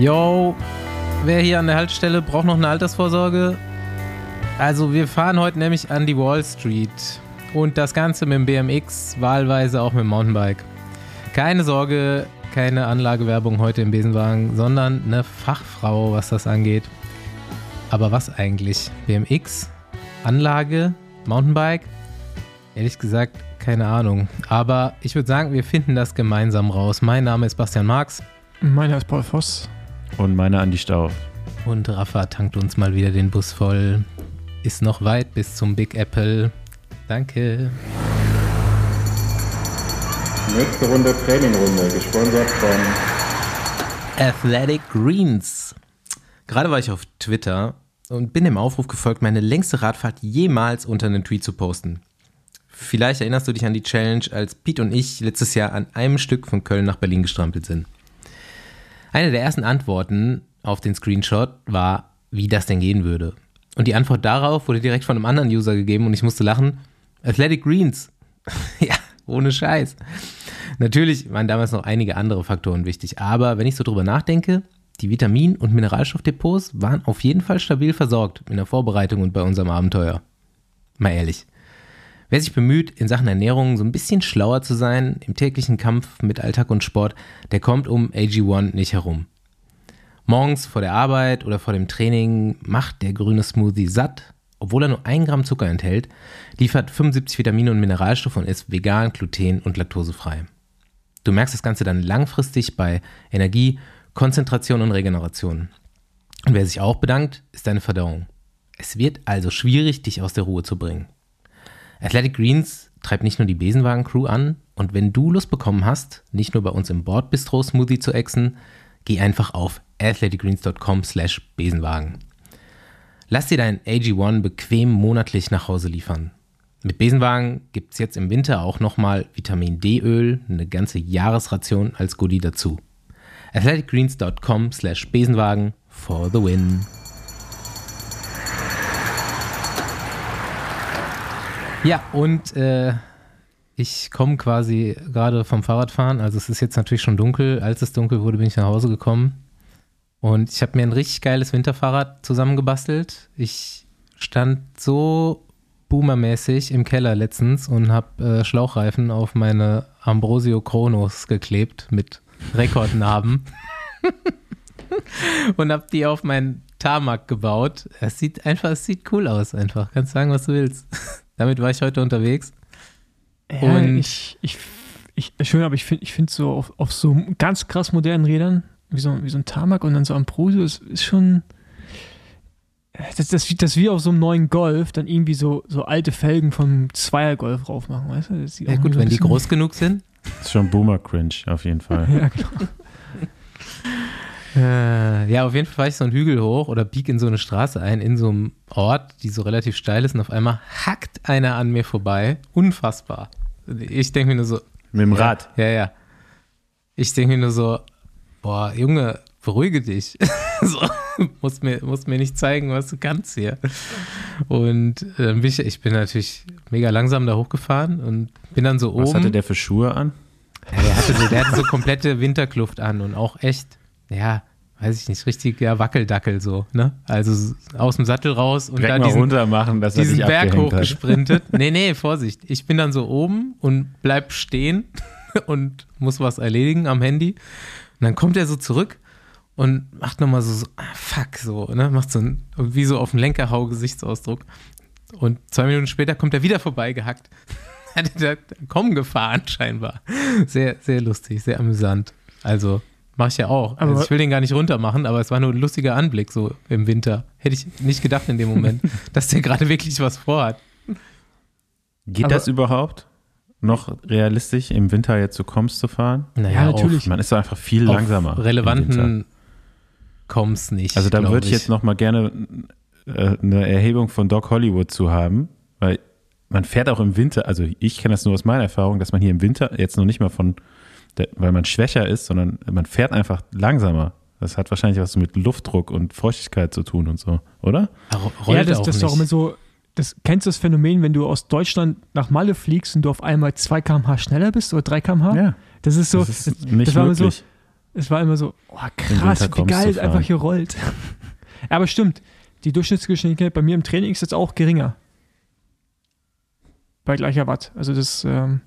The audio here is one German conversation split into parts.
Yo, wer hier an der Haltestelle braucht noch eine Altersvorsorge? Also wir fahren heute nämlich an die Wall Street und das Ganze mit dem BMX, wahlweise auch mit dem Mountainbike. Keine Sorge, keine Anlagewerbung heute im Besenwagen, sondern eine Fachfrau, was das angeht. Aber was eigentlich? BMX? Anlage? Mountainbike? Ehrlich gesagt, keine Ahnung. Aber ich würde sagen, wir finden das gemeinsam raus. Mein Name ist Bastian Marx. Mein Name ist Paul Voss. Und meine Andi Stauf. Und Rafa tankt uns mal wieder den Bus voll. Ist noch weit bis zum Big Apple. Danke. Nächste Runde Trainingrunde, gesponsert von Athletic Greens. Gerade war ich auf Twitter und bin dem Aufruf gefolgt, meine längste Radfahrt jemals unter einen Tweet zu posten. Vielleicht erinnerst du dich an die Challenge, als Pete und ich letztes Jahr an einem Stück von Köln nach Berlin gestrampelt sind. Eine der ersten Antworten auf den Screenshot war, wie das denn gehen würde. Und die Antwort darauf wurde direkt von einem anderen User gegeben und ich musste lachen. Athletic Greens. ja, ohne Scheiß. Natürlich waren damals noch einige andere Faktoren wichtig, aber wenn ich so drüber nachdenke, die Vitamin- und Mineralstoffdepots waren auf jeden Fall stabil versorgt in der Vorbereitung und bei unserem Abenteuer. Mal ehrlich. Wer sich bemüht, in Sachen Ernährung so ein bisschen schlauer zu sein im täglichen Kampf mit Alltag und Sport, der kommt um AG1 nicht herum. Morgens vor der Arbeit oder vor dem Training macht der grüne Smoothie satt, obwohl er nur ein Gramm Zucker enthält, liefert 75 Vitamine und Mineralstoffe und ist vegan, gluten- und laktosefrei. Du merkst das Ganze dann langfristig bei Energie, Konzentration und Regeneration. Und wer sich auch bedankt, ist deine Verdauung. Es wird also schwierig, dich aus der Ruhe zu bringen. Athletic Greens treibt nicht nur die Besenwagen-Crew an und wenn du Lust bekommen hast, nicht nur bei uns im Bordbistro Smoothie zu exen, geh einfach auf athleticgreens.com slash Besenwagen. Lass dir dein AG1 bequem monatlich nach Hause liefern. Mit Besenwagen gibt es jetzt im Winter auch nochmal Vitamin D-Öl, eine ganze Jahresration als Goodie dazu. athleticgreens.com slash Besenwagen for the win. Ja, und äh, ich komme quasi gerade vom Fahrradfahren. Also es ist jetzt natürlich schon dunkel. Als es dunkel wurde, bin ich nach Hause gekommen. Und ich habe mir ein richtig geiles Winterfahrrad zusammengebastelt. Ich stand so boomermäßig im Keller letztens und habe äh, Schlauchreifen auf meine Ambrosio Chronos geklebt mit Rekordnarben. und habe die auf meinen Tarmac gebaut. Es sieht einfach, es sieht cool aus einfach. Kannst sagen, was du willst. Damit war ich heute unterwegs. Ja, und ich, ich, ich, schön, aber ich finde ich find so auf, auf so ganz krass modernen Rädern, wie so, wie so ein Tarmac und dann so Ambrosio, ist, ist schon. Das, das, das wie auf so einem neuen Golf dann irgendwie so, so alte Felgen vom Zweier-Golf drauf machen, weißt du? ja, gut, wenn die groß genug sind. Das ist schon Boomer-Cringe, auf jeden Fall. ja, genau. Äh, ja, auf jeden Fall fahre ich so einen Hügel hoch oder bieg in so eine Straße ein, in so einem Ort, die so relativ steil ist und auf einmal hackt einer an mir vorbei. Unfassbar. Ich denke mir nur so. Mit dem Rad? Ja, ja. Ich denke mir nur so, boah, Junge, beruhige dich. so, musst mir, musst mir nicht zeigen, was du kannst hier. Und dann bin ich, ich bin natürlich mega langsam da hochgefahren und bin dann so oben. Was hatte der für Schuhe an? Ja, der, hatte so, der hatte so komplette Winterkluft an und auch echt ja, weiß ich nicht, richtig ja, Wackeldackel so, ne? Also aus dem Sattel raus und Direkt dann diesen, runter machen, dass diesen er Berg hat. hochgesprintet. nee, nee, Vorsicht. Ich bin dann so oben und bleib stehen und muss was erledigen am Handy. Und dann kommt er so zurück und macht nochmal so, so ah, fuck, so, ne? Macht so ein, wie so auf dem Lenkerhau-Gesichtsausdruck. Und zwei Minuten später kommt er wieder vorbeigehackt. Hat er da kommen gefahren, scheinbar. Sehr, sehr lustig, sehr amüsant. Also, Mache ich ja auch. Aber- also ich will den gar nicht runter machen, aber es war nur ein lustiger Anblick so im Winter. Hätte ich nicht gedacht in dem Moment, dass der gerade wirklich was vorhat. Geht Aber- das überhaupt? Noch realistisch im Winter jetzt zu Koms zu fahren? Naja, Ja, natürlich. Man ist einfach viel Auf, langsamer. auf relevanten kommt's nicht. Also da würde ich jetzt noch mal gerne äh, eine Erhebung von Doc Hollywood zu haben, weil man fährt auch im Winter, also ich kenne das nur aus meiner Erfahrung, dass man hier im Winter jetzt noch nicht mal von, weil man schwächer ist, sondern man fährt einfach langsamer. Das hat wahrscheinlich was mit Luftdruck und Feuchtigkeit zu tun und so, oder? Ro- Rollt ja, das, auch das ist doch immer so. Das, kennst du das Phänomen, wenn du aus Deutschland nach Malle fliegst und du auf einmal 2 km/h schneller bist oder 3 km/h? Ja. Das ist so. das ist nicht das war immer so, möglich. es war immer so, oh, krass, wie geil es einfach hier rollt. aber stimmt, die Durchschnittsgeschwindigkeit bei mir im Training ist jetzt auch geringer. Bei gleicher Watt. Also das, ähm,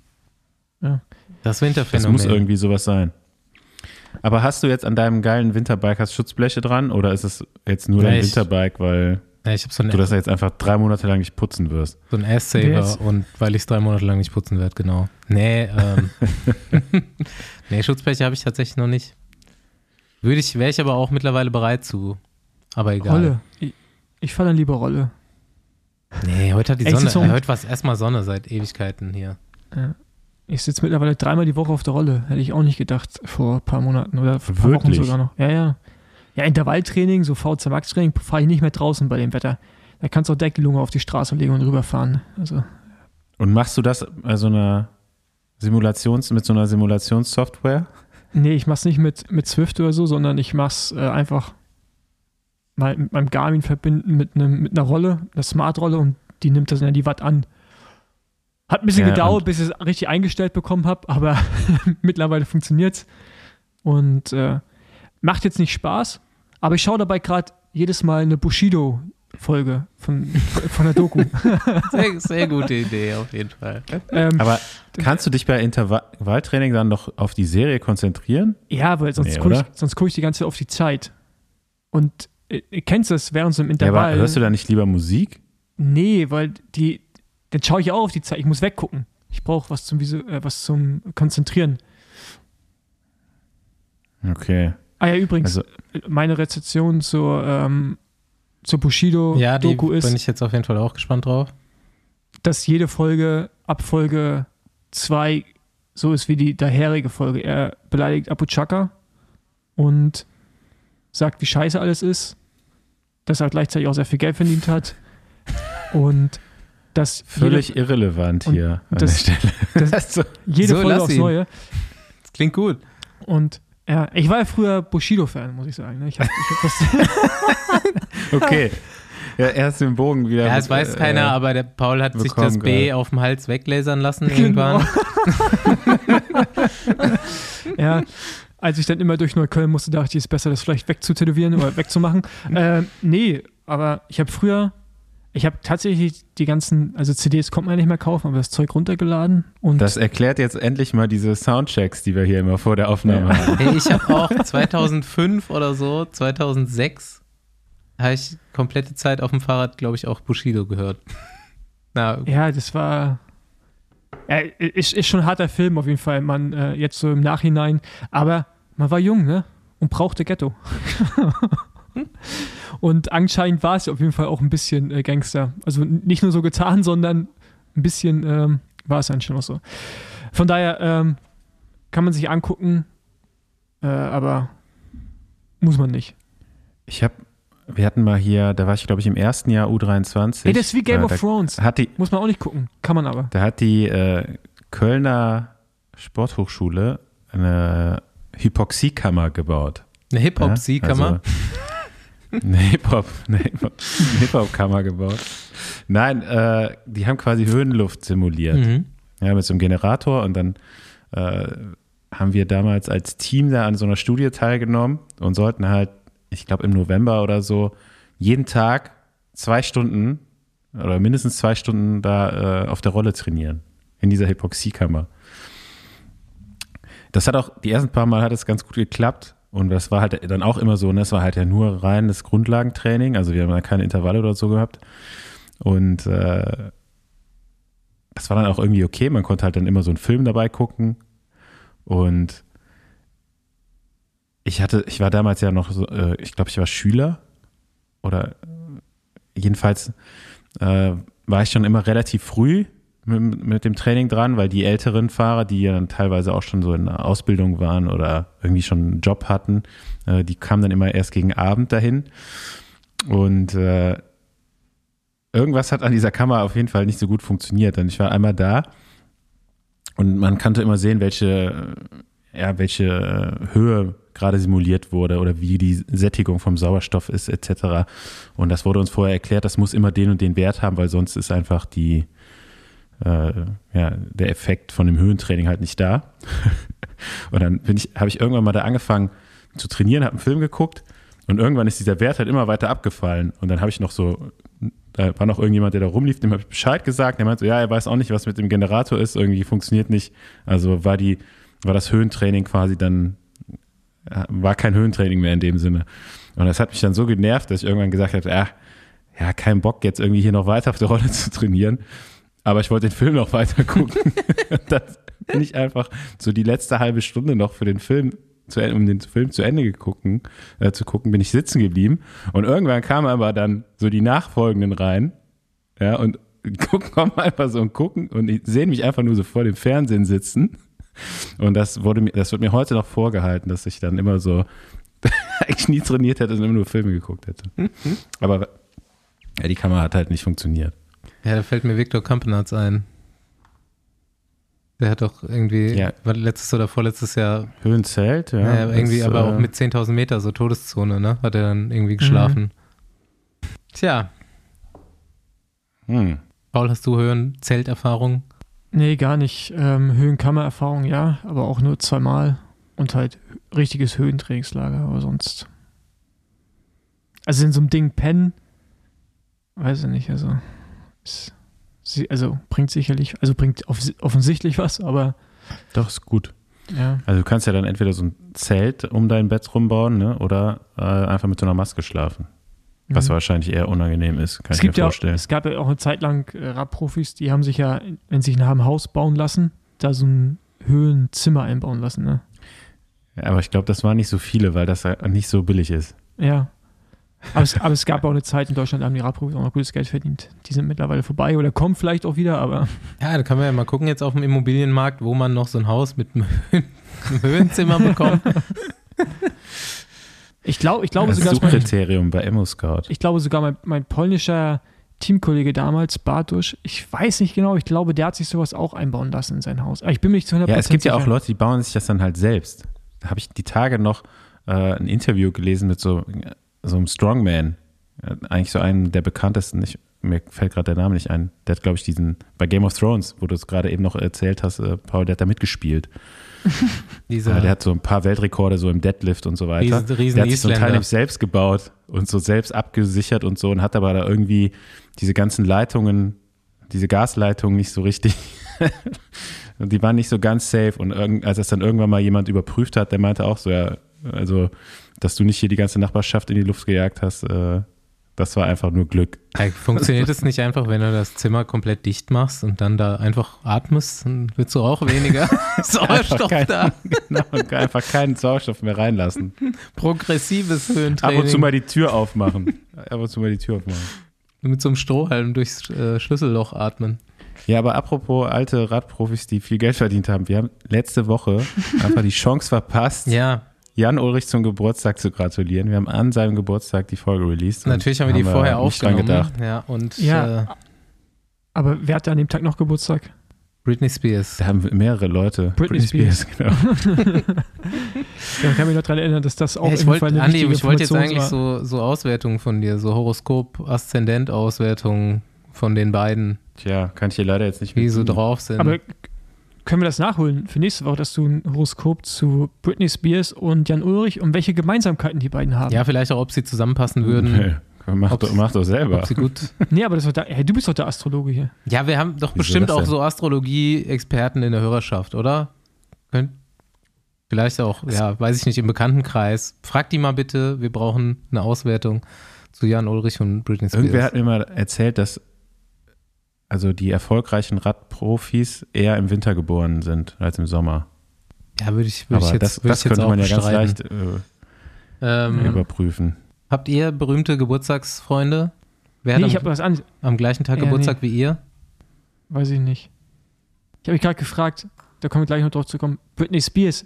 ja. Das Winterphänomen. Das muss irgendwie sowas sein. Aber hast du jetzt an deinem geilen Winterbike hast Schutzbleche dran oder ist es jetzt nur ja, dein Winterbike, weil ja, ich so du das jetzt einfach drei Monate lang nicht putzen wirst? So ein Ass-Saver und weil ich es drei Monate lang nicht putzen werde, genau. Nee, ähm, nee, Schutzbleche habe ich tatsächlich noch nicht. Würde ich, wäre ich aber auch mittlerweile bereit zu. Aber egal. Rolle. Ich, ich fahre dann lieber Rolle. Nee, heute hat die Sonne, äh, heute war es erstmal Sonne seit Ewigkeiten hier. Ja. Ich sitze mittlerweile dreimal die Woche auf der Rolle. Hätte ich auch nicht gedacht vor ein paar Monaten oder vor paar Wochen sogar noch. Ja, ja. Ja, Intervalltraining, so VZ Max Training, fahre ich nicht mehr draußen bei dem Wetter. Da kannst du auch Deckelunge auf die Straße legen und rüberfahren. Also. Und machst du das bei so einer Simulations, mit so einer Simulationssoftware? Nee, ich mach's nicht mit, mit Swift oder so, sondern ich mach's äh, einfach mal mit meinem Garmin verbinden mit, einem, mit einer Rolle, einer Smart-Rolle und die nimmt das dann die Watt an. Hat ein bisschen ja, gedauert, bis ich es richtig eingestellt bekommen habe, aber mittlerweile funktioniert es. Und äh, macht jetzt nicht Spaß, aber ich schaue dabei gerade jedes Mal eine Bushido-Folge von, von der Doku. sehr, sehr gute Idee, auf jeden Fall. Ähm, aber kannst du dich bei Intervalltraining dann noch auf die Serie konzentrieren? Ja, weil sonst nee, gucke ich, guck ich die ganze Zeit auf die Zeit. Und äh, kennst du das während so einem Intervall? Ja, aber hörst du da nicht lieber Musik? Nee, weil die, dann schaue ich auch auf die Zeit. Ich muss weggucken. Ich brauche was zum, äh, was zum Konzentrieren. Okay. Ah ja, übrigens, also, meine Rezeption zur, ähm, zur Bushido-Doku ja, ist. bin ich jetzt auf jeden Fall auch gespannt drauf. Dass jede Folge ab Folge 2 so ist wie die daherige Folge. Er beleidigt Abu Chaka und sagt, wie scheiße alles ist, dass er gleichzeitig auch sehr viel Geld verdient hat und dass völlig jede, irrelevant hier an das, der Stelle. Das, so, jede so Folge aufs Neue. Das klingt gut. Und ja, ich war ja früher Bushido-Fan, muss ich sagen. Ne? Ich hab, ich hab okay. Ja, erst den Bogen wieder. Ja, es weiß äh, keiner, aber der Paul hat sich das B grad. auf dem Hals weglasern lassen genau. irgendwann. ja, als ich dann immer durch Neukölln musste, dachte ich, es ist besser, das vielleicht wegzutätowieren oder wegzumachen. äh, nee, aber ich habe früher ich habe tatsächlich die ganzen, also CDs kommt man nicht mehr kaufen, aber das Zeug runtergeladen. Und das erklärt jetzt endlich mal diese Soundchecks, die wir hier immer vor der Aufnahme ja. haben. Hey, ich habe auch 2005 oder so, 2006, habe ich komplette Zeit auf dem Fahrrad, glaube ich, auch Bushido gehört. Na, ja, das war. Ja, ist, ist schon ein harter Film auf jeden Fall, man, äh, jetzt so im Nachhinein. Aber man war jung, ne? Und brauchte Ghetto. Und anscheinend war es auf jeden Fall auch ein bisschen äh, Gangster. Also nicht nur so getan, sondern ein bisschen ähm, war es anscheinend auch so. Von daher ähm, kann man sich angucken, äh, aber muss man nicht. Ich habe, wir hatten mal hier, da war ich glaube ich im ersten Jahr U23. Hey, das ist wie Game äh, of Thrones. Hat die, muss man auch nicht gucken, kann man aber. Da hat die äh, Kölner Sporthochschule eine Hypoxiekammer gebaut. Eine Hypoxiekammer? Ja, also, eine Hip-Hop, eine Hip-Hop-Kammer gebaut. Nein, äh, die haben quasi Höhenluft simuliert. Mhm. Ja, mit so einem Generator und dann äh, haben wir damals als Team da an so einer Studie teilgenommen und sollten halt, ich glaube im November oder so, jeden Tag zwei Stunden oder mindestens zwei Stunden da äh, auf der Rolle trainieren. In dieser Hypoxiekammer. Das hat auch, die ersten paar Mal hat es ganz gut geklappt, und das war halt dann auch immer so, ne? Es war halt ja nur reines Grundlagentraining, also wir haben ja keine Intervalle oder so gehabt. Und äh, das war dann auch irgendwie okay. Man konnte halt dann immer so einen Film dabei gucken. Und ich hatte, ich war damals ja noch so, äh, ich glaube, ich war Schüler. Oder jedenfalls äh, war ich schon immer relativ früh mit, mit, dem Training dran, weil die älteren Fahrer, die ja dann teilweise auch schon so in der Ausbildung waren oder irgendwie schon einen Job hatten, äh, die kamen dann immer erst gegen Abend dahin. Und äh, irgendwas hat an dieser Kamera auf jeden Fall nicht so gut funktioniert. Denn ich war einmal da und man konnte immer sehen, welche, ja, welche Höhe gerade simuliert wurde oder wie die Sättigung vom Sauerstoff ist, etc. Und das wurde uns vorher erklärt, das muss immer den und den Wert haben, weil sonst ist einfach die, äh, ja, der Effekt von dem Höhentraining halt nicht da. Und dann bin ich, habe ich irgendwann mal da angefangen zu trainieren, habe einen Film geguckt und irgendwann ist dieser Wert halt immer weiter abgefallen. Und dann habe ich noch so, da war noch irgendjemand, der da rumlief, dem habe ich Bescheid gesagt. Der meinte so, ja, er weiß auch nicht, was mit dem Generator ist, irgendwie funktioniert nicht. Also war die, war das Höhentraining quasi dann, war kein Höhentraining mehr in dem Sinne. Und das hat mich dann so genervt, dass ich irgendwann gesagt habe, ja, ja, kein Bock jetzt irgendwie hier noch weiter auf der Rolle zu trainieren. Aber ich wollte den Film noch weiter gucken. dann bin ich einfach so die letzte halbe Stunde noch für den Film zu, um den Film zu Ende gucken, äh, zu gucken, bin ich sitzen geblieben. Und irgendwann kamen aber dann so die Nachfolgenden rein, ja, und gucken, kommen einfach so und gucken und sehen mich einfach nur so vor dem Fernsehen sitzen. Und das wurde mir, das wird mir heute noch vorgehalten, dass ich dann immer so eigentlich nie trainiert hätte und immer nur Filme geguckt hätte. Aber ja, die Kamera hat halt nicht funktioniert. Ja, da fällt mir Viktor Kampenarz ein. Der hat doch irgendwie, ja. war letztes oder vorletztes Jahr. Höhenzelt, ja. ja irgendwie, das, aber äh, auch mit 10.000 Meter, so Todeszone, ne? Hat er dann irgendwie geschlafen. Mhm. Tja. Hm. Paul, hast du Höhenzelterfahrung? Nee, gar nicht. Ähm, Höhenkammererfahrung, ja, aber auch nur zweimal. Und halt richtiges Höhentrainingslager, aber sonst. Also in so einem Ding pennen, weiß ich nicht, also. Also bringt sicherlich, also bringt offensichtlich was, aber. Doch, ist gut. Ja. Also du kannst ja dann entweder so ein Zelt um dein Bett rumbauen, ne? Oder äh, einfach mit so einer Maske schlafen. Was mhm. wahrscheinlich eher unangenehm ist, kann es ich mir vorstellen. Ja, es gab ja auch eine Zeit lang äh, Radprofis, die haben sich ja, wenn sie sich ein Haus bauen lassen, da so ein Höhlenzimmer einbauen lassen, ne? Ja, aber ich glaube, das waren nicht so viele, weil das nicht so billig ist. Ja, aber es, aber es, gab auch eine Zeit in Deutschland, da haben die Radprofis auch noch gutes Geld verdient. Die sind mittlerweile vorbei oder kommen vielleicht auch wieder, aber. Ja, da kann man ja mal gucken jetzt auf dem Immobilienmarkt, wo man noch so ein Haus mit einem Höhenzimmer bekommt. Ich, glaub, ich glaube das sogar. Suchkriterium bei Scout. Ich glaube sogar, mein, mein polnischer Teamkollege damals, Bartusch, ich weiß nicht genau, ich glaube, der hat sich sowas auch einbauen lassen in sein Haus. Aber ich bin mir nicht zu 100% Ja, es gibt sicher. ja auch Leute, die bauen sich das dann halt selbst. Da habe ich die Tage noch äh, ein Interview gelesen mit so so einem Strongman, äh, eigentlich so einen der bekanntesten, ich, mir fällt gerade der Name nicht ein, der hat, glaube ich, diesen, bei Game of Thrones, wo du es gerade eben noch erzählt hast, äh, Paul, der hat da mitgespielt. Dieser, der hat so ein paar Weltrekorde so im Deadlift und so weiter. Riesen, riesen der hat sich so ein Teil nämlich selbst gebaut und so selbst abgesichert und so und hat aber da irgendwie diese ganzen Leitungen, diese Gasleitungen nicht so richtig. und die waren nicht so ganz safe und als das dann irgendwann mal jemand überprüft hat, der meinte auch so, ja, also dass du nicht hier die ganze Nachbarschaft in die Luft gejagt hast, äh, das war einfach nur Glück. Funktioniert es nicht einfach, wenn du das Zimmer komplett dicht machst und dann da einfach atmest, dann wird du auch weniger Sauerstoff kein, da. Genau, einfach keinen Sauerstoff mehr reinlassen. Progressives Höhentraining. Ab und zu mal die Tür aufmachen. Ab und zu mal die Tür aufmachen. Mit so einem Strohhalm durchs äh, Schlüsselloch atmen. Ja, aber apropos alte Radprofis, die viel Geld verdient haben. Wir haben letzte Woche einfach die Chance verpasst, ja. Jan Ulrich zum Geburtstag zu gratulieren. Wir haben an seinem Geburtstag die Folge released. Natürlich haben wir die haben vorher wir aufgenommen. Gedacht. Ja, und, ja. Äh, aber wer hat an dem Tag noch Geburtstag? Britney Spears. Da haben mehrere Leute. Britney, Britney Spears. Spears, genau. Dann kann mich noch daran erinnern, dass das auch ja, ich wollte, Andi, ich wollte jetzt eigentlich so, so Auswertungen von dir, so Horoskop-Aszendent-Auswertungen von den beiden. Tja, kann ich hier leider jetzt nicht Wie so drauf sind. Aber können wir das nachholen für nächste Woche, dass du ein Horoskop zu Britney Spears und Jan Ulrich und welche Gemeinsamkeiten die beiden haben? Ja, vielleicht auch, ob sie zusammenpassen würden. Nee. Mach doch, mach doch selber. Ob sie gut. nee, aber das war da, hey, du bist doch der Astrologe hier. Ja, wir haben doch Wieso bestimmt auch so Astrologie-Experten in der Hörerschaft, oder? Könnt, vielleicht auch, ja, weiß ich nicht, im Bekanntenkreis. Frag die mal bitte, wir brauchen eine Auswertung zu Jan Ulrich und Britney Spears. Irgendwer hat mir mal erzählt, dass also die erfolgreichen Radprofis eher im Winter geboren sind als im Sommer. Ja, würde ich, würd Aber ich jetzt, das, das könnte man ja ganz leicht äh, ähm, überprüfen. Habt ihr berühmte Geburtstagsfreunde? Wer nee, hat am, was an. am gleichen Tag ja, Geburtstag nee. wie ihr? Weiß ich nicht. Ich habe mich gerade gefragt, da kommen wir gleich noch drauf zu kommen. Britney Spears.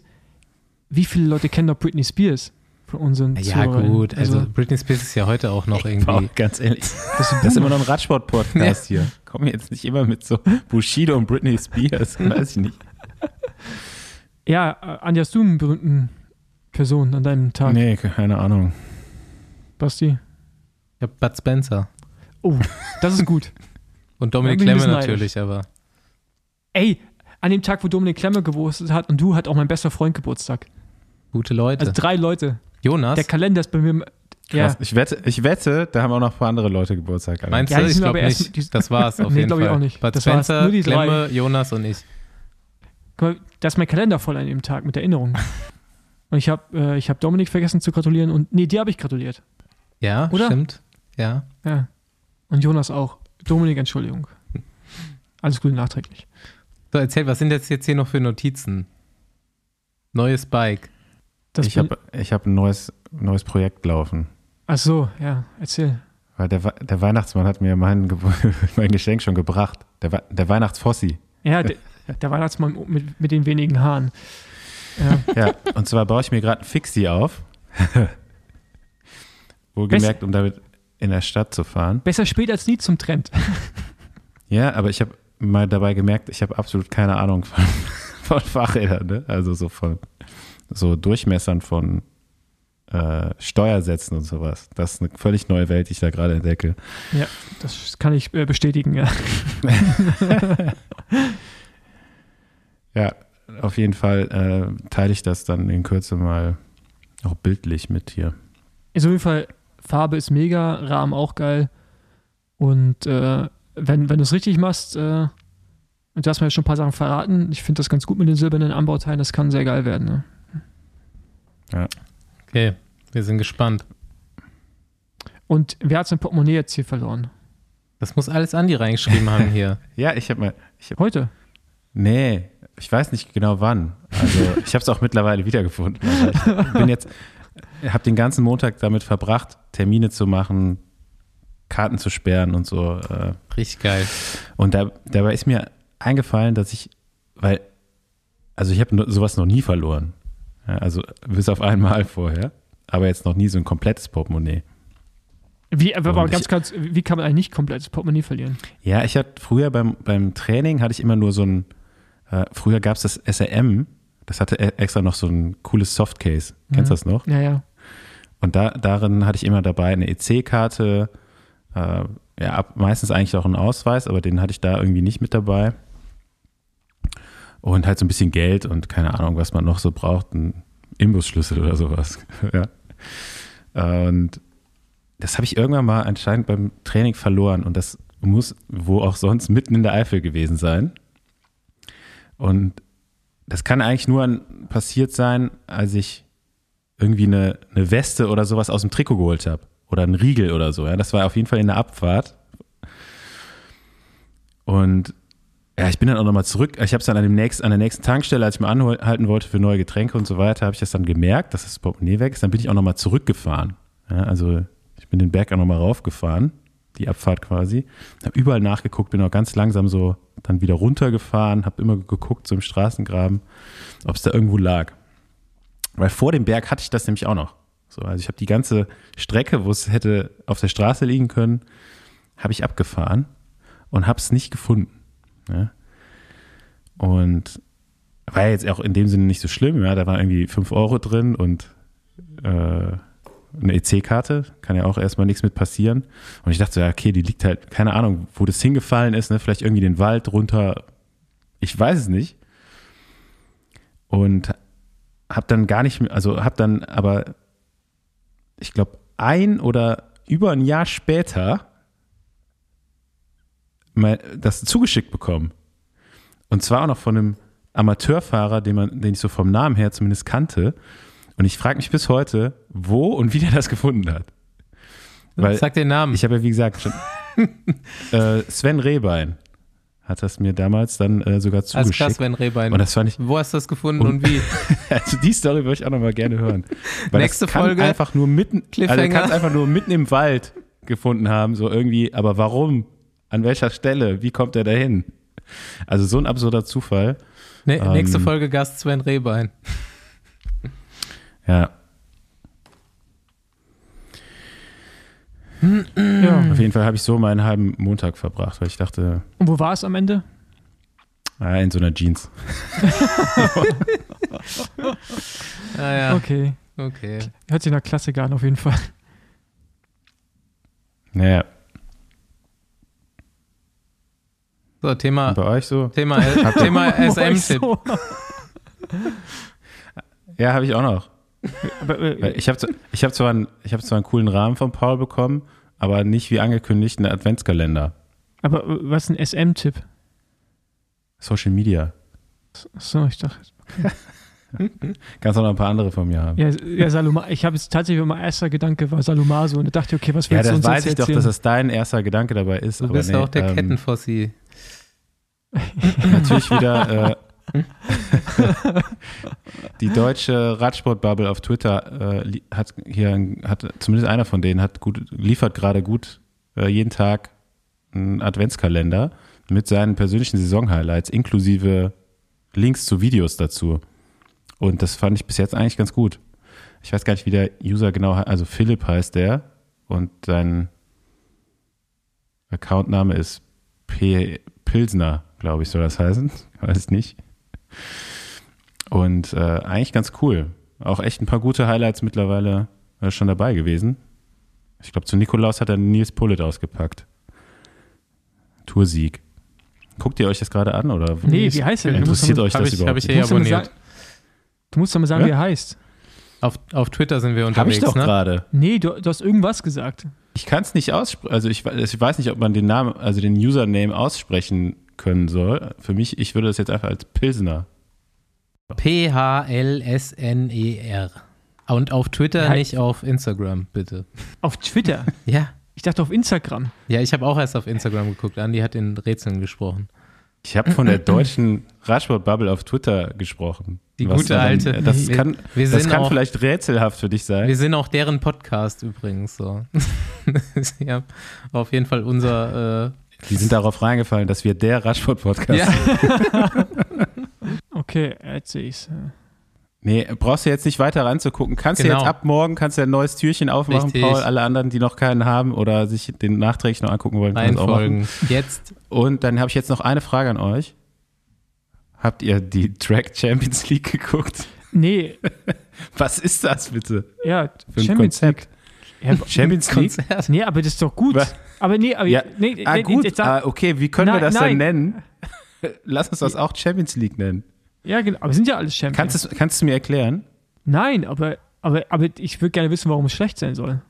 Wie viele Leute kennen doch Britney Spears? von unseren Ja, Zuhörern. gut. Also, also, Britney Spears ist ja heute auch noch irgendwie. Auch ganz ehrlich. Das, das ist immer noch ein Radsport-Podcast ja. hier. Komm jetzt nicht immer mit so Bushido und Britney Spears. Weiß ich nicht. Ja, Andi, hast du einen berühmten Person an deinem Tag? Nee, keine Ahnung. Basti? Ich hab Bud Spencer. Oh, das ist gut. und Dominik Klemme natürlich, aber. Ey, an dem Tag, wo Dominik Klemme Geburtstag hat und du, hat auch mein bester Freund Geburtstag. Gute Leute. Also drei Leute. Jonas? Der Kalender ist bei mir. Ja. Ich, wette, ich wette, da haben auch noch ein paar andere Leute Geburtstag. Alter. Meinst Ja, du? Ich glaube nicht. die- das war's auf Nee, jeden glaub ich Fall. auch nicht. Bud Das war's. Spencer, Nur die drei. Klemme, Jonas und ich. Guck mal, da ist mein Kalender voll an dem Tag mit Erinnerungen. Und ich habe äh, ich hab Dominik vergessen zu gratulieren und nee, dir habe ich gratuliert. Ja, Oder? stimmt. Ja. Ja. Und Jonas auch. Dominik, Entschuldigung. Alles Gute nachträglich. So, erzähl, was sind jetzt, jetzt hier noch für Notizen? Neues Bike. Das ich habe ich hab ein neues, neues Projekt laufen. Ach so, ja, erzähl. Weil der, der Weihnachtsmann hat mir mein, mein Geschenk schon gebracht. Der, der Weihnachtsfossi. Ja, der, der Weihnachtsmann mit, mit den wenigen Haaren. Ja, Ja, und zwar baue ich mir gerade ein Fixie auf. Wohlgemerkt, um damit in der Stadt zu fahren. besser spät als nie zum Trend. Ja, aber ich habe mal dabei gemerkt, ich habe absolut keine Ahnung von, von Fahrrädern, ne? Also so von so Durchmessern von äh, Steuersätzen und sowas. Das ist eine völlig neue Welt, die ich da gerade entdecke. Ja, das kann ich äh, bestätigen, ja. Ja, auf jeden Fall äh, teile ich das dann in Kürze mal auch bildlich mit hier. Ist auf jeden Fall, Farbe ist mega, Rahmen auch geil. Und äh, wenn, wenn du es richtig machst, äh, und du hast mir ja schon ein paar Sachen verraten, ich finde das ganz gut mit den silbernen Anbauteilen, das kann sehr geil werden. Ne? Okay, wir sind gespannt. Und wer hat sein Portemonnaie jetzt hier verloren? Das muss alles Andi reingeschrieben haben hier. Ja, ich habe mal, ich hab, Heute. nee, ich weiß nicht genau wann. Also ich habe es auch mittlerweile wiedergefunden. Ich bin jetzt, habe den ganzen Montag damit verbracht, Termine zu machen, Karten zu sperren und so. Äh, Richtig geil. Und da, dabei ist mir eingefallen, dass ich, weil, also ich habe sowas noch nie verloren. Ja, also bis auf einmal vorher, aber jetzt noch nie so ein komplettes Portemonnaie. Wie, aber Und ganz, ich- ganz, wie kann man eigentlich nicht komplettes Portemonnaie verlieren? Ja, ich hatte früher beim, beim Training hatte ich immer nur so ein, äh, früher gab es das SRM, das hatte e- extra noch so ein cooles Softcase. Kennst du Mhm. das noch? Ja, ja. Und da, darin hatte ich immer dabei eine EC-Karte, äh, ja, ab, meistens eigentlich auch einen Ausweis, aber den hatte ich da irgendwie nicht mit dabei. Und halt so ein bisschen Geld und keine Ahnung, was man noch so braucht, ein Imbusschlüssel oder sowas. ja. Und das habe ich irgendwann mal anscheinend beim Training verloren und das muss wo auch sonst mitten in der Eifel gewesen sein. Und das kann eigentlich nur an, passiert sein, als ich irgendwie eine, eine Weste oder sowas aus dem Trikot geholt habe. Oder einen Riegel oder so. Ja, das war auf jeden Fall in der Abfahrt. Und ja, ich bin dann auch nochmal zurück. Ich habe es dann an, dem nächsten, an der nächsten Tankstelle, als ich mal anhalten wollte für neue Getränke und so weiter, habe ich das dann gemerkt, dass das Portemonnaie weg ist. Dann bin ich auch nochmal zurückgefahren. Ja, also ich bin den Berg auch nochmal raufgefahren, die Abfahrt quasi. Habe überall nachgeguckt, bin auch ganz langsam so dann wieder runtergefahren, habe immer geguckt, so im Straßengraben, ob es da irgendwo lag. Weil vor dem Berg hatte ich das nämlich auch noch. So, also ich habe die ganze Strecke, wo es hätte auf der Straße liegen können, habe ich abgefahren und habe es nicht gefunden. Ja? Und war jetzt auch in dem Sinne nicht so schlimm. Ja? Da waren irgendwie 5 Euro drin und äh, eine EC-Karte, kann ja auch erstmal nichts mit passieren. Und ich dachte so, ja, okay, die liegt halt, keine Ahnung, wo das hingefallen ist, ne? vielleicht irgendwie den Wald runter, ich weiß es nicht. Und hab dann gar nicht, also hab dann aber, ich glaube, ein oder über ein Jahr später das zugeschickt bekommen. Und zwar auch noch von einem Amateurfahrer, den, man, den ich so vom Namen her zumindest kannte. Und ich frage mich bis heute, wo und wie der das gefunden hat. Weil Sag den Namen. ich habe ja, wie gesagt, schon äh, Sven Rehbein hat das mir damals dann äh, sogar zugeschickt. Sven Rehbein. Und das fand ich, Wo hast du das gefunden Und- und, wie? also die Story würde ich auch noch mal gerne hören. Weil Nächste das kann Folge, einfach nur mitten, also er kann es einfach nur mitten im Wald gefunden haben, so irgendwie, aber warum? An welcher Stelle? Wie kommt er dahin? Also so ein absurder Zufall. Ne, Ähm, nächste Folge Gast Sven Rehbein. Ja, Ja. auf jeden Fall habe ich so meinen halben Montag verbracht, weil ich dachte, Und wo war es am Ende? ah, in so einer Jeans. Ah ja, Okay. okay. Hört sich nach Klassiker an, auf jeden Fall. Naja. So, Thema, Bei euch so? Thema, Thema SM-Tipp. So. Ja, habe ich auch noch. Ich habe ich hab zwar, einen- ich hab zwar einen coolen Rahmen von Paul bekommen, aber nicht wie angekündigt einen Adventskalender. aber was ist ein SM-Tipp? Social Media. So, ich dachte. Kannst auch noch ein paar andere von mir haben. Ja, ja Saloma, ich habe jetzt tatsächlich, mein erster Gedanke war Salumaso und da dachte ich, okay, was Ja, willst du das uns weiß jetzt ich doch, dass das dein erster Gedanke dabei ist. Du aber bist nee, auch der ähm, Kettenfossi. Natürlich wieder äh, die deutsche Radsportbubble auf Twitter äh, hat hier hat zumindest einer von denen hat gut liefert gerade gut äh, jeden Tag einen Adventskalender mit seinen persönlichen Saisonhighlights inklusive Links zu Videos dazu. Und das fand ich bis jetzt eigentlich ganz gut. Ich weiß gar nicht, wie der User genau heißt. Also Philipp heißt der und sein Accountname ist P. Pilsner, glaube ich, soll das heißen. Weiß nicht. Und äh, eigentlich ganz cool. Auch echt ein paar gute Highlights mittlerweile äh, schon dabei gewesen. Ich glaube, zu Nikolaus hat er Nils Pullet ausgepackt. Toursieg. Guckt ihr euch das gerade an oder Nee, wie heißt er denn? Du musst interessiert doch mal- euch Hab das ich- überhaupt? hab ich Du musst, doch mal abonniert. sagen, du musst doch mal sagen, Ja? wie er heißt. Auf, auf Twitter sind wir unterwegs, ich doch ne? gerade. Nee, du, du hast irgendwas gesagt. Ich kann es nicht aussprechen. Also ich, ich weiß nicht, ob man den Namen, also den Username aussprechen können soll. Für mich, ich würde das jetzt einfach als Pilsner. P-H-L-S-N-E-R. E Und auf Twitter, Ja. nicht auf Instagram, bitte. Auf Twitter. Ja. Ich dachte auf Instagram. Ja, ich habe auch erst auf Instagram geguckt. Andi hat in Rätseln gesprochen. Ich habe von der deutschen Radsport-Bubble auf Twitter gesprochen. Die gute daran- alte- Das Wir- kann, wir das sind kann auch- vielleicht rätselhaft für dich sein. Wir sind auch deren Podcast übrigens so. ja, auf jeden Fall unser äh, Die sind darauf reingefallen, dass wir der Radsport-Podcast ja, sind. Okay, jetzt sehe ich's. Nee, brauchst du jetzt nicht weiter ranzugucken. Kannst du Genau. jetzt ab morgen kannst du ein neues Türchen aufmachen, Richtig. Paul. Alle anderen, die noch keinen haben oder sich den nachträglich noch angucken wollen, können auch machen. Jetzt. Und dann habe ich jetzt noch eine Frage an euch. Habt ihr die Track Champions League geguckt? Nee, Was ist das bitte ja, für ein Champions Konzept? League. Ja, Champions League? Konzert. nee, aber das ist doch gut. Was? Aber nee, aber Ja. nee, Ah, nee, gut. Jetzt Ah, okay, wie können wir Nein, das nein. denn nennen? Lass uns das auch Champions League nennen. Ja, genau. Aber sind ja alles Champions. Kannst du kannst du mir erklären? Nein, aber, aber, aber ich würde gerne wissen, warum es schlecht sein soll.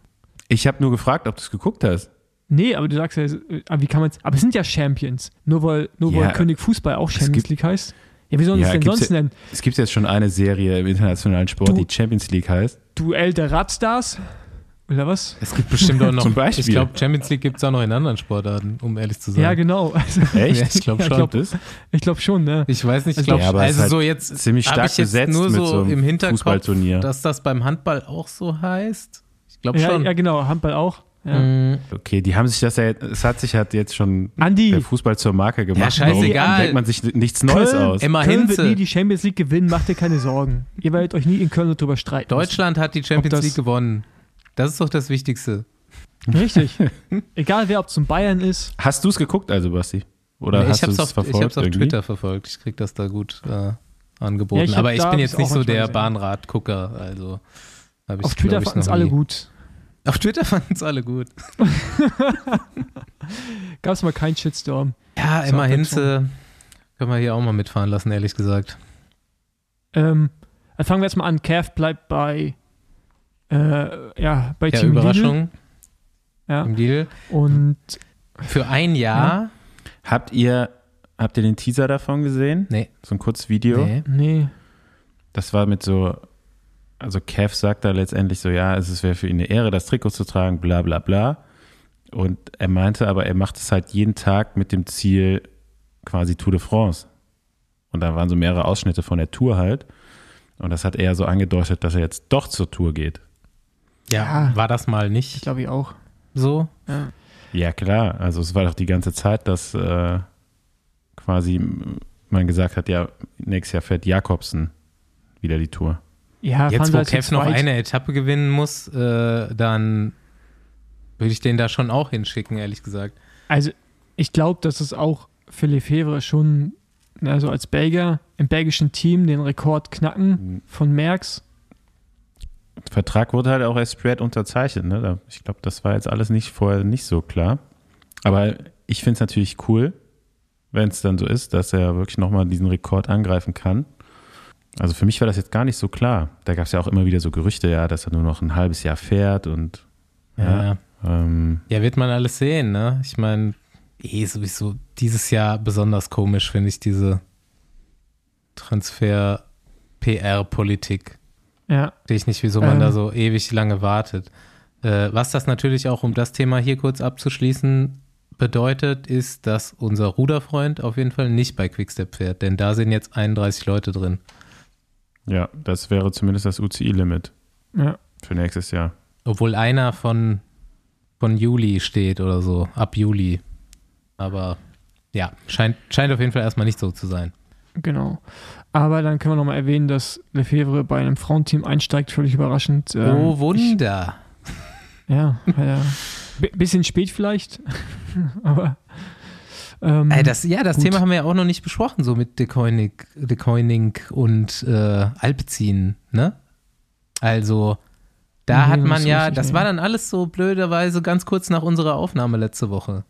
Ich habe nur gefragt, ob du es geguckt hast. Nee, aber du sagst ja, äh, aber wie kann man Aber es sind ja Champions. Nur weil, nur weil Ja. König Fußball auch Es Champions gibt- League heißt. Ja, wie sollen wir Ja, es denn sonst nennen? Es gibt jetzt schon eine Serie im internationalen Sport, Du- die Champions League heißt. Duell der Radstars? Oder was? Es gibt bestimmt auch noch. Zum Beispiel. Ich glaube, Champions League gibt es auch noch in anderen Sportarten, um ehrlich zu sein. Ja, genau. Also, Echt? Ja, ich glaube Ja, schon. glaub- das? ich glaube schon, ne? Ich weiß nicht, ich Also glaube, Ja, also ist halt so jetzt ziemlich stark ich jetzt besetzt nur mit so, so einem im Hinterkopf, Fußballturnier. dass das beim Handball auch so heißt. Ich glaube Ja, schon. ja, genau. Handball auch. Ja. Mm, Okay, die haben sich das ja, es hat sich halt jetzt schon Andi. der Fußball zur Marke gemacht. Ja, scheißegal. Warum denkt man sich nichts Neues Köln, aus? Emma Köln wird nie die Champions League gewinnen, macht dir keine Sorgen. Ihr werdet euch nie in Köln darüber streiten. Deutschland hat die Champions League gewonnen. Das ist doch das Wichtigste. Richtig. Egal wer, ob es zum Bayern ist. Hast du es geguckt, also Basti? Oder Nee, hast du habe es es verfolgt ich hab's auf irgendwie? Twitter verfolgt. Ich krieg das da gut äh, angeboten. Ja, ich Aber ich bin jetzt nicht so der. Bahnradgucker. Also Auf Twitter fanden es alle gut. Auf Twitter fanden es alle gut. Gab es mal keinen Shitstorm. Ja, So, Emma Abwechslung. Hinze können wir hier auch mal mitfahren lassen, ehrlich gesagt. Ähm, dann fangen wir jetzt mal an. Kev bleibt bei, äh, ja, bei Ja, Team Lidl. Überraschung Ja. im Deal. Und Für ein Jahr. Habt ihr, habt ihr den Teaser davon gesehen? Nee. So ein kurzes Video? Nee. nee, Das war mit so, also Kev sagt da letztendlich so, ja, es wäre für ihn eine Ehre, das Trikot zu tragen, bla bla bla. Und er meinte aber, er macht es halt jeden Tag mit dem Ziel quasi Tour de France. Und da waren so mehrere Ausschnitte von der Tour halt. Und das hat er so angedeutet, dass er jetzt doch zur Tour geht. Ja, Ja. war das mal ich nicht glaube ich auch. so? Ja. Ja, klar. Also es war doch die ganze Zeit, dass äh, quasi man gesagt hat, ja, nächstes Jahr fährt Jakobsen wieder die Tour. Ja, Jetzt, wo Kev noch eine Etappe gewinnen muss, äh, dann würde ich den da schon auch hinschicken, ehrlich gesagt. Also, ich glaube, dass es auch für Lefebvre schon, also als Belgier im belgischen Team den Rekord knacken Mhm. von Merckx. Vertrag wurde halt auch erst spät unterzeichnet. Ne? Ich glaube, das war jetzt alles nicht vorher nicht so klar. Aber ich finde es natürlich cool, wenn es dann so ist, dass er wirklich nochmal diesen Rekord angreifen kann. Also für mich war das jetzt gar nicht so klar. Da gab es ja auch immer wieder so Gerüchte, ja, dass er nur noch ein halbes Jahr fährt und ja. Ja, ähm, ja wird man alles sehen, ne? Ich meine, eh sowieso dieses Jahr besonders komisch, finde ich, diese Transfer-PR-Politik. Ja. Sehe ich nicht, wieso man ähm. da so ewig lange wartet. Äh, was das natürlich auch, um das Thema hier kurz abzuschließen, bedeutet, ist, dass unser Ruderfreund auf jeden Fall nicht bei Quickstep fährt, denn da sind jetzt 31 Leute drin. Ja, das wäre zumindest das UCI-Limit ja. für nächstes Jahr. Obwohl einer von, von Juli steht oder so, ab Juli. Aber ja, scheint, scheint auf jeden Fall erstmal nicht so zu sein. Genau. Aber dann können wir nochmal erwähnen, dass Lefebvre bei einem Frauenteam einsteigt, völlig überraschend. Ähm, oh, Wunder. Ich, ja, ja. Bisschen spät vielleicht, aber. Ähm, Ey, das, ja, das gut. Thema haben wir ja auch noch nicht besprochen, so mit Decoining, Decoining und äh, Alpezin, ne? Also, da nee, hat man ja, das war dann alles so blöderweise ganz kurz nach unserer Aufnahme letzte Woche.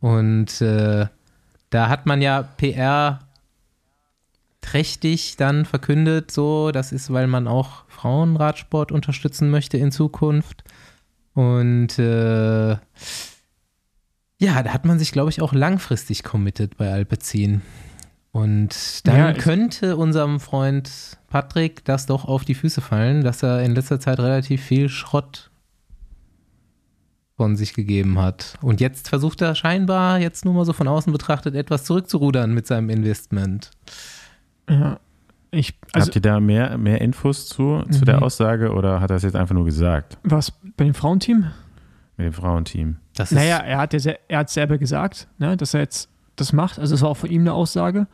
Und äh, da hat man ja PR trächtig dann verkündet, so, das ist, weil man auch Frauenradsport unterstützen möchte in Zukunft. Und äh, ja, da hat man sich, glaube ich, auch langfristig committed bei Alpecin. Und dann ja, könnte unserem Freund Patrick das doch auf die Füße fallen, dass er in letzter Zeit relativ viel Schrott von sich gegeben hat. Und jetzt versucht er scheinbar, jetzt nur mal so von außen betrachtet, etwas zurückzurudern mit seinem Investment. Ja. Ich, also, Habt ihr da mehr, mehr Infos zu, zu der mhm. Aussage oder hat er es jetzt einfach nur gesagt? Was, bei dem Frauenteam? Mit dem Frauenteam. Das naja, er hat, ja, er hat selber gesagt, ne, dass er jetzt das macht. Also, es war auch von ihm eine Aussage.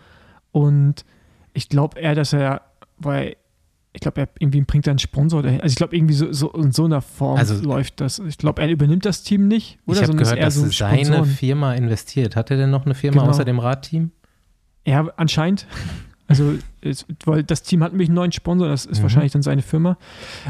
Und ich glaube eher, dass er, weil ich glaube, er irgendwie bringt einen Sponsor dahin. Also ich glaube, irgendwie so, so, in so einer Form also, läuft das. Ich glaube, er übernimmt das Team nicht, oder? Ich habe gehört, dass so seine Firma investiert. Hat er denn noch eine Firma genau. außer dem Radteam? Ja, anscheinend. Also, es, weil das Team hat nämlich einen neuen Sponsor, das ist mhm. wahrscheinlich dann seine Firma.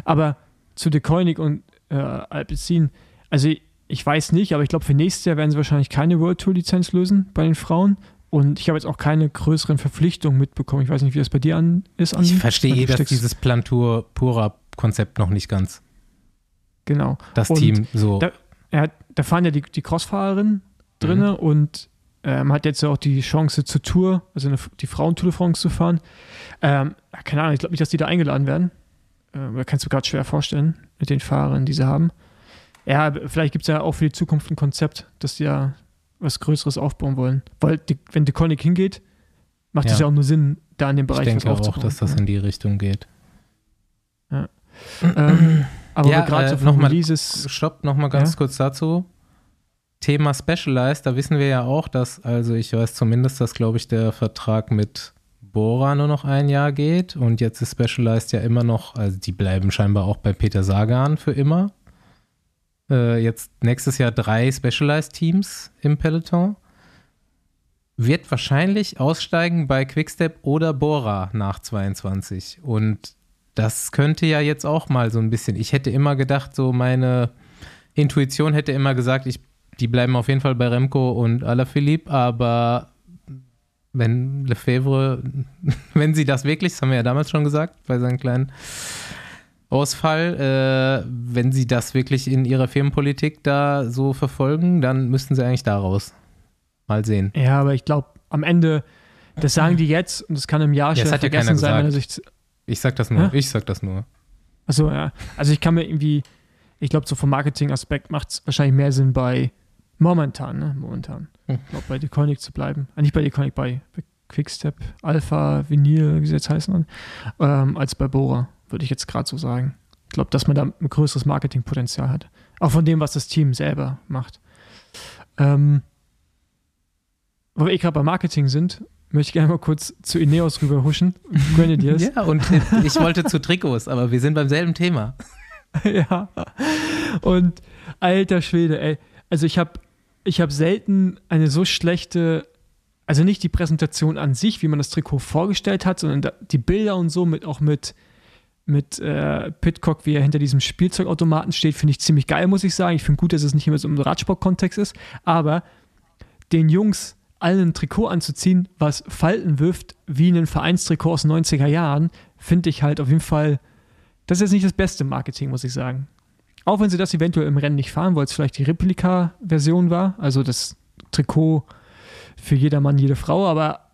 Aber zu De Koenig und äh, Alpecin, also ich, ich weiß nicht, aber ich glaube, für nächstes Jahr werden sie wahrscheinlich keine World Tour Lizenz lösen bei den Frauen. Und ich habe jetzt auch keine größeren Verpflichtungen mitbekommen. Ich weiß nicht, wie das bei dir an, ist. An, ich verstehe eh das dieses Plantur purer Konzept noch nicht ganz. Genau. Das und Team so. Da, ja, da fahren ja die, die Crossfahrerinnen drin mhm. und äh, man hat jetzt ja auch die Chance zur Tour, also eine, die Frauentour de France zu fahren. Ähm, keine Ahnung, ich glaube nicht, dass die da eingeladen werden. Äh, kannst du gerade schwer vorstellen mit den Fahrern, die sie haben. Ja, vielleicht gibt es ja auch für die Zukunft ein Konzept, dass die ja was Größeres aufbauen wollen. Weil die, wenn De Konig hingeht, macht es ja. ja auch nur Sinn, da in dem Bereich ich denke auch, dass das in die Richtung geht. Ja. ähm, aber ja, gerade äh, so nochmal, stopp, nochmal ganz ja? kurz dazu. Thema Specialized, da wissen wir ja auch, dass, also ich weiß zumindest, dass, glaube ich, der Vertrag mit Bora nur noch ein Jahr geht und jetzt ist Specialized ja immer noch, also die bleiben scheinbar auch bei Peter Sagan für immer äh, jetzt nächstes Jahr drei Specialized-Teams im Peloton. Wird wahrscheinlich aussteigen bei Quickstep oder Bora nach 22. Und das könnte ja jetzt auch mal so ein bisschen. Ich hätte immer gedacht, so meine Intuition hätte immer gesagt, ich, die bleiben auf jeden Fall bei Remco und Alaphilippe, aber wenn Lefebvre, wenn sie das wirklich, das haben wir ja damals schon gesagt, bei seinen kleinen Ausfall. Äh, wenn sie das wirklich in ihrer Firmenpolitik da so verfolgen, dann müssten sie eigentlich daraus. Mal sehen. Ja, aber ich glaube, am Ende, das sagen die jetzt und das kann im Jahr ja, schon vergessen ja sein, wenn er sich. Ich sag das nur, Hä? ich sag das nur. Achso, ja. Also ich kann mir irgendwie, ich glaube, so vom Marketing-Aspekt macht es wahrscheinlich mehr Sinn bei momentan, ne? Momentan. Hm. Ich glaube, bei Deconic zu bleiben. Ah, nicht bei Deconic, bei, bei Quickstep, Alpha, Vinyl, wie sie jetzt heißen, ähm, als bei Bora würde ich jetzt gerade so sagen. Ich glaube, dass man da ein größeres Marketingpotenzial hat. Auch von dem, was das Team selber macht. Ähm, wo wir eh gerade bei Marketing sind, möchte ich gerne mal kurz zu Ineos rüber huschen. Grenadiers. ja, und ich wollte zu Trikots, aber wir sind beim selben Thema. ja. Und alter Schwede, ey. Also ich habe ich hab selten eine so schlechte, also nicht die Präsentation an sich, wie man das Trikot vorgestellt hat, sondern die Bilder und so mit auch mit mit äh, Pitcock, wie er hinter diesem Spielzeugautomaten steht, finde ich ziemlich geil, muss ich sagen. Ich finde gut, dass es nicht immer so im Radsport-Kontext ist. Aber den Jungs allen ein Trikot anzuziehen, was Falten wirft, wie ein Vereinstrikot aus den 90er Jahren, finde ich halt auf jeden Fall, das ist jetzt nicht das beste Marketing, muss ich sagen. Auch wenn sie das eventuell im Rennen nicht fahren, weil es vielleicht die Replika-Version war, also das Trikot für jedermann, jede Frau, aber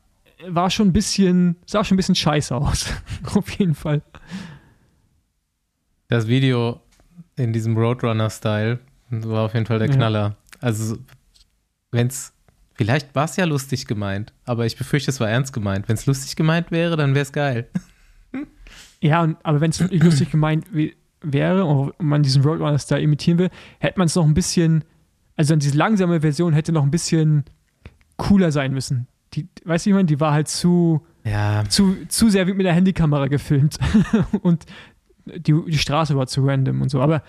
war schon ein bisschen, sah schon ein bisschen scheiße aus. auf jeden Fall. Das Video in diesem Roadrunner-Style war auf jeden Fall der Knaller. Ja. Also, wenn es, vielleicht war es ja lustig gemeint, aber ich befürchte, es war ernst gemeint. Wenn es lustig gemeint wäre, dann wäre es geil. Ja, und, aber wenn es lustig gemeint wäre und man diesen Roadrunner-Style imitieren will, hätte man es noch ein bisschen, also diese langsame Version hätte noch ein bisschen cooler sein müssen. Die, weißt du, ich meine, die war halt zu, ja. zu, zu sehr wie mit der Handykamera gefilmt. und die, die Straße war zu random und so. Aber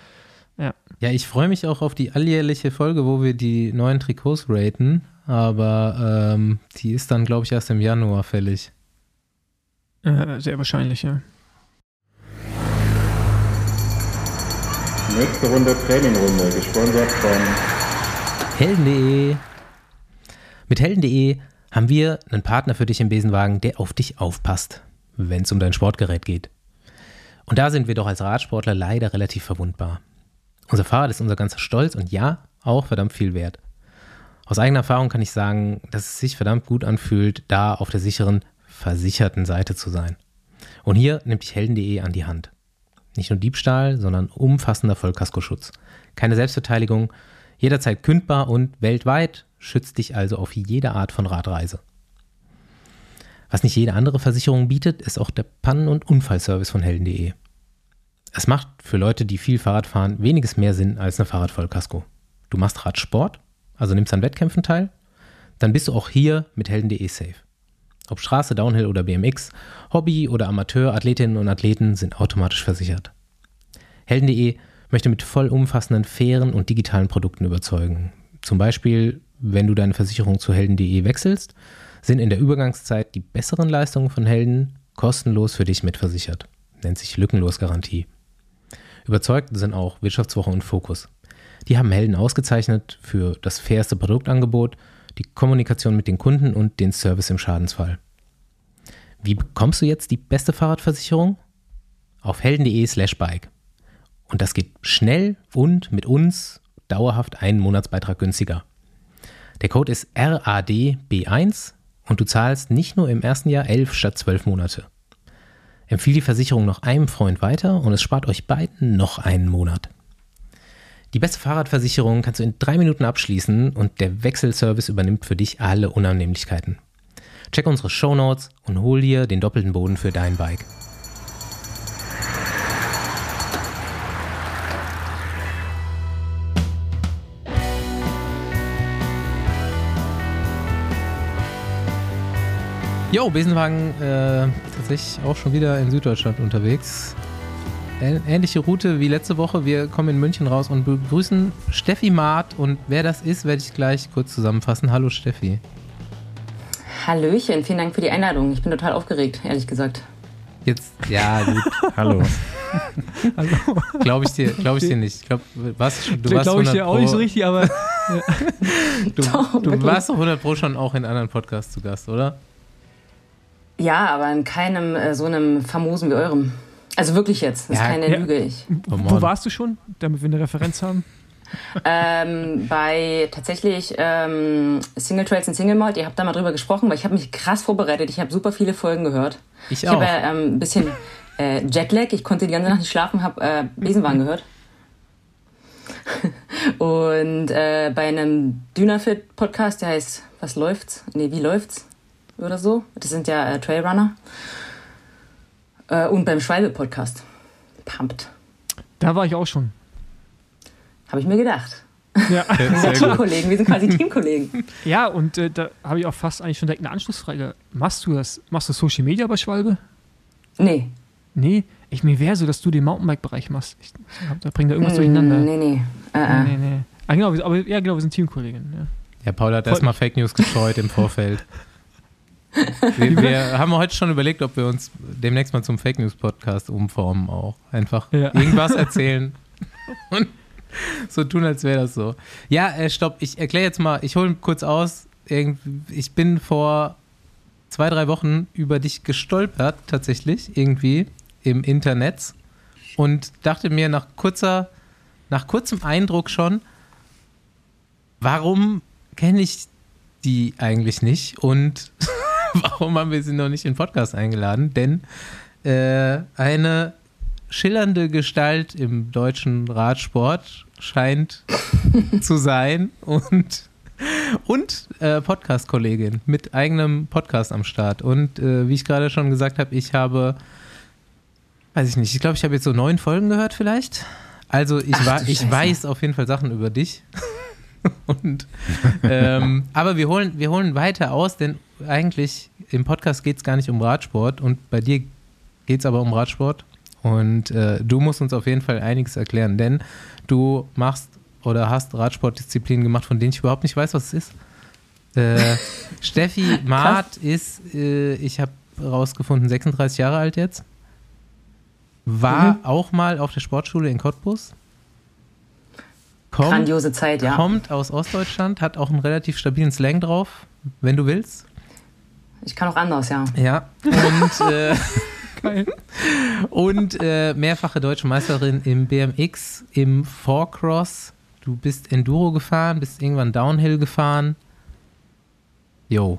ja. Ja, ich freue mich auch auf die alljährliche Folge, wo wir die neuen Trikots raten. Aber ähm, die ist dann, glaube ich, erst im Januar fällig. Äh, sehr wahrscheinlich, ja. Nächste Runde Trainingrunde, gesponsert von Helden.de. Mit Helden.de haben wir einen Partner für dich im Besenwagen, der auf dich aufpasst, wenn es um dein Sportgerät geht. Und da sind wir doch als Radsportler leider relativ verwundbar. Unser Fahrrad ist unser ganzer Stolz und ja, auch verdammt viel wert. Aus eigener Erfahrung kann ich sagen, dass es sich verdammt gut anfühlt, da auf der sicheren, versicherten Seite zu sein. Und hier nimmt dich Helden.de an die Hand. Nicht nur Diebstahl, sondern umfassender Vollkaskoschutz. Keine Selbstbeteiligung, jederzeit kündbar und weltweit schützt dich also auf jede Art von Radreise. Was nicht jede andere Versicherung bietet, ist auch der Pannen- und Unfallservice von Helden.de. Es macht für Leute, die viel Fahrrad fahren, weniges mehr Sinn als eine Fahrradvollkasko. Du machst Radsport, also nimmst an Wettkämpfen teil, dann bist du auch hier mit Helden.de safe. Ob Straße, Downhill oder BMX, Hobby oder Amateur, Athletinnen und Athleten sind automatisch versichert. Helden.de möchte mit vollumfassenden, fairen und digitalen Produkten überzeugen. Zum Beispiel, wenn du deine Versicherung zu Helden.de wechselst, sind in der Übergangszeit die besseren Leistungen von Helden kostenlos für dich mitversichert. Nennt sich Lückenlos Garantie. Überzeugt sind auch Wirtschaftswoche und Fokus. Die haben Helden ausgezeichnet für das fairste Produktangebot, die Kommunikation mit den Kunden und den Service im Schadensfall. Wie bekommst du jetzt die beste Fahrradversicherung? Auf helden.de slash bike. Und das geht schnell und mit uns dauerhaft einen Monatsbeitrag günstiger. Der Code ist RADB1 und du zahlst nicht nur im ersten Jahr 11 statt 12 Monate. Empfiehl die Versicherung noch einem Freund weiter und es spart euch beiden noch einen Monat. Die beste Fahrradversicherung kannst du in drei Minuten abschließen und der Wechselservice übernimmt für dich alle Unannehmlichkeiten. Check unsere Show Notes und hol dir den doppelten Boden für dein Bike. Jo, Besenwagen äh, tatsächlich auch schon wieder in Süddeutschland unterwegs. Ähnliche Route wie letzte Woche. Wir kommen in München raus und begrüßen Steffi Maat. Und wer das ist, werde ich gleich kurz zusammenfassen. Hallo Steffi. Hallöchen, vielen Dank für die Einladung. Ich bin total aufgeregt, ehrlich gesagt. Jetzt, ja, gut. Hallo. Hallo. Glaube ich dir, glaube ich dir nicht. Ich glaub, was, du warst glaube ich dir auch nicht so richtig, aber. du, Doch, du warst doch 100 Pro schon auch in anderen Podcasts zu Gast, oder? Ja, aber in keinem äh, so einem famosen wie eurem. Also wirklich jetzt, das ja, ist keine ja. Lüge. Ich. Wo warst du schon, damit wir eine Referenz haben? ähm, bei tatsächlich ähm, Single Trails und Single Malt, ihr habt da mal drüber gesprochen, weil ich habe mich krass vorbereitet. Ich habe super viele Folgen gehört. Ich, ich auch. habe ja, ähm, ein bisschen äh, Jetlag, ich konnte die ganze Nacht nicht schlafen, habe äh, Besenwagen gehört. und äh, bei einem Dynafit Podcast, der heißt Was läuft's? Nee, wie läuft's? oder so. Das sind ja äh, Trailrunner. Äh, und beim Schwalbe-Podcast. Pumped. Da war ich auch schon. Habe ich mir gedacht. Ja. wir sind Teamkollegen, wir sind quasi Teamkollegen. Ja, und äh, da habe ich auch fast eigentlich schon direkt eine Anschlussfrage. Machst du das, machst du Social Media bei Schwalbe? Nee. Nee? Ich mir wäre so, dass du den Mountainbike-Bereich machst. Ich, da bringt da irgendwas mm, durcheinander. Nee, nee. Uh -uh. Nee, nee. Ah, genau, aber ja, genau, wir sind Teamkollegen. Ja, ja Paul hat erstmal Fake News gestreut im Vorfeld. Wir, wir, haben heute schon überlegt, ob wir uns demnächst mal zum Fake News Podcast umformen auch. Einfach ja. irgendwas erzählen und so tun, als wäre das so. Ja, äh, stopp, ich erkläre jetzt mal, ich hole kurz aus. ich bin vor zwei, drei Wochen über dich gestolpert, tatsächlich, irgendwie im Internet und dachte mir nach kurzer, nach kurzem Eindruck schon, warum kenne ich die eigentlich nicht und warum haben wir sie noch nicht in den Podcast eingeladen? Denn äh, eine schillernde Gestalt im deutschen Radsport scheint zu sein und und äh, Podcast-Kollegin mit eigenem Podcast am Start. Und äh, wie ich gerade schon gesagt habe, ich habe, weiß ich nicht, ich glaube, ich habe jetzt so neun Folgen gehört vielleicht. Also ich, Ach, ich weiß auf jeden Fall Sachen über dich. und, ähm, aber wir holen, wir holen weiter aus, denn eigentlich im Podcast geht es gar nicht um Radsport und bei dir geht es aber um Radsport. Und äh, du musst uns auf jeden Fall einiges erklären, denn du machst oder hast Radsportdisziplinen gemacht, von denen ich überhaupt nicht weiß, was es ist. Äh, Steffi Maat ist, äh, ich habe rausgefunden, 36 Jahre alt jetzt. War mhm. auch mal auf der Sportschule in Cottbus. Kommt, Grandiose Zeit, ja. Kommt aus Ostdeutschland, hat auch einen relativ stabilen Slang drauf, wenn du willst. Ich kann auch anders, ja. Ja. Und äh. Und äh, mehrfache deutsche Meisterin im BMX, im Four-Cross. Du bist Enduro gefahren, bist irgendwann Downhill gefahren. Jo.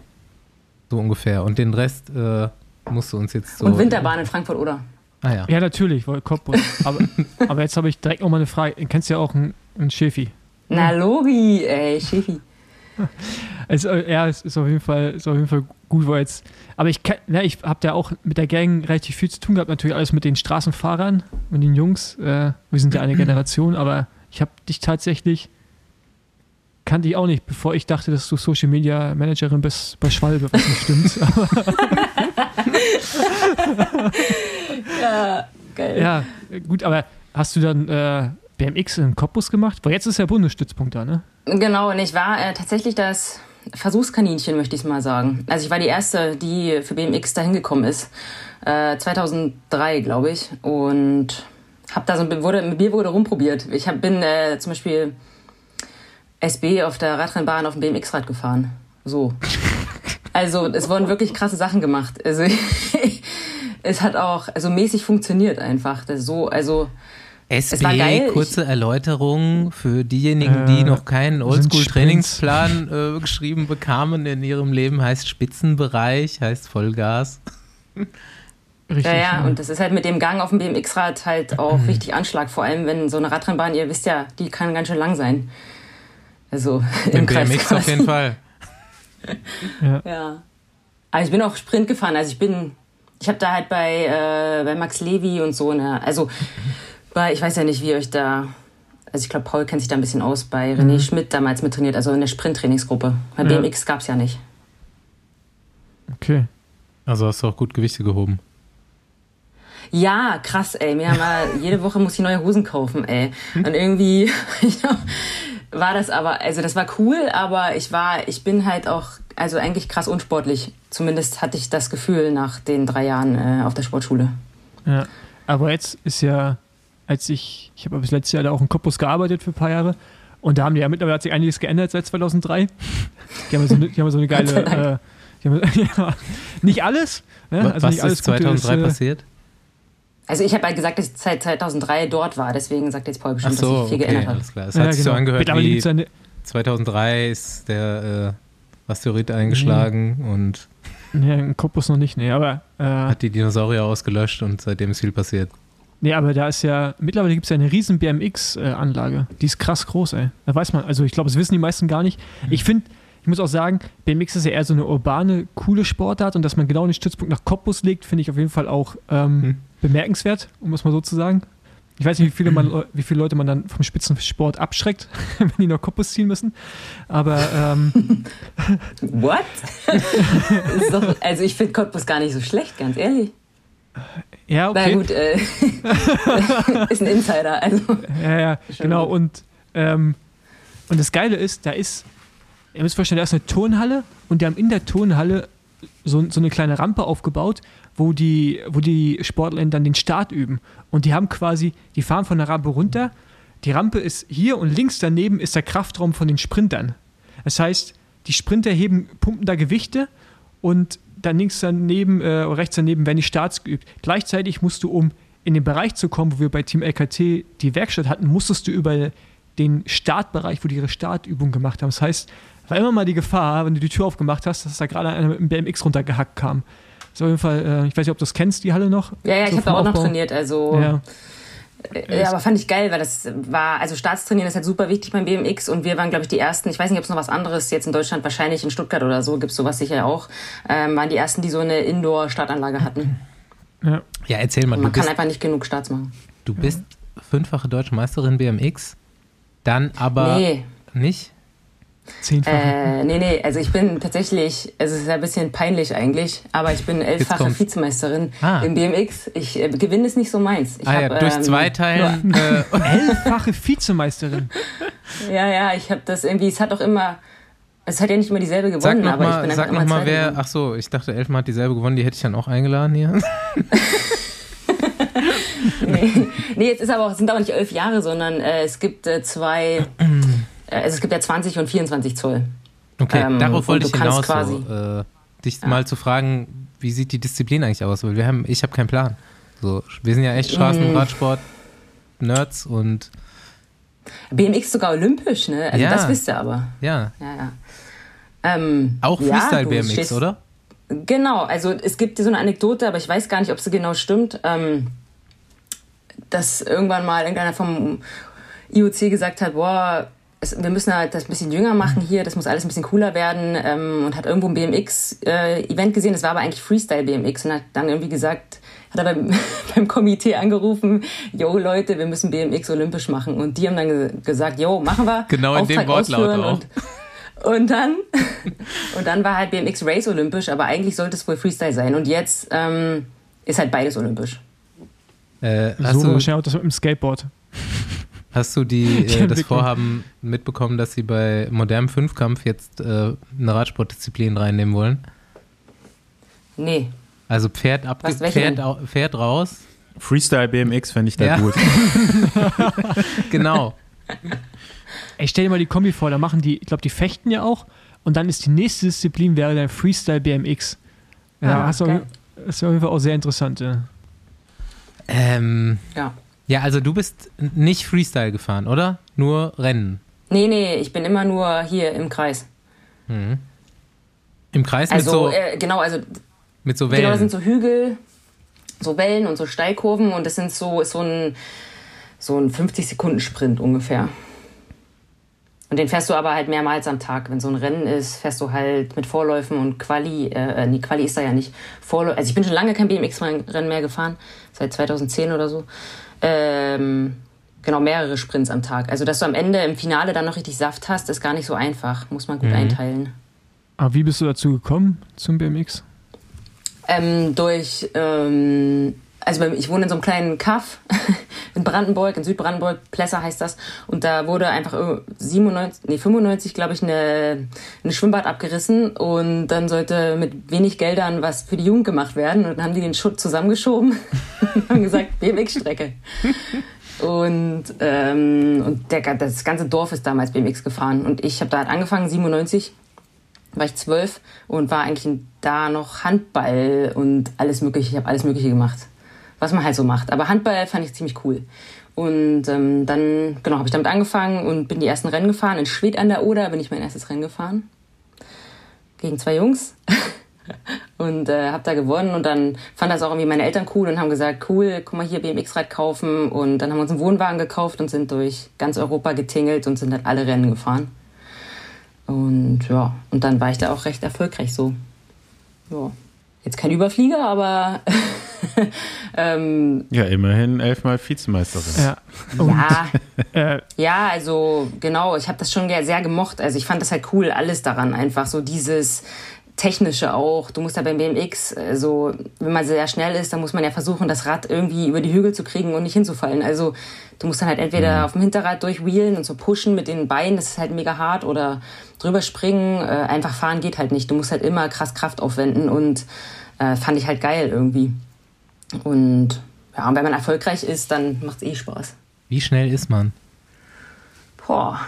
So ungefähr. Und den Rest äh, musst du uns jetzt so. Und Winterbahn in Frankfurt, oder? Ah ja. Ja, natürlich, Cottbus. aber, aber jetzt habe ich direkt noch mal eine Frage. Kennst du ja auch einen, einen Schäfi? Na, Logi, ey, Schäfi. Also, ja, es ist auf jeden Fall, ist auf jeden Fall gut, wo jetzt. Aber ich, ja, ich habe ja auch mit der Gang relativ viel zu tun gehabt, natürlich alles mit den Straßenfahrern und den Jungs. Äh, wir sind ja eine Generation, aber ich habe dich tatsächlich kannte ich auch nicht, bevor ich dachte, dass du Social Media Managerin bist bei Schwalbe, was nicht stimmt. ja, geil. Ja, gut, aber hast du dann äh, BMX in Cottbus gemacht? Weil jetzt ist ja Bundesstützpunkt da, ne? Genau, und ich war äh, tatsächlich das Versuchskaninchen, möchte ich mal sagen. Also ich war die Erste, die für BMX da hingekommen ist. Äh, 2003, glaube ich. Und hab da so, wurde, mit mir wurde rumprobiert. Ich hab, bin äh, zum Beispiel SB auf der Radrennbahn auf dem BMX-Rad gefahren. So. Also es wurden wirklich krasse Sachen gemacht. Also es hat auch also mäßig funktioniert einfach. So, also SB, kurze Erläuterung für diejenigen, die äh, noch keinen Oldschool-Trainingsplan äh, geschrieben bekamen in ihrem Leben, heißt Spitzenbereich, heißt Vollgas. Richtig, ja, ja, und das ist halt mit dem Gang auf dem BMX-Rad halt auch mhm. richtig Anschlag. Vor allem, wenn so eine Radrennbahn, ihr wisst ja, die kann ganz schön lang sein. Also im BMX auf jeden Fall. ja. ja. Also ich bin auch Sprint gefahren. Also ich bin, ich habe da halt bei, äh, bei Max Levy und so, ne, also bei, ich weiß ja nicht, wie euch da, also ich glaube, Paul kennt sich da ein bisschen aus, bei René mhm. Schmidt damals mit trainiert, also in der Sprint-Trainingsgruppe. Bei ja. BMX gab es ja nicht. Okay. Also hast du auch gut Gewichte gehoben. Ja, krass, ey. Mir haben jede Woche muss ich neue Hosen kaufen, ey. Und irgendwie war das aber, also das war cool, aber ich war, ich bin halt auch, also eigentlich krass unsportlich. Zumindest hatte ich das Gefühl nach den drei Jahren äh, auf der Sportschule. Ja, aber jetzt ist ja als ich, ich habe bis letztes Jahr da auch in Cottbus gearbeitet für ein paar Jahre. Und da haben die ja mittlerweile hat sich einiges geändert seit 2003. Die haben so eine, die haben so eine geile, äh, haben, ja, nicht alles. Ne? Also Was nicht alles ist 2003 ist, äh, passiert? Also ich habe halt gesagt, dass ich seit 2003 dort war, deswegen sagt jetzt Paul bestimmt, so, dass sich viel okay, geändert hat. Alles klar. Es hat ja, sich genau. so angehört wie 2003 ist der äh, Asteroid eingeschlagen nee. und ja, in Cottbus noch nicht, nee, aber äh, hat die Dinosaurier ausgelöscht und seitdem ist viel passiert. Nee, aber da ist ja, mittlerweile gibt es ja eine riesen BMX-Anlage. Die ist krass groß, ey. Da weiß man, also ich glaube, das wissen die meisten gar nicht. Ich finde, ich muss auch sagen, BMX ist ja eher so eine urbane, coole Sportart und dass man genau den Stützpunkt nach Cottbus legt, finde ich auf jeden Fall auch ähm, hm. bemerkenswert, um es mal so zu sagen. Ich weiß nicht, wie viele, man, wie viele Leute man dann vom Spitzensport abschreckt, wenn die nach Cottbus ziehen müssen. Aber. Ähm, What? doch, also, ich finde Cottbus gar nicht so schlecht, ganz ehrlich. Ja, okay. Na gut, äh, ist ein Insider. Also. Ja, ja, genau. Und, ähm, und das Geile ist, da ist, ihr müsst vorstellen, da ist eine Turnhalle und die haben in der Turnhalle so, so eine kleine Rampe aufgebaut, wo die, wo die Sportler dann den Start üben. Und die haben quasi, die fahren von der Rampe runter. Die Rampe ist hier und links daneben ist der Kraftraum von den Sprintern. Das heißt, die Sprinter heben, pumpen da Gewichte und dann links daneben, äh, rechts daneben werden die Starts geübt. Gleichzeitig musst du, um in den Bereich zu kommen, wo wir bei Team LKT die Werkstatt hatten, musstest du über den Startbereich, wo die ihre Startübung gemacht haben. Das heißt, war immer mal die Gefahr, wenn du die Tür aufgemacht hast, dass da gerade einer mit dem BMX runtergehackt kam. Das war auf jeden Fall, äh, ich weiß nicht, ob du das kennst, die Halle noch. Ja, ja, so ich habe da auch noch trainiert, also. Ja. Ja, aber fand ich geil, weil das war, also Staatstrainieren ist halt super wichtig beim BMX und wir waren, glaube ich, die ersten, ich weiß nicht, ob es noch was anderes jetzt in Deutschland, wahrscheinlich in Stuttgart oder so, gibt es sowas sicher auch, ähm, waren die ersten, die so eine Indoor-Startanlage hatten. Ja. Ja, erzähl mal. Und man du bist, kann einfach nicht genug Starts machen. du bist fünffache deutsche Meisterin BMX, dann aber Nee, nicht? Zehnfache. äh, nee, nee, also ich bin tatsächlich, also es ist ein bisschen peinlich eigentlich, aber ich bin elffache. Vizemeisterin Ah. im BMX. Ich äh, Gewinn ist nicht so meins. Ich ah ja, hab, durch ähm, zwei Teilen. Äh, Elffache Vizemeisterin. Ja, ja, ich habe das irgendwie, es hat auch immer, es hat ja nicht immer dieselbe sag gewonnen, noch aber ich mal, bin einfach sag immer noch mal Zweite wer. Ach so, ich dachte, Elfmal hat dieselbe gewonnen, die hätte ich dann auch eingeladen hier. Nee, nee, jetzt ist aber auch, es sind aber nicht elf Jahre, sondern äh, es gibt äh, zwei, also es gibt ja 20 und 24 Zoll. Okay, Ähm, darauf wollte ich hinaus, quasi- so, äh, dich mal zu fragen, wie sieht die Disziplin eigentlich aus? Weil wir haben, ich habe keinen Plan. So, wir sind ja echt Mhm. Straßenradsport Nerds und BMX ist sogar olympisch, ne? Also Ja. das wisst ihr aber. ja, Ja, ja. Ähm, auch ja, Freestyle du BMX, stehst- oder? Genau, also es gibt so eine Anekdote, aber ich weiß gar nicht, ob sie genau stimmt, ähm, dass irgendwann mal irgendeiner vom IOC gesagt hat, boah, es, wir müssen halt das ein bisschen jünger machen hier, das muss alles ein bisschen cooler werden ähm, und hat irgendwo ein BMX-Event gesehen, das war aber eigentlich Freestyle-BMX und hat dann irgendwie gesagt, hat er beim, beim Komitee angerufen, yo Leute, wir müssen BMX olympisch machen und die haben dann ge gesagt, yo, machen wir. Genau in dem Wortlaut auch. Und, und dann, und dann war halt BMX Race olympisch, aber eigentlich sollte es wohl Freestyle sein. Und jetzt ähm, ist halt beides olympisch. Äh, hast, so du, wahrscheinlich auch das mit dem Skateboard. Hast du die, Die äh, das. Vorhaben mitbekommen, dass sie bei modernem Fünfkampf jetzt äh, eine Radsportdisziplin reinnehmen wollen? Nee. Also Pferd, Was, welche Pferd, Pferd raus. Freestyle BMX fände ich da Ja. gut. Genau. Ey, stell dir mal die Kombi vor, da machen die, ich glaube, die fechten ja auch und dann ist die nächste Disziplin wäre dann Freestyle BMX. Ja, Ah, geil. das ist auf jeden Fall auch sehr interessant. Ja. ähm, Ja. Ja, also du bist nicht Freestyle gefahren, oder? Nur Rennen. Nee, nee, ich bin immer nur hier im Kreis. Im Kreis Also, mit so, äh, genau, also mit so genau, das sind Wellen. so Hügel, so Wellen und so Steilkurven und das sind so, ist so ein, so ein 50-Sekunden-Sprint ungefähr. Und den fährst du aber halt mehrmals am Tag. Wenn so ein Rennen ist, fährst du halt mit Vorläufen und Quali. Äh, nee, Quali ist da ja nicht. Vorläu also ich bin schon lange kein BMX-Rennen mehr gefahren, seit 2010 oder so. Ähm, genau, mehrere Sprints am Tag. Also, dass du am Ende im Finale dann noch richtig Saft hast, ist gar nicht so einfach. Muss man gut einteilen. Aber wie bist du dazu gekommen zum BMX? Ähm, durch, ähm, also ich wohne in so einem kleinen Kaff in Brandenburg, in Südbrandenburg, Plesser heißt das. Und da wurde einfach äh, 97, nee, 95, glaube ich, eine, ein Schwimmbad abgerissen. Und dann sollte mit wenig Geldern was für die Jugend gemacht werden. Und dann haben die den Schutt zusammengeschoben und haben gesagt, BMX-Strecke. Und, ähm, und der, das ganze Dorf ist damals BMX gefahren. Und ich habe da halt angefangen, 97 war ich zwölf und war eigentlich da noch Handball und alles Mögliche. Ich habe alles Mögliche gemacht, was man halt so macht. Aber Handball fand ich ziemlich cool. Und ähm, dann, genau, habe ich damit angefangen und bin die ersten Rennen gefahren. In Schwedt an der Oder bin ich mein erstes Rennen gefahren. Gegen zwei Jungs. und äh, habe da gewonnen. Und dann fanden das auch irgendwie meine Eltern cool und haben gesagt, cool, guck mal hier BMX-Rad kaufen. Und dann haben wir uns einen Wohnwagen gekauft und sind durch ganz Europa getingelt und sind halt alle Rennen gefahren. Und ja, und dann war ich da auch recht erfolgreich so. Ja. Jetzt kein Überflieger, aber ähm, Ja, immerhin elfmal Vizemeisterin. Ja. Ja, Äh, ja, also genau, ich habe das schon sehr gemocht. Also ich fand das halt cool, alles daran einfach so dieses technische auch. Du musst ja beim BMX, also wenn man sehr schnell ist, dann muss man ja versuchen, das Rad irgendwie über die Hügel zu kriegen und nicht hinzufallen. Also du musst dann halt entweder auf dem Hinterrad durchwheelen und so pushen mit den Beinen, das ist halt mega hart, oder drüber springen. Äh, einfach fahren geht halt nicht. Du musst halt immer krass Kraft aufwenden und äh, fand ich halt geil irgendwie. Und ja, und wenn man erfolgreich ist, dann macht es eh Spaß. Wie schnell ist man? Boah.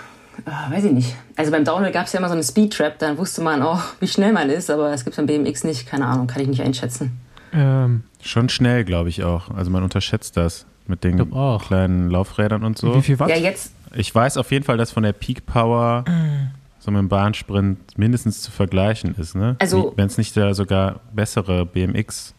Ah, weiß ich nicht. Also beim Downhill gab es ja immer so eine Speed-Trap, dann wusste man auch, wie schnell man ist, aber es gibt beim BMX nicht, keine Ahnung, kann ich nicht einschätzen. Ähm, Schon schnell, glaube ich auch. Also man unterschätzt das mit den kleinen Laufrädern und so. Wie viel Watt? Ja, jetzt. Ich weiß auf jeden Fall, dass von der Peak Power so mit dem Bahnsprint mindestens zu vergleichen ist, ne? Also, Wenn es nicht da sogar bessere BMX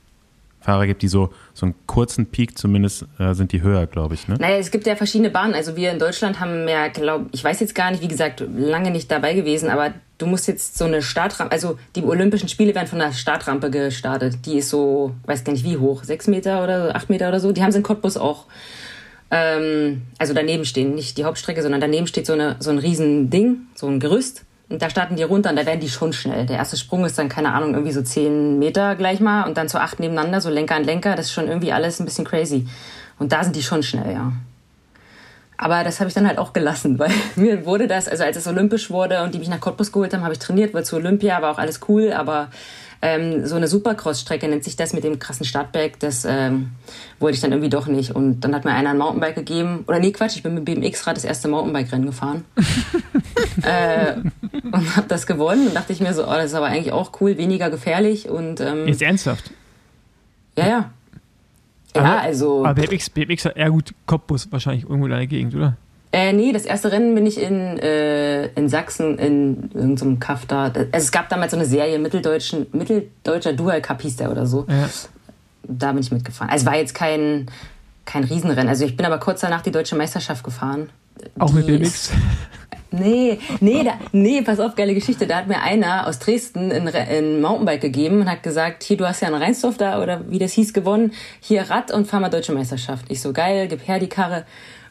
Fahrer gibt, die so, so einen kurzen Peak zumindest äh, sind die höher, glaube ich. Ne? Naja, es gibt ja verschiedene Bahnen. Also wir in Deutschland haben ja, glaube ich, weiß jetzt gar nicht, wie gesagt, lange nicht dabei gewesen, aber du musst jetzt so eine Startrampe, also die Olympischen Spiele werden von einer Startrampe gestartet. Die ist so, weiß gar nicht wie hoch, sechs Meter oder acht Meter oder so. Die haben sie in Cottbus auch. Ähm, also daneben stehen, nicht die Hauptstrecke, sondern daneben steht so, eine, so ein riesen Ding, so ein Gerüst. Und da starten die runter und da werden die schon schnell. Der erste Sprung ist dann, keine Ahnung, irgendwie so zehn Meter gleich mal und dann zu acht nebeneinander, so Lenker an Lenker. Das ist schon irgendwie alles ein bisschen crazy. Und da sind die schon schnell, ja. Aber das habe ich dann halt auch gelassen, weil mir wurde das, also als es olympisch wurde und die mich nach Cottbus geholt haben, habe ich trainiert, weil zu Olympia war auch alles cool, aber ähm, so eine Supercross-Strecke nennt sich das mit dem krassen Startberg, das ähm, wollte ich dann irgendwie doch nicht. Und dann hat mir einer ein Mountainbike gegeben, oder nee, Quatsch, ich bin mit BMX-Rad das erste Mountainbike-Rennen gefahren. äh, und habe das gewonnen und dachte ich mir so, oh, das ist aber eigentlich auch cool, weniger gefährlich und... Ähm, Jetzt ernsthaft? Ja, ja. Ja, aber, also... Aber BMX, BMX hat eher gut Cottbus wahrscheinlich irgendwo in der Gegend, oder? Äh, nee, das erste Rennen bin ich in, äh, in Sachsen in irgendeinem Kaff da. Also es gab damals so eine Serie, Mitteldeutschen, Mitteldeutscher Dual Cup hieß der oder so. Ja. Da bin ich mitgefahren. Also es war jetzt kein, kein Riesenrennen. Also ich bin aber kurz danach die deutsche Meisterschaft gefahren. Auch die mit BMX? Nee, nee, da, nee, pass auf, geile Geschichte. Da hat mir einer aus Dresden ein, ein Mountainbike gegeben und hat gesagt, hier, du hast ja einen Rheinsdorf da oder wie das hieß gewonnen, hier Rad und fahr mal deutsche Meisterschaft. Ich so, geil, gib her die Karre.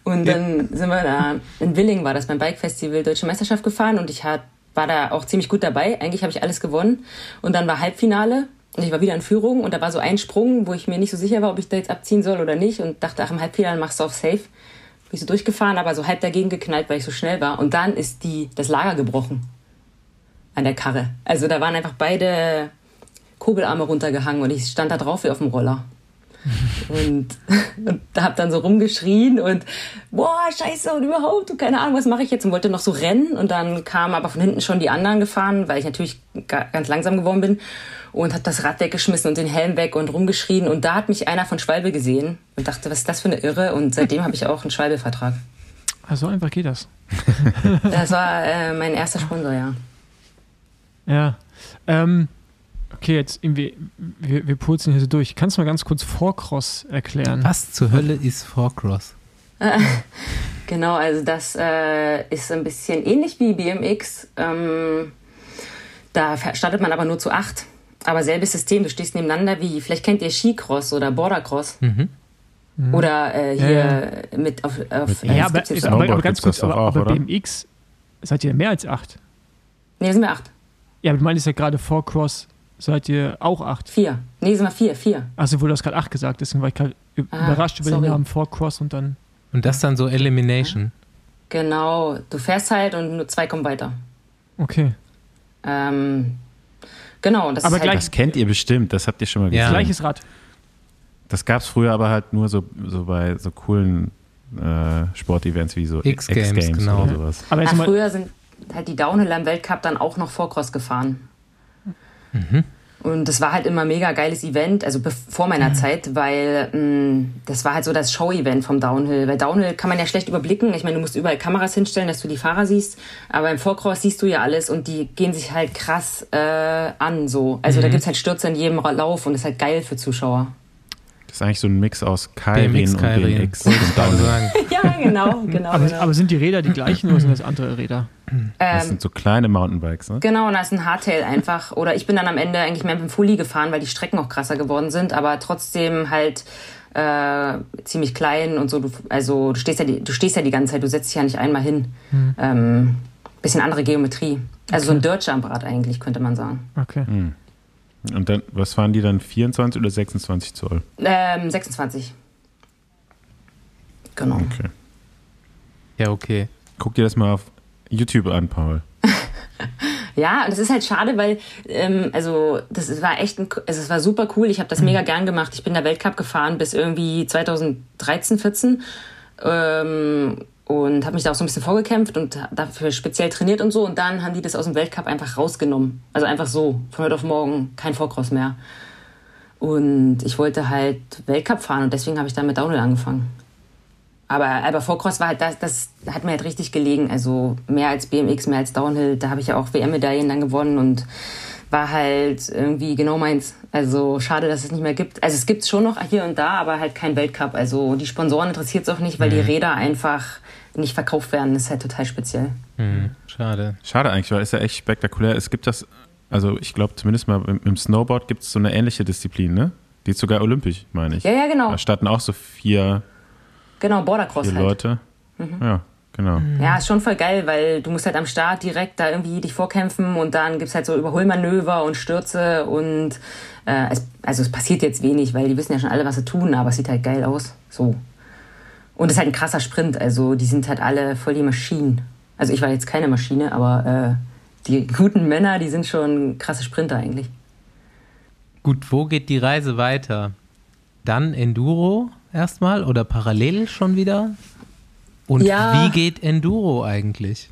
Und dann sind wir da, in Willing war das beim Bike Festival Deutsche Meisterschaft gefahren und ich hat, war da auch ziemlich gut dabei. Eigentlich habe ich alles gewonnen. Und dann war Halbfinale und ich war wieder in Führung und da war so ein Sprung, wo ich mir nicht so sicher war, ob ich da jetzt abziehen soll oder nicht und dachte, ach, im Halbfinale machst du auf Safe. Bin ich so durchgefahren, aber so halb dagegen geknallt, weil ich so schnell war. Und dann ist die, das Lager gebrochen. An der Karre. Also da waren einfach beide Kurbelarme runtergehangen und ich stand da drauf wie auf dem Roller. Und, und hab dann so rumgeschrien und boah, scheiße und überhaupt und keine Ahnung, was mache ich jetzt und wollte noch so rennen und dann kamen aber von hinten schon die anderen gefahren, weil ich natürlich ganz langsam geworden bin und hat das Rad weggeschmissen und den Helm weg und rumgeschrien und da hat mich einer von Schwalbe gesehen und dachte, was ist das für eine Irre und seitdem habe ich auch einen Schwalbe-Vertrag. Also einfach geht das. das war äh, mein erster Sponsor, ja. Ja. Ähm, okay, jetzt irgendwie, wir, wir purzeln hier so durch. Kannst du mal ganz kurz Forecross erklären? Was zur Hölle ist Forecross? genau, also das äh, ist ein bisschen ähnlich wie BMX. Ähm, da startet man aber nur zu acht. Aber selbes System, du stehst nebeneinander wie, vielleicht kennt ihr Skicross oder Bordercross. Mhm. Oder äh, hier ja. mit auf, auf ja, aber, aber, aber, ganz kurz, aber, auch, aber BMX seid ihr mehr als acht? Nee, sind wir acht. Ja, aber du meintest ja gerade Forecross seid ihr auch acht? Vier. Nee, sind wir vier, vier. Also, wo du hast gerade acht gesagt, deswegen war ich gerade ah, überrascht über sorry. den Namen Forecross und dann. Und das dann so Elimination? Genau, du fährst halt und nur zwei kommen weiter. Okay. Ähm, genau, das aber ist gleich, halt das kennt ihr bestimmt, das habt ihr schon mal gesehen. Ja. Gleiches Rad. Das gab es früher aber halt nur so, so bei so coolen äh, Sportevents wie so X-Games X genau. oder sowas. Aber Ach, früher sind halt die Downhiller im Weltcup dann auch noch Vorcross gefahren. Mhm. Und das war halt immer ein mega geiles Event, also vor meiner mhm. Zeit, weil mh, das war halt so das Show-Event vom Downhill. Weil Downhill kann man ja schlecht überblicken. Ich meine, du musst überall Kameras hinstellen, dass du die Fahrer siehst. Aber im Vorcross siehst du ja alles und die gehen sich halt krass äh, an. so. Also mhm. da gibt's halt Stürze in jedem Lauf und das ist halt geil für Zuschauer. Das ist eigentlich so ein Mix aus Kairin und BMX. ja, genau, genau, aber, genau. aber, sind die Räder die gleichen oder sind das andere Räder? Das sind so kleine Mountainbikes, ne? Genau, und da ist ein Hardtail einfach. Oder ich bin dann am Ende eigentlich mehr mit dem Fully gefahren, weil die Strecken auch krasser geworden sind, aber trotzdem halt äh, ziemlich klein und so. Du, also du stehst, ja die, du stehst ja die ganze Zeit, du setzt dich ja nicht einmal hin. Hm. Ähm, bisschen andere Geometrie. Also okay. so ein Dirtjump-Rad eigentlich, könnte man sagen. Okay. Hm. Und dann, was waren die dann, 24 oder 26 Zoll? Ähm, 26. Genau. Okay. Ja, okay. Guck dir das mal auf YouTube an, Paul. ja, und das ist halt schade, weil, ähm, also, das war echt, ein, also, es war super cool. Ich habe das mega gern gemacht. Ich bin der Weltcup gefahren bis irgendwie 2013, 14. Ähm, und habe mich da auch so ein bisschen vorgekämpft und dafür speziell trainiert und so. Und dann haben die das aus dem Weltcup einfach rausgenommen. Also einfach so, von heute auf morgen, kein Vorcross mehr. Und ich wollte halt Weltcup fahren und deswegen habe ich dann mit Downhill angefangen. Aber, aber Vorcross war halt, das, das hat mir halt richtig gelegen. Also mehr als BMX, mehr als Downhill. Da habe ich ja auch WM-Medaillen dann gewonnen und war halt irgendwie genau meins. Also schade, dass es nicht mehr gibt. Also es gibt es schon noch hier und da, aber halt kein Weltcup. Also die Sponsoren interessiert es auch nicht, weil mhm. die Räder einfach nicht verkauft werden. Das ist halt total speziell. Hm, schade. Schade eigentlich, weil es ja echt spektakulär. Es gibt das, also ich glaube zumindest mal im, im Snowboard gibt es so eine ähnliche Disziplin, ne? Die ist sogar olympisch, meine ich. Ja, ja, genau. Da starten auch so vier, genau, Bordercross vier halt. Leute. Mhm. Ja, genau. Mhm. Ja, ist schon voll geil, weil du musst halt am Start direkt da irgendwie dich vorkämpfen und dann gibt es halt so Überholmanöver und Stürze und äh, es, also es passiert jetzt wenig, weil die wissen ja schon alle, was sie tun, aber es sieht halt geil aus. So. Und es ist halt ein krasser Sprint, also die sind halt alle voll die Maschinen. Also ich war jetzt keine Maschine, aber äh, die guten Männer, die sind schon krasse Sprinter eigentlich. Gut, wo geht die Reise weiter? Dann Enduro erstmal oder parallel schon wieder? Und ja. wie geht Enduro eigentlich?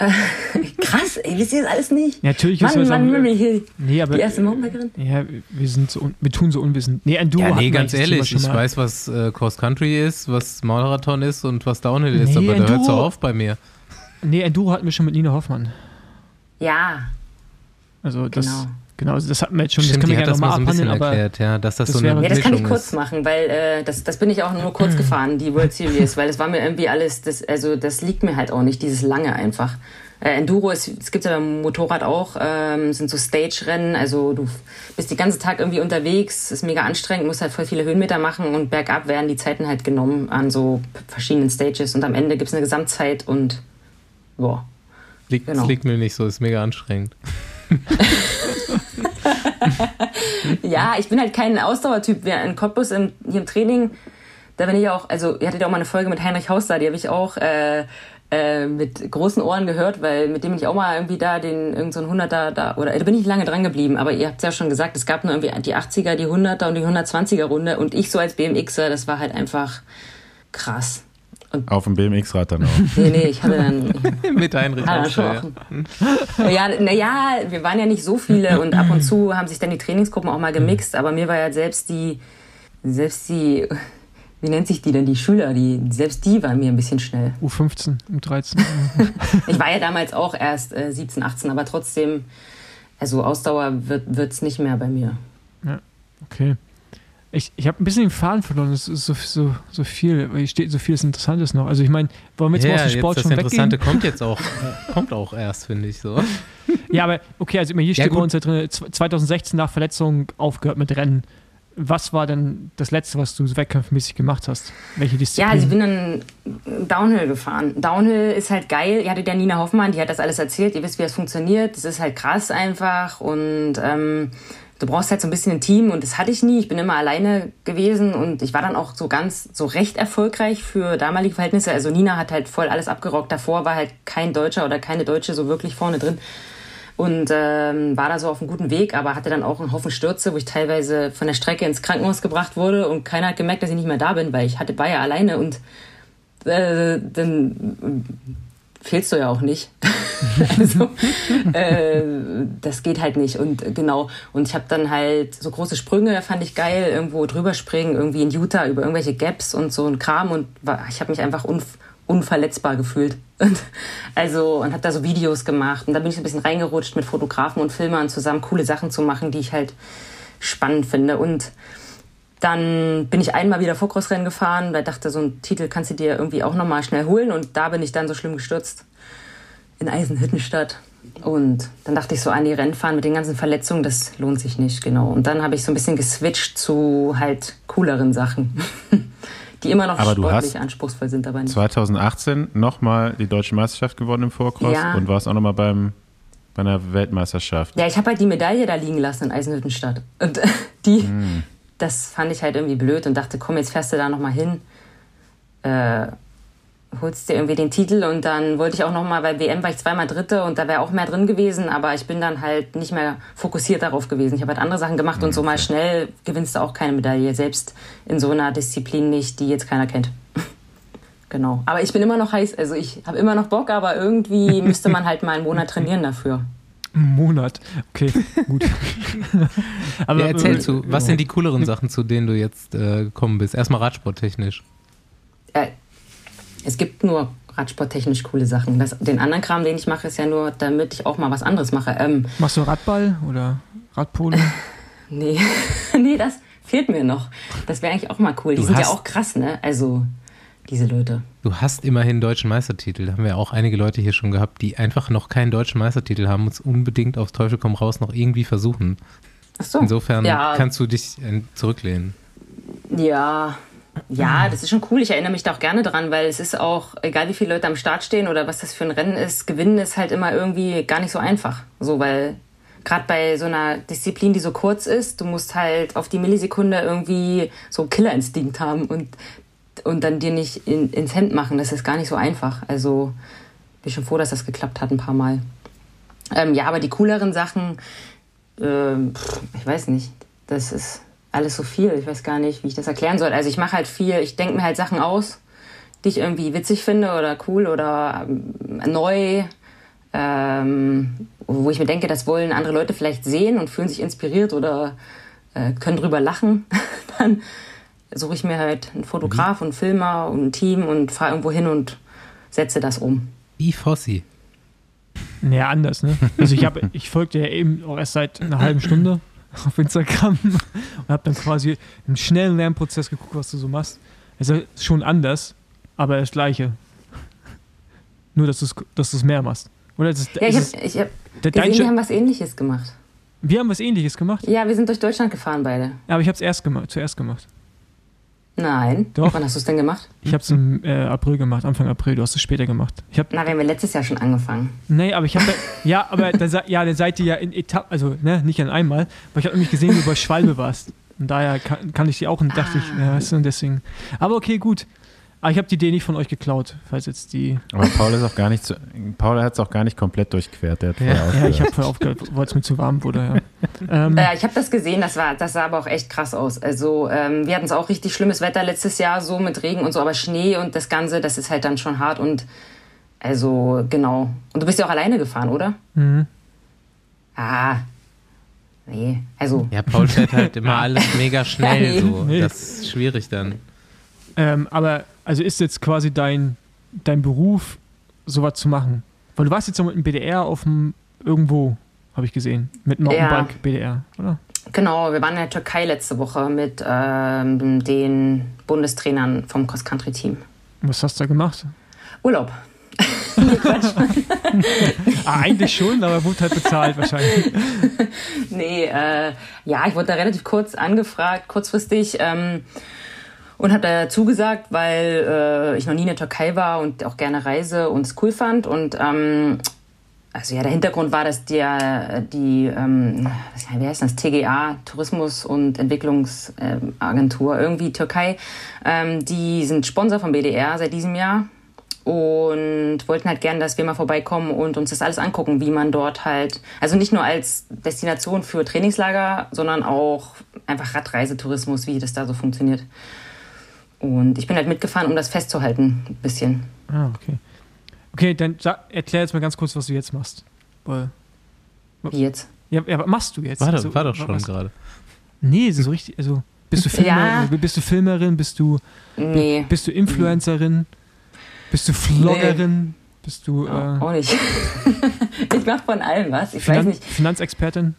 krass, ey, wisst ihr das alles nicht? Natürlich Mann, Mann, Mann, hier nee, aber, die erste Mountainbikerin. Ja, wir, sind so, wir tun so unwissend. Nee, Enduro ja, nee, ganz ehrlich, ich weiß, was äh, Cross Country ist, was Marathon ist und was Downhill nee, ist, aber Enduro, da hört so auf bei mir. Nee, Enduro hatten wir schon mit Nina Hoffmann. Ja. Also das, genau. Genau, also das hatten wir jetzt schon, Stimmt, das können wir ja nochmal so abhandeln, aber erklärt, ja, dass das, das so eine ja, das kann ich kurz ist. machen, weil äh, das, das bin ich auch nur kurz gefahren, die World Series, weil es war mir irgendwie alles, das, also das liegt mir halt auch nicht, dieses lange einfach. Äh, Enduro, ist, es gibt ja beim Motorrad auch, ähm, sind so Stage-Rennen, also du bist den ganzen Tag irgendwie unterwegs, ist mega anstrengend, musst halt voll viele Höhenmeter machen und bergab werden die Zeiten halt genommen an so verschiedenen Stages und am Ende gibt es eine Gesamtzeit und boah. Liegt, genau. liegt mir nicht so, ist mega anstrengend. ja, ich bin halt kein Ausdauertyp. In Cottbus im, hier im Training, da bin ich auch, also ihr hattet ja auch mal eine Folge mit Heinrich Haus da, die habe ich auch äh, äh, mit großen Ohren gehört, weil mit dem bin ich auch mal irgendwie da den irgend so ein 100er da oder da bin ich lange dran geblieben, aber ihr habt es ja schon gesagt, es gab nur irgendwie die 80er, die 100er und die 120er Runde und ich so als BMXer, das war halt einfach krass. Und Auf dem BMX-Rad dann auch. Nee, nee, ich hatte dann. Mit Heinrich ja, ja, naja, wir waren ja nicht so viele und ab und zu haben sich dann die Trainingsgruppen auch mal gemixt, aber mir war ja selbst die, selbst die, wie nennt sich die denn, die Schüler, die, selbst die waren mir ein bisschen schnell. U15, U13. ich war ja damals auch erst äh, 17, 18, aber trotzdem, also Ausdauer wird es nicht mehr bei mir. Ja, okay. Ich, ich habe ein bisschen den Faden verloren. Es ist so, so, so viel, hier steht so vieles Interessantes noch. Also ich meine, wollen wir jetzt ja, mal aus dem Sport jetzt schon das Interessante weggehen? kommt jetzt auch, kommt auch erst, finde ich so. Ja, aber okay, also hier steht ja, bei uns ja drin, 2016 nach Verletzung aufgehört mit Rennen. Was war denn das Letzte, was du wettkampfmäßig gemacht hast? Welche Disziplin? Ja, also ich bin dann Downhill gefahren. Downhill ist halt geil. Ihr hattet ja Nina Hoffmann, die hat das alles erzählt. Ihr wisst, wie das funktioniert. Das ist halt krass einfach und ähm, du brauchst halt so ein bisschen ein Team und das hatte ich nie. Ich bin immer alleine gewesen und ich war dann auch so ganz, so recht erfolgreich für damalige Verhältnisse. Also Nina hat halt voll alles abgerockt. Davor war halt kein Deutscher oder keine Deutsche so wirklich vorne drin und ähm, war da so auf einem guten Weg, aber hatte dann auch einen Haufen Stürze, wo ich teilweise von der Strecke ins Krankenhaus gebracht wurde und keiner hat gemerkt, dass ich nicht mehr da bin, weil ich hatte, ja alleine und äh, dann fehlst du ja auch nicht. also äh, das geht halt nicht. Und äh, genau. Und ich habe dann halt so große Sprünge fand ich geil irgendwo drüber springen irgendwie in Utah über irgendwelche Gaps und so ein Kram und war, ich habe mich einfach unf unverletzbar gefühlt. Und also und habe da so Videos gemacht. Und da bin ich ein bisschen reingerutscht mit Fotografen und Filmern zusammen coole Sachen zu machen die ich halt spannend finde. Und dann bin ich einmal wieder Vorkrossrennen gefahren, weil ich dachte, so einen Titel kannst du dir irgendwie auch nochmal schnell holen. Und da bin ich dann so schlimm gestürzt in Eisenhüttenstadt. Und dann dachte ich so, an die Rennfahren mit den ganzen Verletzungen, das lohnt sich nicht, genau. Und dann habe ich so ein bisschen geswitcht zu halt cooleren Sachen, die immer noch aber sportlich anspruchsvoll sind, aber nicht. 2018 nochmal die deutsche Meisterschaft gewonnen im Vorcross ja. und warst auch nochmal beim bei einer Weltmeisterschaft. Ja, ich habe halt die Medaille da liegen lassen in Eisenhüttenstadt. Und die, mm das fand ich halt irgendwie blöd und dachte, komm, jetzt fährst du da nochmal hin, äh, holst dir irgendwie den Titel und dann wollte ich auch nochmal, weil WM war ich zweimal Dritte und da wäre auch mehr drin gewesen, aber ich bin dann halt nicht mehr fokussiert darauf gewesen. Ich habe halt andere Sachen gemacht okay. und so mal schnell gewinnst du auch keine Medaille, selbst in so einer Disziplin nicht, die jetzt keiner kennt. genau. Aber ich bin immer noch heiß, also ich habe immer noch Bock, aber irgendwie müsste man halt mal einen Monat trainieren dafür. Einen Monat, okay, gut. aber ja, erzähl äh, zu, was sind die cooleren Sachen, zu denen du jetzt äh, gekommen bist? Erstmal radsporttechnisch. Äh, es gibt nur radsporttechnisch coole Sachen. Das, den anderen Kram, den ich mache, ist ja nur, damit ich auch mal was anderes mache. Ähm, Machst du Radball oder Radpolo? nee, nee, das fehlt mir noch. Das wäre eigentlich auch mal cool. Die du sind ja auch krass, ne? Also diese Leute. Du hast immerhin deutschen Meistertitel. Da haben wir auch einige Leute hier schon gehabt, die einfach noch keinen deutschen Meistertitel haben und es unbedingt aufs Teufel komm raus noch irgendwie versuchen. Ach so. Insofern ja. kannst du dich äh, zurücklehnen. Ja, ja, das ist schon cool. Ich erinnere mich da auch gerne dran, weil es ist auch, egal wie viele Leute am Start stehen oder was das für ein Rennen ist, gewinnen ist halt immer irgendwie gar nicht so einfach. So, weil gerade bei so einer Disziplin, die so kurz ist, du musst halt auf die Millisekunde irgendwie so Killerinstinkt haben und, und dann dir nicht in, ins Hemd machen. Das ist gar nicht so einfach. Also bin schon froh, dass das geklappt hat ein paar Mal. Ähm, ja, aber die cooleren Sachen, äh, ich weiß nicht, das ist alles so viel. Ich weiß gar nicht, wie ich das erklären soll. Also ich mache halt viel, ich denke mir halt Sachen aus, die ich irgendwie witzig finde oder cool oder ähm, neu, ähm, wo ich mir denke, das wollen andere Leute vielleicht sehen und fühlen sich inspiriert oder äh, können drüber lachen. Dann suche ich mir halt einen Fotograf und einen Filmer und ein Team und fahre irgendwo hin und setze das um. Wie Fossi. Naja, anders, ne? Also ich habe, ich folge dir ja eben auch erst seit einer halben Stunde auf Instagram und habe dann quasi im schnellen Lernprozess geguckt, was du so machst. Es ist schon anders, aber das Gleiche. Nur, dass du es dass mehr machst. Oder ist, ja, ich habe ich hab gesehen, wir haben was Ähnliches gemacht. Wir haben was Ähnliches gemacht? Ja, wir sind durch Deutschland gefahren beide. Ja, aber ich habe es erst gemacht, zuerst gemacht. Nein. Doch. Wann hast du es denn gemacht? Ich habe es im äh, April gemacht, Anfang April. Du hast es später gemacht. Ich hab, Na, wir haben ja letztes Jahr schon angefangen. Nee, aber ich habe. ja, aber dann, ja, dann seid ihr ja in Etappen, also ne, nicht an einmal. Aber ich habe nämlich gesehen, wie du bei Schwalbe warst. Und daher kann, kann ich die auch und dachte ah. ich, ja, weißt du, deswegen. Aber okay, gut. Aber ah, ich habe die Idee nicht von euch geklaut, falls jetzt die. Aber Paul ist auch gar nicht, zu, Paul hat es auch gar nicht komplett durchquert. Der hat ja. ja, ich habe vorher aufgehört, weil es mir zu warm wurde. Ja. ähm. äh, ich habe das gesehen, das war, das sah aber auch echt krass aus. Also ähm, wir hatten es auch richtig schlimmes Wetter letztes Jahr, so mit Regen und so, aber Schnee und das Ganze, das ist halt dann schon hart und also genau. Und du bist ja auch alleine gefahren, oder? Mhm. Ah, Nee, also. Ja, Paul fährt halt immer alles mega schnell. ja, nee. so. Das ist schwierig dann. Ähm, aber also ist jetzt quasi dein, dein Beruf, sowas zu machen? Weil du warst jetzt noch mit dem BDR auf dem irgendwo, habe ich gesehen, mit Mountainbike ja. BDR, oder? Genau, wir waren in der Türkei letzte Woche mit ähm, den Bundestrainern vom Cross-Country-Team. Was hast du da gemacht? Urlaub. ah, eigentlich schon, aber wurde halt bezahlt wahrscheinlich. nee, äh, ja, ich wurde da relativ kurz angefragt, kurzfristig. Ähm, und habe da zugesagt, weil äh, ich noch nie in der Türkei war und auch gerne reise und es cool fand. Und ähm, also ja, der Hintergrund war, dass der, die, ähm, wie heißt das, TGA, Tourismus- und Entwicklungsagentur, irgendwie Türkei, ähm, die sind Sponsor vom BDR seit diesem Jahr und wollten halt gerne, dass wir mal vorbeikommen und uns das alles angucken, wie man dort halt, also nicht nur als Destination für Trainingslager, sondern auch einfach Radreisetourismus, wie das da so funktioniert. Und ich bin halt mitgefahren, um das festzuhalten, ein bisschen. Ah, okay. Okay, dann sag, erklär jetzt mal ganz kurz, was du jetzt machst. Weil, Wie jetzt? Ja, ja, was machst du jetzt? War, also, war doch schon gerade. Nee, so richtig, also bist du Filmer, ja. bist du Filmerin, bist du nee. bist du Influencerin, bist du Vloggerin, nee. bist du äh, auch nicht. ich mach von allem was. Ich Finan weiß nicht. Finanzexpertin?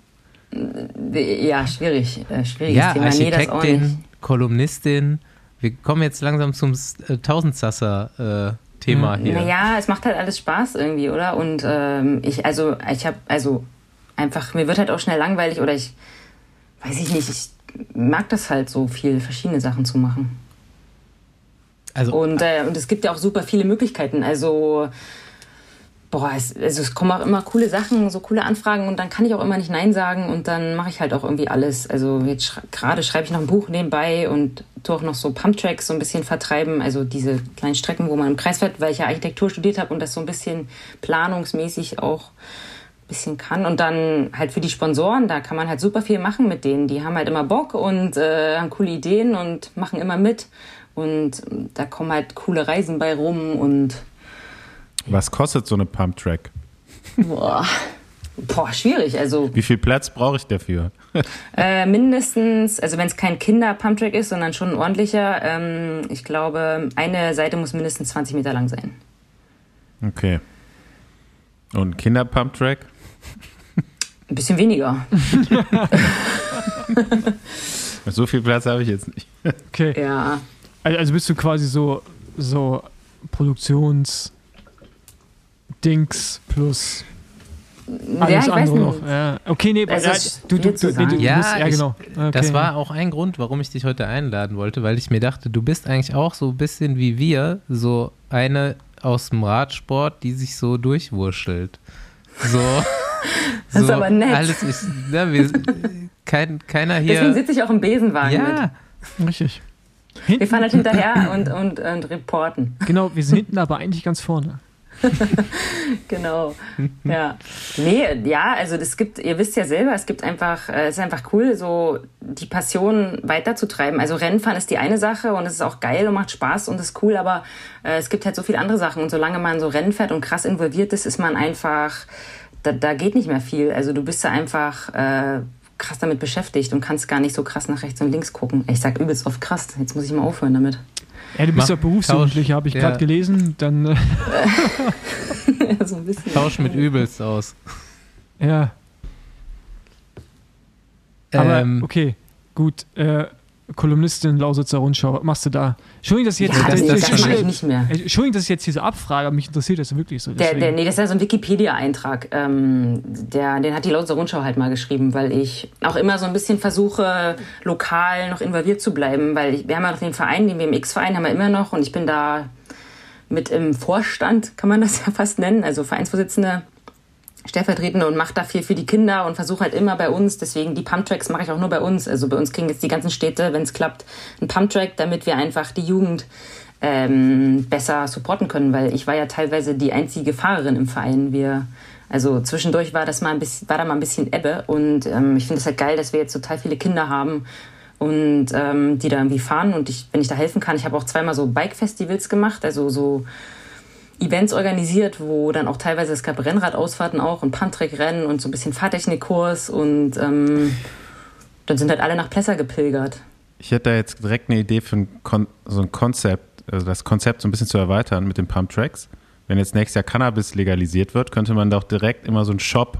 Ja, schwierig, äh, schwieriges ja, Thema. Architektin, nee, Kolumnistin, wir kommen jetzt langsam zum äh, Tausendsasser-Thema äh, hier. Naja, es macht halt alles Spaß irgendwie, oder? Und ähm, ich, also, ich habe, also einfach, mir wird halt auch schnell langweilig oder ich, weiß ich nicht, ich mag das halt so viel, verschiedene Sachen zu machen. Also, und, äh, und es gibt ja auch super viele Möglichkeiten. Also boah, es, also es kommen auch immer coole Sachen, so coole Anfragen und dann kann ich auch immer nicht Nein sagen und dann mache ich halt auch irgendwie alles. Also jetzt sch gerade schreibe ich noch ein Buch nebenbei und tue auch noch so Pumptracks so ein bisschen vertreiben, also diese kleinen Strecken, wo man im Kreis fährt, weil ich ja Architektur studiert habe und das so ein bisschen planungsmäßig auch ein bisschen kann. Und dann halt für die Sponsoren, da kann man halt super viel machen mit denen. Die haben halt immer Bock und äh, haben coole Ideen und machen immer mit. Und da kommen halt coole Reisen bei rum und. Was kostet so eine Pump-Track? Boah. Boah, schwierig. Also Wie viel Platz brauche ich dafür? äh, mindestens, also wenn es kein Kinder-Pumptrack ist, sondern schon ein ordentlicher, ähm, ich glaube, eine Seite muss mindestens 20 Meter lang sein. Okay. Und ein Kinder-Pump-Track? Ein bisschen weniger. So viel Platz habe ich jetzt nicht. Okay. Ja. Also also bist du quasi so, so Produktions Dings plus ja, alles weiß andere noch. Ja. Okay, nee, Also ja, du, du, du, nee, du. Ja, bist, ja genau. Okay. Das war auch ein Grund, warum ich dich heute einladen wollte, weil ich mir dachte, du bist eigentlich auch so ein bisschen wie wir, so eine aus dem Radsport, die sich so durchwurschtelt. So. Das ist so aber nett. Alles ist, ja, wir, kein, keiner Deswegen hier. sitze ich auch im Besenwagen mit. Ja, richtig. Wir fahren halt hinterher und, und, und reporten. Genau, wir sind hinten aber eigentlich ganz vorne. Genau. Ja. Nee, ja, also es gibt, ihr wisst ja selber, es gibt einfach, äh, es ist einfach cool, so die Passion weiterzutreiben. Also Rennfahren ist die eine Sache und es ist auch geil und macht Spaß und ist cool, aber äh, es gibt halt so viele andere Sachen und solange man so Rennen fährt und krass involviert ist, ist man einfach, da, da geht nicht mehr viel. Also du bist da einfach äh, krass damit beschäftigt und kannst gar nicht so krass nach rechts und links gucken. Ich sag übelst oft krass, jetzt muss ich mal aufhören damit. Ja, du bist Mach- ja Berufsjugendlicher, habe ich Ja. gerade gelesen. Dann, äh, so ein bisschen. Tausch mit übelst aus. ja. Aber Ähm, okay, gut. Äh, Kolumnistin Lausitzer Rundschau, was machst du da? Entschuldigung, dass ich jetzt, Ja, das- das das, nicht mehr. Entschuldigung, dass ich jetzt hier so abfrage, aber mich interessiert das wirklich so. Der, der, nee, das ist ja so ein Wikipedia-Eintrag. Ähm, der, den hat die Lausitzer Rundschau halt mal geschrieben, weil ich auch immer so ein bisschen versuche, lokal noch involviert zu bleiben, weil ich, wir haben ja noch den Verein, den WMX-Verein haben wir immer noch und ich bin da mit im Vorstand, kann man das ja fast nennen, also Vereinsvorsitzende, stellvertretende und mache da viel für die Kinder und versuche halt immer bei uns, deswegen die Pumptracks mache ich auch nur bei uns. Also bei uns kriegen jetzt die ganzen Städte, wenn es klappt, einen Pumptrack, damit wir einfach die Jugend ähm, besser supporten können, weil ich war ja teilweise die einzige Fahrerin im Verein. Wir, also zwischendurch war das mal ein bisschen, war da mal ein bisschen Ebbe und ähm, ich finde es halt geil, dass wir jetzt total viele Kinder haben und ähm, die da irgendwie fahren und ich, wenn ich da helfen kann, ich habe auch zweimal so Bike-Festivals gemacht, also so Events organisiert, wo dann auch teilweise es gab Rennradausfahrten auch und Pumptrack-Rennen und so ein bisschen Fahrtechnikkurs und ähm, dann sind halt alle nach Plesser gepilgert. Ich hätte da jetzt direkt eine Idee für ein Kon so ein Konzept, also das Konzept so ein bisschen zu erweitern mit den Pump Tracks. Wenn jetzt nächstes Jahr Cannabis legalisiert wird, könnte man doch direkt immer so einen Shop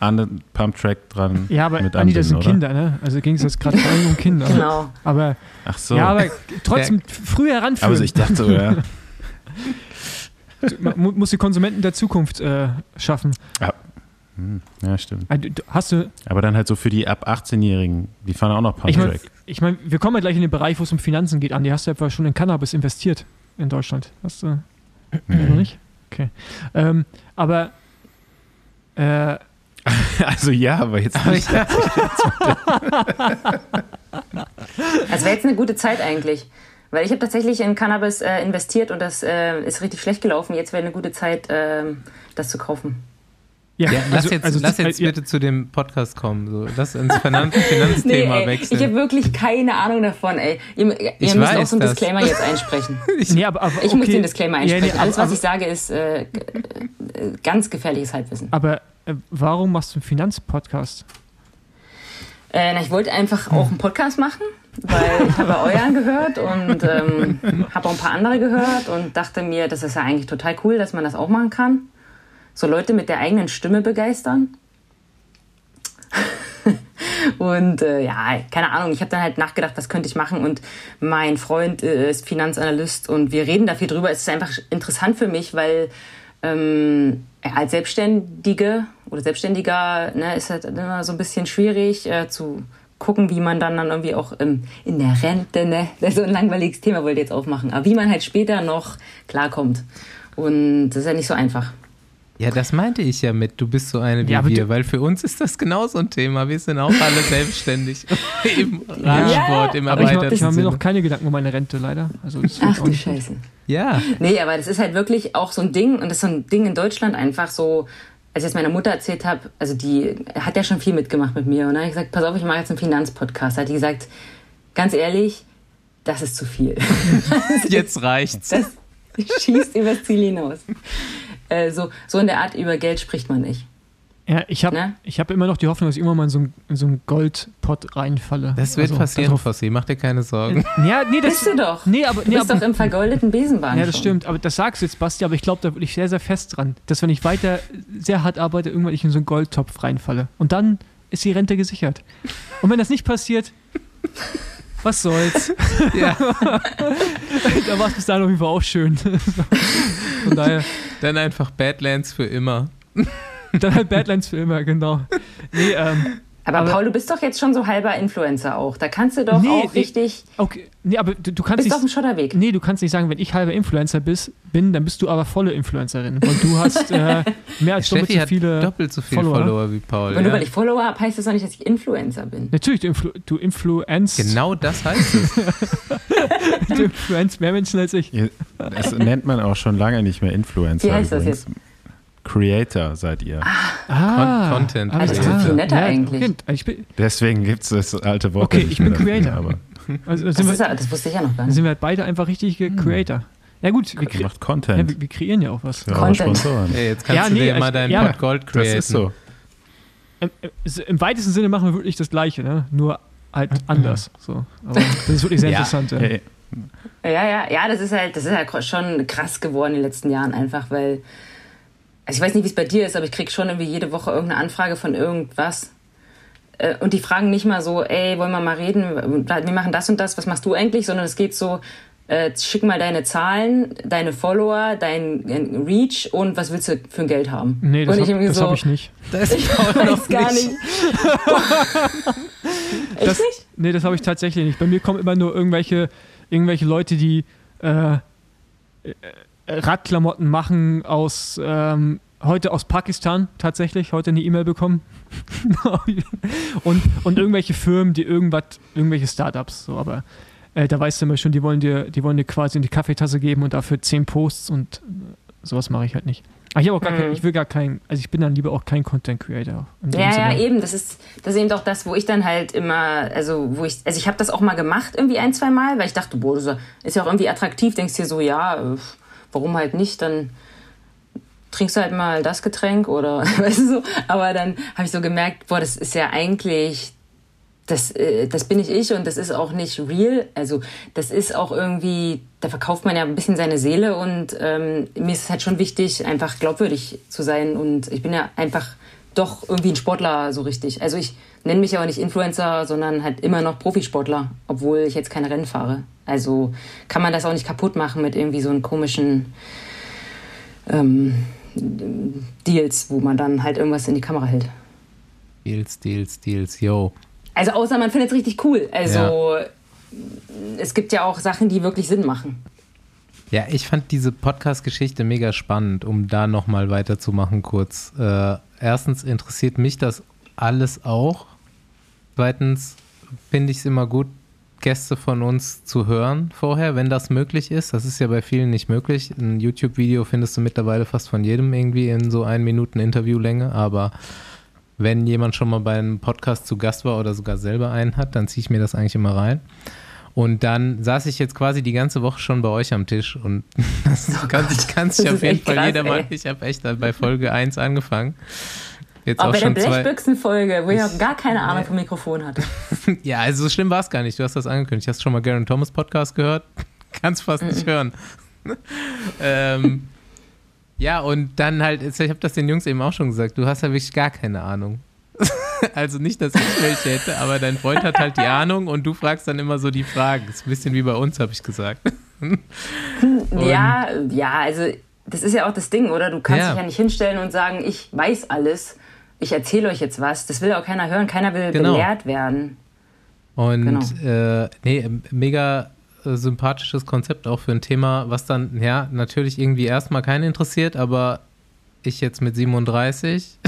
an den Pump Track dran ja, aber mit Andi, das sind oder? Kinder, ne? Also ging es jetzt gerade vor allem um Kinder. Genau. Aber, Ach so. ja, aber trotzdem früh heranführen. aber ich dachte, so, ja. Man mu- muss die Konsumenten der Zukunft äh, schaffen. Hm, ja, stimmt. Also, du- Hast du, Aber dann halt so für die ab 18-Jährigen, die fahren auch noch Pump ich meine, Track. ich mein, wir kommen ja gleich in den Bereich, wo es um Finanzen geht, Andi. Hast du etwa schon in Cannabis investiert in Deutschland? Hast du nee, noch nicht? Okay. Ähm, aber äh, Also ja, aber jetzt aber ich, Es wäre jetzt eine gute Zeit eigentlich. Weil ich habe tatsächlich in Cannabis äh, investiert und das äh, ist richtig schlecht gelaufen. Jetzt wäre eine gute Zeit, ähm, das zu kaufen. ja, ja, lass jetzt, lass äh, jetzt ja, bitte zu dem Podcast kommen. So. Lass ins Finanz Finanzthema ey, wechseln. ich habe wirklich keine Ahnung davon, ey. Ihr, ihr Ich müsst auch so einen das. Disclaimer jetzt einsprechen. Nee, aber, aber, Ich muss okay. den Disclaimer Ja, nee, einsprechen. aber- Alles, was aber- ich sage, ist äh, äh, ganz gefährliches Halbwissen. Aber äh, warum machst du einen Finanzpodcast? Äh, na, ich wollte einfach auch einen Podcast machen, weil ich habe euren gehört und ähm, habe auch ein paar andere gehört und dachte mir, das ist ja eigentlich total cool, dass man das auch machen kann. So Leute mit der eigenen Stimme begeistern. und äh, ja, keine Ahnung, ich habe dann halt nachgedacht, was könnte ich machen und mein Freund äh, ist Finanzanalyst und wir reden da viel drüber. Es ist einfach interessant für mich, weil ähm, als Selbstständige oder Selbstständiger ne, ist halt immer so ein bisschen schwierig äh, zu gucken, wie man dann, dann irgendwie auch ähm, in der Rente, ne, das ist so ein langweiliges Thema wollte ich jetzt aufmachen, aber wie man halt später noch klarkommt. Und das ist ja nicht so einfach. Ja, das meinte ich ja mit, du bist so eine wie Ja, wir, weil für uns ist das genauso ein Thema. Wir sind auch alle selbstständig im Radsport, im Aber ich, ich mache mir noch keine Gedanken um meine Rente, leider. Also, das Ach du nicht- Scheiße. Ja, Nee, aber das ist halt wirklich auch so ein Ding und das ist so ein Ding in Deutschland einfach so, als ich es meiner Mutter erzählt habe, also die hat ja schon viel mitgemacht mit mir und dann habe ich gesagt, pass auf, ich mache jetzt einen Finanzpodcast. Da hat die gesagt, ganz ehrlich, das ist zu viel. Jetzt reicht's. Das schießt übers Ziel hinaus. Äh, so, so in der Art, über Geld spricht man nicht. Ja, ich habe Ne? hab immer noch die Hoffnung, dass ich immer mal in so einen, in so einen Goldpot reinfalle. Das wird Also, passieren, darauf- Fossi, mach dir keine Sorgen. Ja, nee, das Bist du doch. Nee, aber, Du nee, bist aber doch im vergoldeten Besenwagen. Ja, das schon. stimmt, aber das sagst du jetzt, Basti, aber ich glaube da wirklich sehr, sehr fest dran, dass wenn ich weiter sehr hart arbeite, irgendwann ich in so einen Goldtopf reinfalle. Und dann ist die Rente gesichert. Und wenn das nicht passiert, was soll's? ja, da war es bis dahin auf jeden Fall auch schön. Von daher, dann einfach Badlands für immer. Dann halt Badlands für immer, genau. Nee, ähm, Aber, Aber- Paul, du bist doch jetzt schon so halber Influencer auch. Da kannst du doch Nee, auch richtig. okay, nee, aber du, du kannst Bist nicht... auf dem Schotterweg. Nee, du kannst nicht sagen, wenn ich halber Influencer bist, bin, dann bist du aber volle Influencerin. Und du hast äh, mehr als doppelt so viele doppelt so viele Follower. Follower, wie Paul. Und nur ja. weil ich Follower habe, heißt das doch nicht, dass ich Influencer bin. Natürlich, du, influ du influenzt, Genau das heißt es. du influenzt mehr Menschen als ich. Das nennt man auch schon lange nicht mehr Influencer. Wie heißt das übrigens. Creator seid ihr. Ah, Content alles Creator. klar. Viel netter eigentlich. okay, Ich bin, Deswegen gibt es das alte Wort. Okay, ich bin Creator. Aber also Das, wir, ja- das wusste ich ja noch gar dann nicht. sind wir halt beide einfach richtige Creator. Ja gut, wir, ihr kre macht ja, Content. wir, wir kreieren ja auch was. eure Content. Sponsoren. Ey, jetzt kannst Ja, du nee, dir mal ich- deinen ja, Gold Das createn. ist so. Im, im- weitesten Sinne machen wir wirklich das Gleiche, ne? nur halt anders. So. Aber das ist wirklich sehr Ja. interessant. Ja. Hey, Ja, ja, ja, das ist halt, das ist halt schon krass geworden in den letzten Jahren einfach, weil. Also ich weiß nicht, wie es bei dir ist, aber ich krieg schon irgendwie jede Woche irgendeine Anfrage von irgendwas. Äh, Und die fragen nicht mal so, ey, wollen wir mal reden? Wir machen das und das, was machst du eigentlich? Sondern es geht so, äh, schick mal deine Zahlen, deine Follower, dein Reach und was willst du für ein Geld haben? Nee, das habe das so, hab ich nicht. Das ist Paul weiß gar nicht. nicht. Echt Das, nicht? nee, das habe ich tatsächlich nicht. Bei mir kommen immer nur irgendwelche, irgendwelche Leute, die äh, äh, Radklamotten machen aus ähm, heute aus Pakistan tatsächlich, heute eine E-Mail bekommen. und, und irgendwelche Firmen, die irgendwas, irgendwelche Startups, so, aber äh, da weißt du immer schon, die wollen dir, die wollen dir quasi in die Kaffeetasse geben und dafür zehn Posts und äh, sowas mache ich halt nicht. Aber ich habe auch gar kein, Mhm. ich will gar kein, also ich bin dann lieber auch kein Content Creator. Ja, Sinne. ja, eben. Das ist, das ist eben doch das, wo ich dann halt immer, also wo ich, also ich habe das auch mal gemacht irgendwie ein, zwei Mal, weil ich dachte, boah, das ist ja auch irgendwie attraktiv. Denkst dir so, ja, äh, warum halt nicht? Dann trinkst du halt mal das Getränk oder weißt du so. Aber dann habe ich so gemerkt, boah, das ist ja eigentlich, das, äh, das bin nicht ich und das ist auch nicht real. Also das ist auch irgendwie, da verkauft man ja ein bisschen seine Seele und ähm, mir ist es halt schon wichtig, einfach glaubwürdig zu sein und ich bin ja einfach doch irgendwie ein Sportler so richtig. Also ich nenne mich ja auch nicht Influencer, sondern halt immer noch Profisportler, obwohl ich jetzt keine Rennen fahre. Also kann man das auch nicht kaputt machen mit irgendwie so einem komischen ähm, Deals, wo man dann halt irgendwas in die Kamera hält. Deals, Deals, Deals, yo. Also außer man findet es richtig cool. Also es gibt ja auch Sachen, die wirklich Sinn machen. Ja, ich fand diese Podcast-Geschichte mega spannend, um da nochmal weiterzumachen kurz. Äh, erstens interessiert mich das alles auch. Zweitens finde ich es immer gut, Gäste von uns zu hören vorher, wenn das möglich ist. Das ist ja bei vielen nicht möglich. Ein YouTube-Video findest du mittlerweile fast von jedem irgendwie in so ein Minuten Interviewlänge, aber wenn jemand schon mal bei einem Podcast zu Gast war oder sogar selber einen hat, dann ziehe ich mir das eigentlich immer rein. Und dann saß ich jetzt quasi die ganze Woche schon bei euch am Tisch und das kann, ich kann sich Oh auf ist jeden Fall krass, jeder mal. ey. Ich habe echt bei Folge 1 angefangen. Jetzt Aber auch bei der schon zwei. Blechbüchsen-Folge, wo ich auch gar keine Ahnung vom Mikrofon hatte. Ja, also so schlimm war es gar nicht. Du hast das angekündigt. Hast du schon mal Garen Thomas Podcast gehört? Kannst fast nicht hören. ähm, ja, und dann halt, ich habe das den Jungs eben auch schon gesagt, du hast ja wirklich gar keine Ahnung. also nicht, dass ich welche hätte, aber dein Freund hat halt die Ahnung und du fragst dann immer so die Fragen. Das ist ein bisschen wie bei uns, habe ich gesagt. Ja, ja, also das ist ja auch das Ding, oder? Du kannst Ja. dich ja nicht hinstellen und sagen, ich weiß alles, ich erzähle euch jetzt was. Das will auch keiner hören, keiner will Genau. belehrt werden. Und Genau. äh, nee, mega äh, sympathisches Konzept auch für ein Thema, was dann, ja, natürlich irgendwie erstmal keinen interessiert, aber ich jetzt mit 37,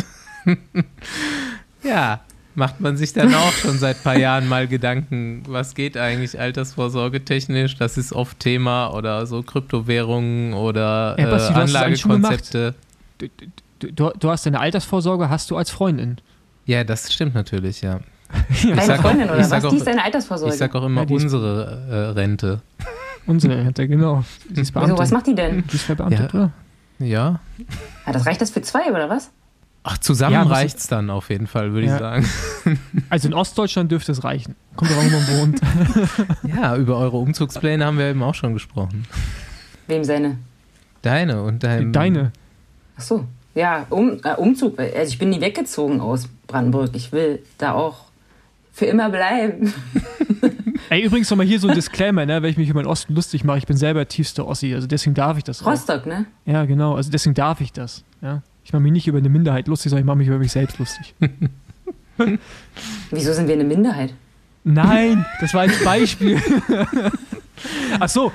ja, macht man sich dann auch schon seit ein paar Jahren mal Gedanken, was geht eigentlich altersvorsorge technisch, das ist oft Thema oder so Kryptowährungen oder Ja, Basti, äh, Anlagekonzepte. Du, du, du hast deine Altersvorsorge, hast du als Freundin. Ja, das stimmt natürlich, ja. Deine sag auch- Freundin oder ich was? auch- die ist deine Altersvorsorge. Ich sag auch immer Ja, unsere äh, Rente. Unsere Rente, genau. Die ist Wieso, Beamtin. was macht die denn? Die ist verbeamtet, Ja. oder? Ja. Ah, das reicht das für zwei oder was? Ach, zusammen Ja, reicht's dann auf jeden Fall, würde Ja. ich sagen. Also in Ostdeutschland dürfte es reichen. Kommt doch auch, wo man wohnt. Ja, über eure Umzugspläne haben wir eben auch schon gesprochen. Wem seine? Deine und dein. Deine. Ach so. Ja, um, äh, Umzug. Also ich bin nie weggezogen aus Brandenburg. Ich will da auch für immer bleiben. Ey, übrigens nochmal hier so ein Disclaimer, ne, wenn ich mich über den Osten lustig mache. Ich bin selber tiefster Ossi, also deswegen darf ich das auch. Rostock, ne? Ja, genau, also deswegen darf ich das. Ja. Ich mache mich nicht über eine Minderheit lustig, sondern ich mache mich über mich selbst lustig. Wieso sind wir eine Minderheit? Nein, das war als Beispiel. Ach so,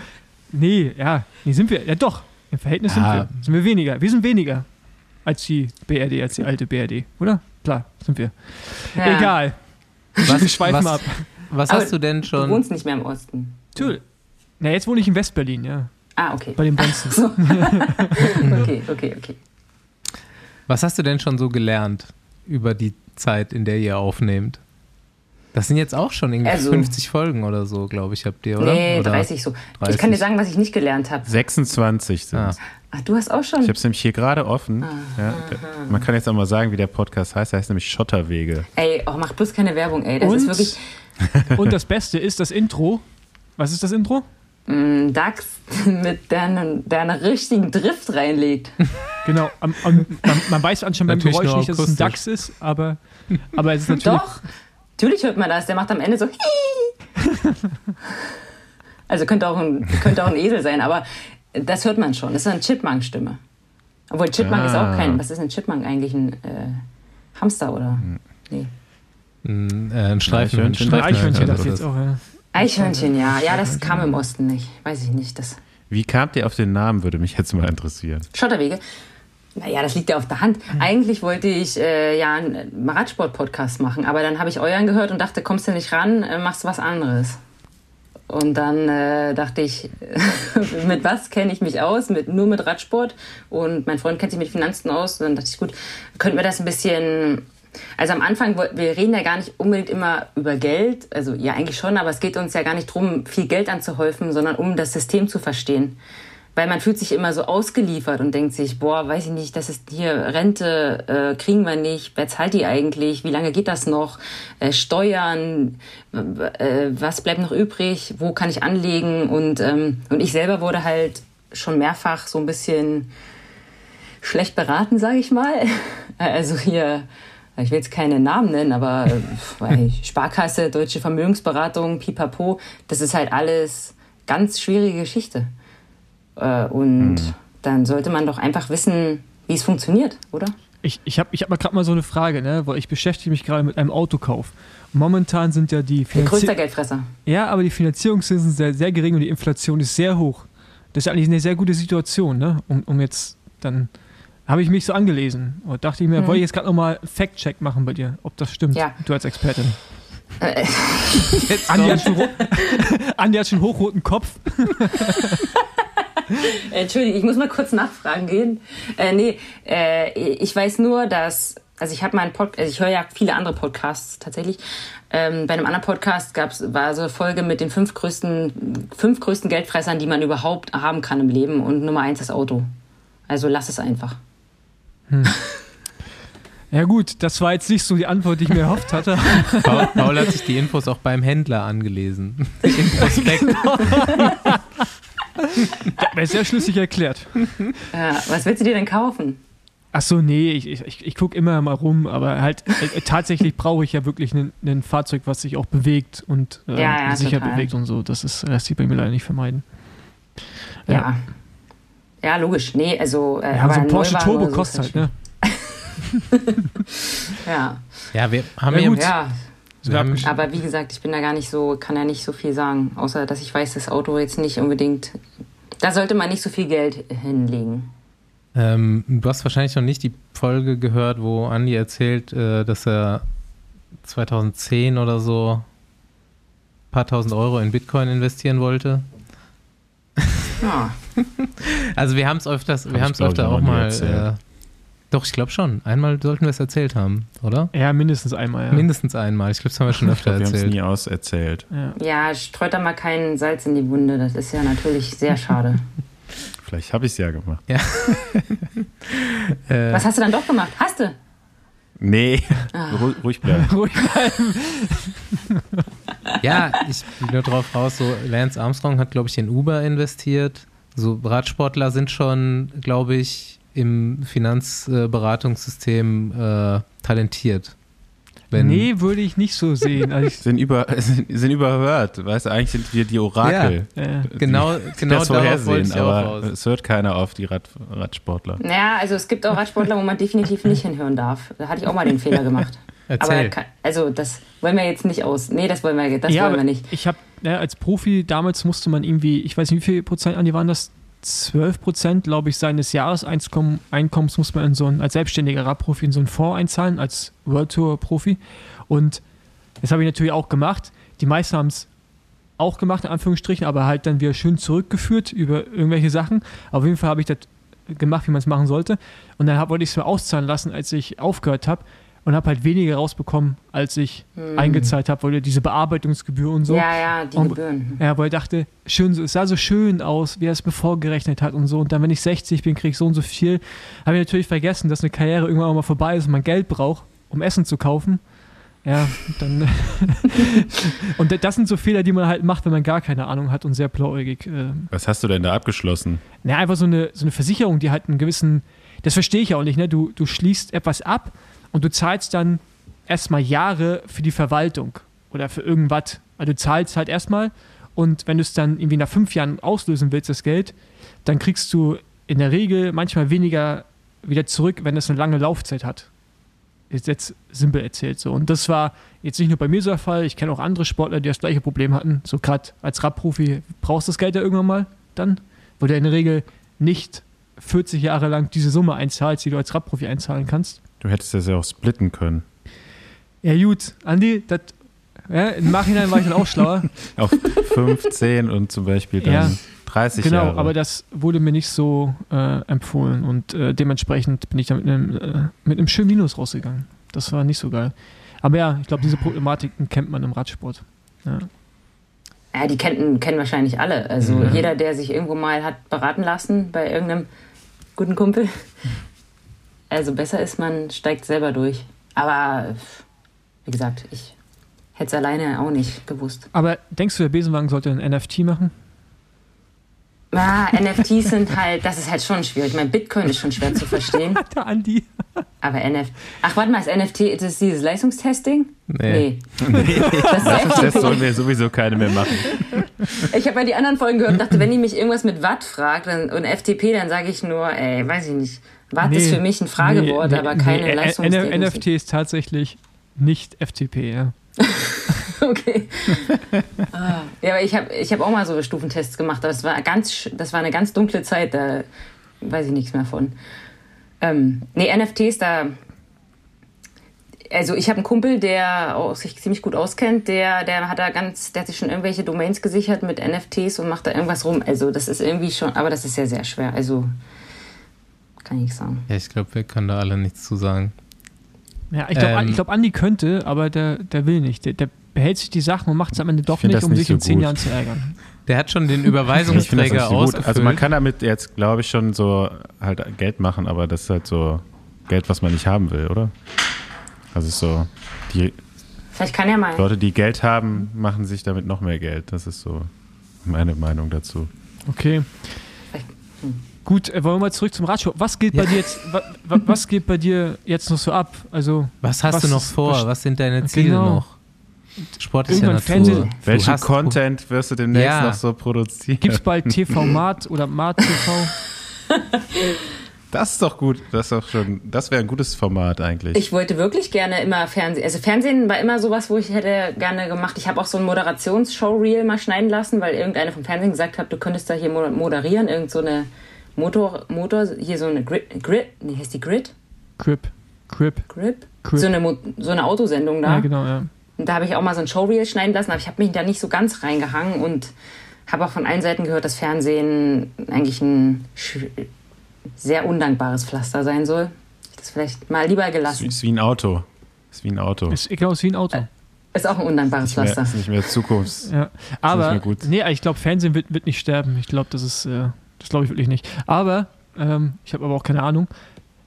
nee, ja, nee, sind wir, ja doch, im Verhältnis Ja. sind wir. Sind wir weniger. Wir sind weniger als die BRD, als die alte BRD, oder? Klar, sind wir. Ja. Egal, Was, wir schweifen was, ab. Was Aber hast du denn Du schon? wohnst nicht mehr im Osten. Tschüss. Na, jetzt wohne ich in Westberlin, ja, Ah, okay. bei den Bonzen. So. okay, okay, okay. Was hast du denn schon so gelernt über die Zeit, in der ihr aufnehmt? Das sind jetzt auch schon irgendwie Also- 50 Folgen oder so, glaube ich, habt ihr, oder? Nee, oder? 30 so. 30. Ich kann dir sagen, was ich nicht gelernt habe. 26 sind Ah. Ach, du hast auch schon. Ich habe es nämlich hier gerade offen. Ja, der- man kann jetzt auch mal sagen, wie der Podcast heißt. Er heißt nämlich Schotterwege. Ey, oh, mach bloß keine Werbung, ey. Das Und, ist wirklich und das Beste ist das Intro. Was ist das Intro? Ein Dachs mit der einen- der einen richtigen Drift reinlegt. Genau, am, am, man, man weiß anscheinend beim Natürlich Geräusch nicht, dass es ein. Dachs ist, aber, aber es ist natürlich. Doch, natürlich hört man das. Der macht am Ende so. also könnte auch, ein, könnte auch ein Esel sein, aber das hört man schon. Das ist eine Chipmunk-Stimme. Obwohl Chipmunk ist Ah. auch kein. Was ist ein Chipmunk eigentlich? Ein äh, Hamster oder? Nee. Ein, äh, ein Streifen. Oder dachte ich jetzt auch, ja. Eichhörnchen, ja. Ja, das kam im Osten nicht. Weiß ich nicht. Das Wie kamt ihr auf den Namen, würde mich jetzt mal interessieren. Schotterwege. Naja, das liegt ja auf der Hand. Eigentlich wollte ich äh, ja einen Radsport-Podcast machen, aber dann habe ich euren gehört und dachte, kommst du nicht ran, äh, machst du was anderes. Und dann äh, dachte ich, mit was kenne ich mich aus? Mit, nur mit Radsport. Und mein Freund kennt sich mit Finanzen aus. Und dann dachte ich, gut, könnten wir das ein bisschen. Also am Anfang, wir reden ja gar nicht unbedingt immer über Geld. Also ja, eigentlich schon, aber es geht uns ja gar nicht darum, viel Geld anzuhäufen, sondern um das System zu verstehen. Weil man fühlt sich immer so ausgeliefert und denkt sich, boah, weiß ich nicht, das ist hier Rente, äh, kriegen wir nicht, wer zahlt die eigentlich, wie lange geht das noch, äh, Steuern, äh, was bleibt noch übrig, wo kann ich anlegen und, ähm, und ich selber wurde halt schon mehrfach so ein bisschen schlecht beraten, sage ich mal. Also hier, ich will jetzt keine Namen nennen, aber äh, Sparkasse, Deutsche Vermögensberatung, Pipapo, das ist halt alles ganz schwierige Geschichte. Äh, und dann sollte man doch einfach wissen, wie es funktioniert, oder? Ich, ich habe ich hab mal gerade mal so eine Frage, ne? weil ich beschäftige mich gerade mit einem Autokauf. Momentan sind ja die Der größte Finanzi Geldfresser. Ja, aber die Finanzierungszinsen sind sehr, sehr gering und die Inflation ist sehr hoch. Das ist eigentlich eine sehr gute Situation, ne? Um, um jetzt dann habe ich mich so angelesen und dachte ich mir, wollte ich jetzt gerade nochmal Fact-Check machen bei dir, ob das stimmt, Ja. du als Expertin. Äh, Andi hat, schon Andi hat schon hochroten Kopf. Entschuldigung, ich muss mal kurz nachfragen gehen. Äh, nee, äh, ich weiß nur, dass, also ich habe meinen Pod, also ich höre ja viele andere Podcasts tatsächlich. Ähm, bei einem anderen Podcast gab's, war so eine Folge mit den fünf größten, fünf größten Geldfressern, die man überhaupt haben kann im Leben. Und Nummer eins ist Auto. Also lass es einfach. Ja gut, das war jetzt nicht so die Antwort, die ich mir erhofft hatte. Paul, Paul hat sich die Infos auch beim Händler angelesen. Im Prospekt. Wäre sehr schlüssig erklärt. Ja, was willst du dir denn kaufen? Ach so, nee, ich, ich, ich gucke immer mal rum, aber halt äh, tatsächlich brauche ich ja wirklich ein Fahrzeug, was sich auch bewegt und äh, Ja, ja, sicher total. bewegt und so. Das ist, lässt sich bei mir leider nicht vermeiden. Ja. Ja, logisch. Nee, also. Äh, Ja, aber so ein Porsche Turbo so kostet halt, ne? Ja, Ja, wir haben Ja, ja, gut. ja. wir haben, Aber wie gesagt, ich bin da gar nicht so, kann ja nicht so viel sagen, außer dass ich weiß, das Auto jetzt nicht unbedingt. Da sollte man nicht so viel Geld hinlegen. ähm, du hast wahrscheinlich noch nicht die Folge gehört, wo Andi erzählt, äh, dass er 2010 oder so ein paar tausend Euro in Bitcoin investieren wollte. Ja. Also wir haben es öfters, wir haben es glaub öfter auch mal erzählt. äh, Doch, ich glaube schon. Einmal sollten wir es erzählt haben, oder? Ja, mindestens einmal. Ja. Mindestens einmal. Ich glaube, das haben wir schon öfter wir haben es erzählt. nie auserzählt. Ja. Ja, streut da mal kein Salz in die Wunde. Das ist ja natürlich sehr schade. Vielleicht habe ich es ja gemacht. Äh, Was hast du dann doch gemacht? Hast du? Nee, Ah. Ru ruhig bleiben. Ruhig bleiben. Ja, ich bin nur drauf raus, so Lance Armstrong hat, glaube ich, in Uber investiert. So Radsportler sind schon, glaube ich, im Finanzberatungssystem äh, talentiert. Wenn, nee, würde ich nicht so sehen. Also Sind, über, sind, sind überhört. Weißt du, eigentlich sind wir die Orakel. äh, Genau, die genau das darauf wollte vorhersehen, ich auch aber raus. es hört keiner auf die Rad, Radsportler. Naja, also es gibt auch Radsportler, wo man definitiv nicht hinhören darf. Da hatte ich auch mal den Fehler gemacht. Aber Erzähl. ka- also das wollen wir jetzt nicht aus. Nee, das wollen wir, das ja, wollen wir nicht. ich habe ja, als Profi damals musste man irgendwie, ich weiß nicht, wie viel Prozent an die waren das? 12 Prozent, glaube ich, seines Jahreseinkommens muss man in so einen, als selbstständiger Radprofi in so einen Fonds einzahlen, als World Tour Profi. Und das habe ich natürlich auch gemacht. Die meisten haben es auch gemacht, in Anführungsstrichen, aber halt dann wieder schön zurückgeführt über irgendwelche Sachen. Auf jeden Fall habe ich das gemacht, wie man es machen sollte. Und dann hab, wollte ich es mir auszahlen lassen, als ich aufgehört habe. Und habe halt weniger rausbekommen, als ich eingezahlt habe, weil ja diese Bearbeitungsgebühr und so. Hm. Ja, ja, die Und- Gebühren. Ja, weil ich dachte, schön, so- es sah so schön aus, wie er es mir vorgerechnet hat und so. Und dann, wenn ich 60 bin, kriege ich so und so viel. Habe ich natürlich vergessen, dass eine Karriere irgendwann auch mal vorbei ist und man Geld braucht, um Essen zu kaufen. Ja, dann. und das sind so Fehler, die man halt macht, wenn man gar keine Ahnung hat und sehr blauäugig. Äh, Was hast du denn da abgeschlossen? na, einfach so eine, so eine Versicherung, die halt einen gewissen. Das verstehe ich auch nicht, ne? Du, du schließt etwas ab und du zahlst dann erstmal Jahre für die Verwaltung oder für irgendwas. Also du zahlst halt erstmal und wenn du es dann irgendwie nach fünf Jahren auslösen willst, das Geld, dann kriegst du in der Regel manchmal weniger wieder zurück, wenn es eine lange Laufzeit hat. Ist jetzt simpel erzählt so. Und das war jetzt nicht nur bei mir so der Fall. Ich kenne auch andere Sportler, die das gleiche Problem hatten. So gerade als Radprofi brauchst du das Geld ja irgendwann mal dann, wo du in der Regel nicht 40 Jahre lang diese Summe einzahlst, die du als Radprofi einzahlen kannst. Du hättest das ja auch splitten können. Ja gut, Andi, das, ja, im Nachhinein war ich dann auch schlauer. Auf 15 und zum Beispiel dann Ja, 30 genau, Jahre. aber das wurde mir nicht so äh, empfohlen und äh, dementsprechend bin ich da mit einem, äh, mit einem schönen Minus rausgegangen. Das war nicht so geil. Aber ja, ich glaube, diese Problematiken kennt man im Radsport. Ja. Ja, die kennen, kennen wahrscheinlich alle. Also Mhm. jeder, der sich irgendwo mal hat beraten lassen bei irgendeinem guten Kumpel. Also besser ist, man steigt selber durch. Aber wie gesagt, ich hätte es alleine auch nicht gewusst. Aber denkst du, der Besenwagen sollte ein NFT machen? Ah, NFTs sind halt, das ist halt schon schwierig. Ich meine, Bitcoin ist schon schwer zu verstehen. Der Andi. Aber NFT. Ach, warte mal, ist NFT, ist das dieses Leistungstesting? Nee. Nee. Das ist das sollen wir sowieso keine mehr machen. Ich habe ja die anderen Folgen gehört und dachte, wenn die mich irgendwas mit Watt fragt dann, und FTP, dann sage ich nur, ey, weiß ich nicht. Watt ist für mich ein Fragewort, aber keine Ä- Leistungsdiagnostik. NFT ist tatsächlich nicht FTP, ja. Okay. Ah, ja, aber ich habe ich hab auch mal so Stufentests gemacht, aber das war, ganz, das war eine ganz dunkle Zeit, da weiß ich nichts mehr von. Ähm, nee, NFTs, da. Also ich habe einen Kumpel, der auch sich ziemlich gut auskennt, der, der hat da ganz, der hat sich schon irgendwelche Domains gesichert mit NFTs und macht da irgendwas rum. Also das ist irgendwie schon, aber das ist sehr, sehr schwer. Also kann ich sagen. Ja, ich glaube, wir können da alle nichts zu sagen. Ja, ich glaube, Ähm. ich glaub, Andi könnte, aber der, der will nicht. Der, der behält sich die Sachen und macht es am Ende doch nicht, um nicht sich so in zehn gut. Jahren zu ärgern. Der hat schon den Überweisungsträger so ausgefüllt. Also man kann damit jetzt, glaube ich, schon so halt Geld machen, aber das ist halt so Geld, was man nicht haben will, oder? Also so, die Vielleicht kann er mal. Leute, die Geld haben, machen sich damit noch mehr Geld. Das ist so meine Meinung dazu. Okay. Gut, äh, wollen wir mal zurück zum Radsport. Was geht bei dir jetzt, wa, wa, was geht bei dir jetzt noch so ab? Also, was hast was du noch ist- vor? was- Was sind deine Ziele Genau. noch? Sportlicher Irgendwann Natur. Fernsehen- Du Welchen hast- Content wirst du demnächst Ja. noch so produzieren? gibt es bald TV Mart oder Mart TV? Das ist doch gut. Das ist doch schon, das wäre ein gutes Format eigentlich. Ich wollte wirklich gerne immer Fernsehen. Also Fernsehen war immer sowas, wo ich hätte gerne gemacht. Ich habe auch so ein Moderationsshow-Reel mal schneiden lassen, weil irgendeiner vom Fernsehen gesagt hat, du könntest da hier mo- moderieren. Irgend so eine Motor, Motor, hier so eine Grid, Grid, nee, heißt die Grid? Crip. Crip. Grip? Crip. So eine, so eine Autosendung da. Ja, genau, ja. Und da habe ich auch mal so ein Showreel schneiden lassen, aber ich habe mich da nicht so ganz reingehangen und habe auch von allen Seiten gehört, dass Fernsehen eigentlich ein sehr undankbares Pflaster sein soll. Das vielleicht mal lieber Ist, gelassen. ist wie ein Auto. Ist wie ein Auto. Ist genau ist wie ein Auto. Ist auch ein undankbares nicht, mehr, Pflaster. ist nicht mehr Zukunfts. Ja. Aber, mehr gut. nee, ich glaube, Fernsehen wird, wird nicht sterben. Ich glaube, das ist, äh, das glaube ich wirklich nicht. Aber, ähm, ich habe aber auch keine Ahnung.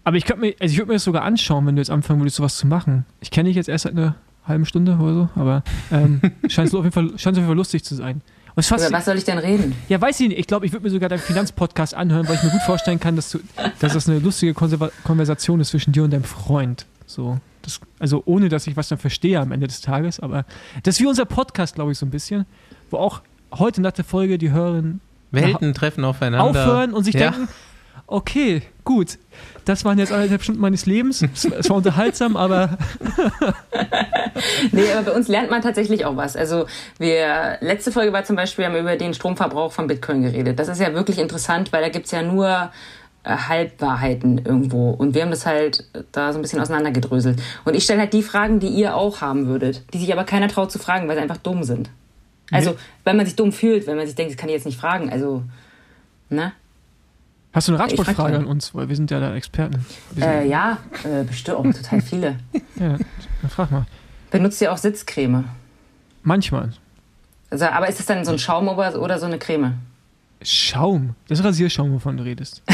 Aber ich könnte mir, also ich würde mir das sogar anschauen, wenn du jetzt anfangen würdest, sowas zu machen. Ich kenne dich jetzt erst seit einer halben Stunde oder so, aber ähm, scheint so auf jeden Fall, auf jeden Fall lustig zu sein. Es fast, Über was soll ich denn reden? ja, weiß ich nicht. Ich glaube, ich würde mir sogar deinen Finanzpodcast anhören, weil ich mir gut vorstellen kann, dass, du, dass das eine lustige Konserva Konversation ist zwischen dir und deinem Freund. So, das, also ohne, dass ich was dann verstehe am Ende des Tages. Aber das ist wie unser Podcast, glaube ich, so ein bisschen, wo auch heute nach der Folge die Hörerinnen Welten treffen aufeinander. aufhören und sich Ja. denken, okay, gut, das waren jetzt anderthalb Stunden meines Lebens. Es, es war unterhaltsam, aber Nee, aber bei uns lernt man tatsächlich auch was. Also wir, letzte Folge war zum Beispiel, wir haben über den Stromverbrauch von Bitcoin geredet. Das ist ja wirklich interessant, weil da gibt's ja nur äh, Halbwahrheiten irgendwo. Und wir haben das halt da so ein bisschen auseinandergedröselt. Und ich stelle halt die Fragen, die ihr auch haben würdet, die sich aber keiner traut zu fragen, weil sie einfach dumm sind. Also, weil man sich dumm fühlt, wenn man sich denkt, das kann ich jetzt nicht fragen. Also, ne? hast du eine Radsportfrage an uns, weil wir sind ja da Experten. Äh, ja, äh, bestimmt auch total viele. ja, dann frag mal. Benutzt ihr auch Sitzcreme? Manchmal. Also, aber ist es dann so ein Schaum oder, oder so eine Creme? Schaum. Das ist Rasierschaum, wovon du redest.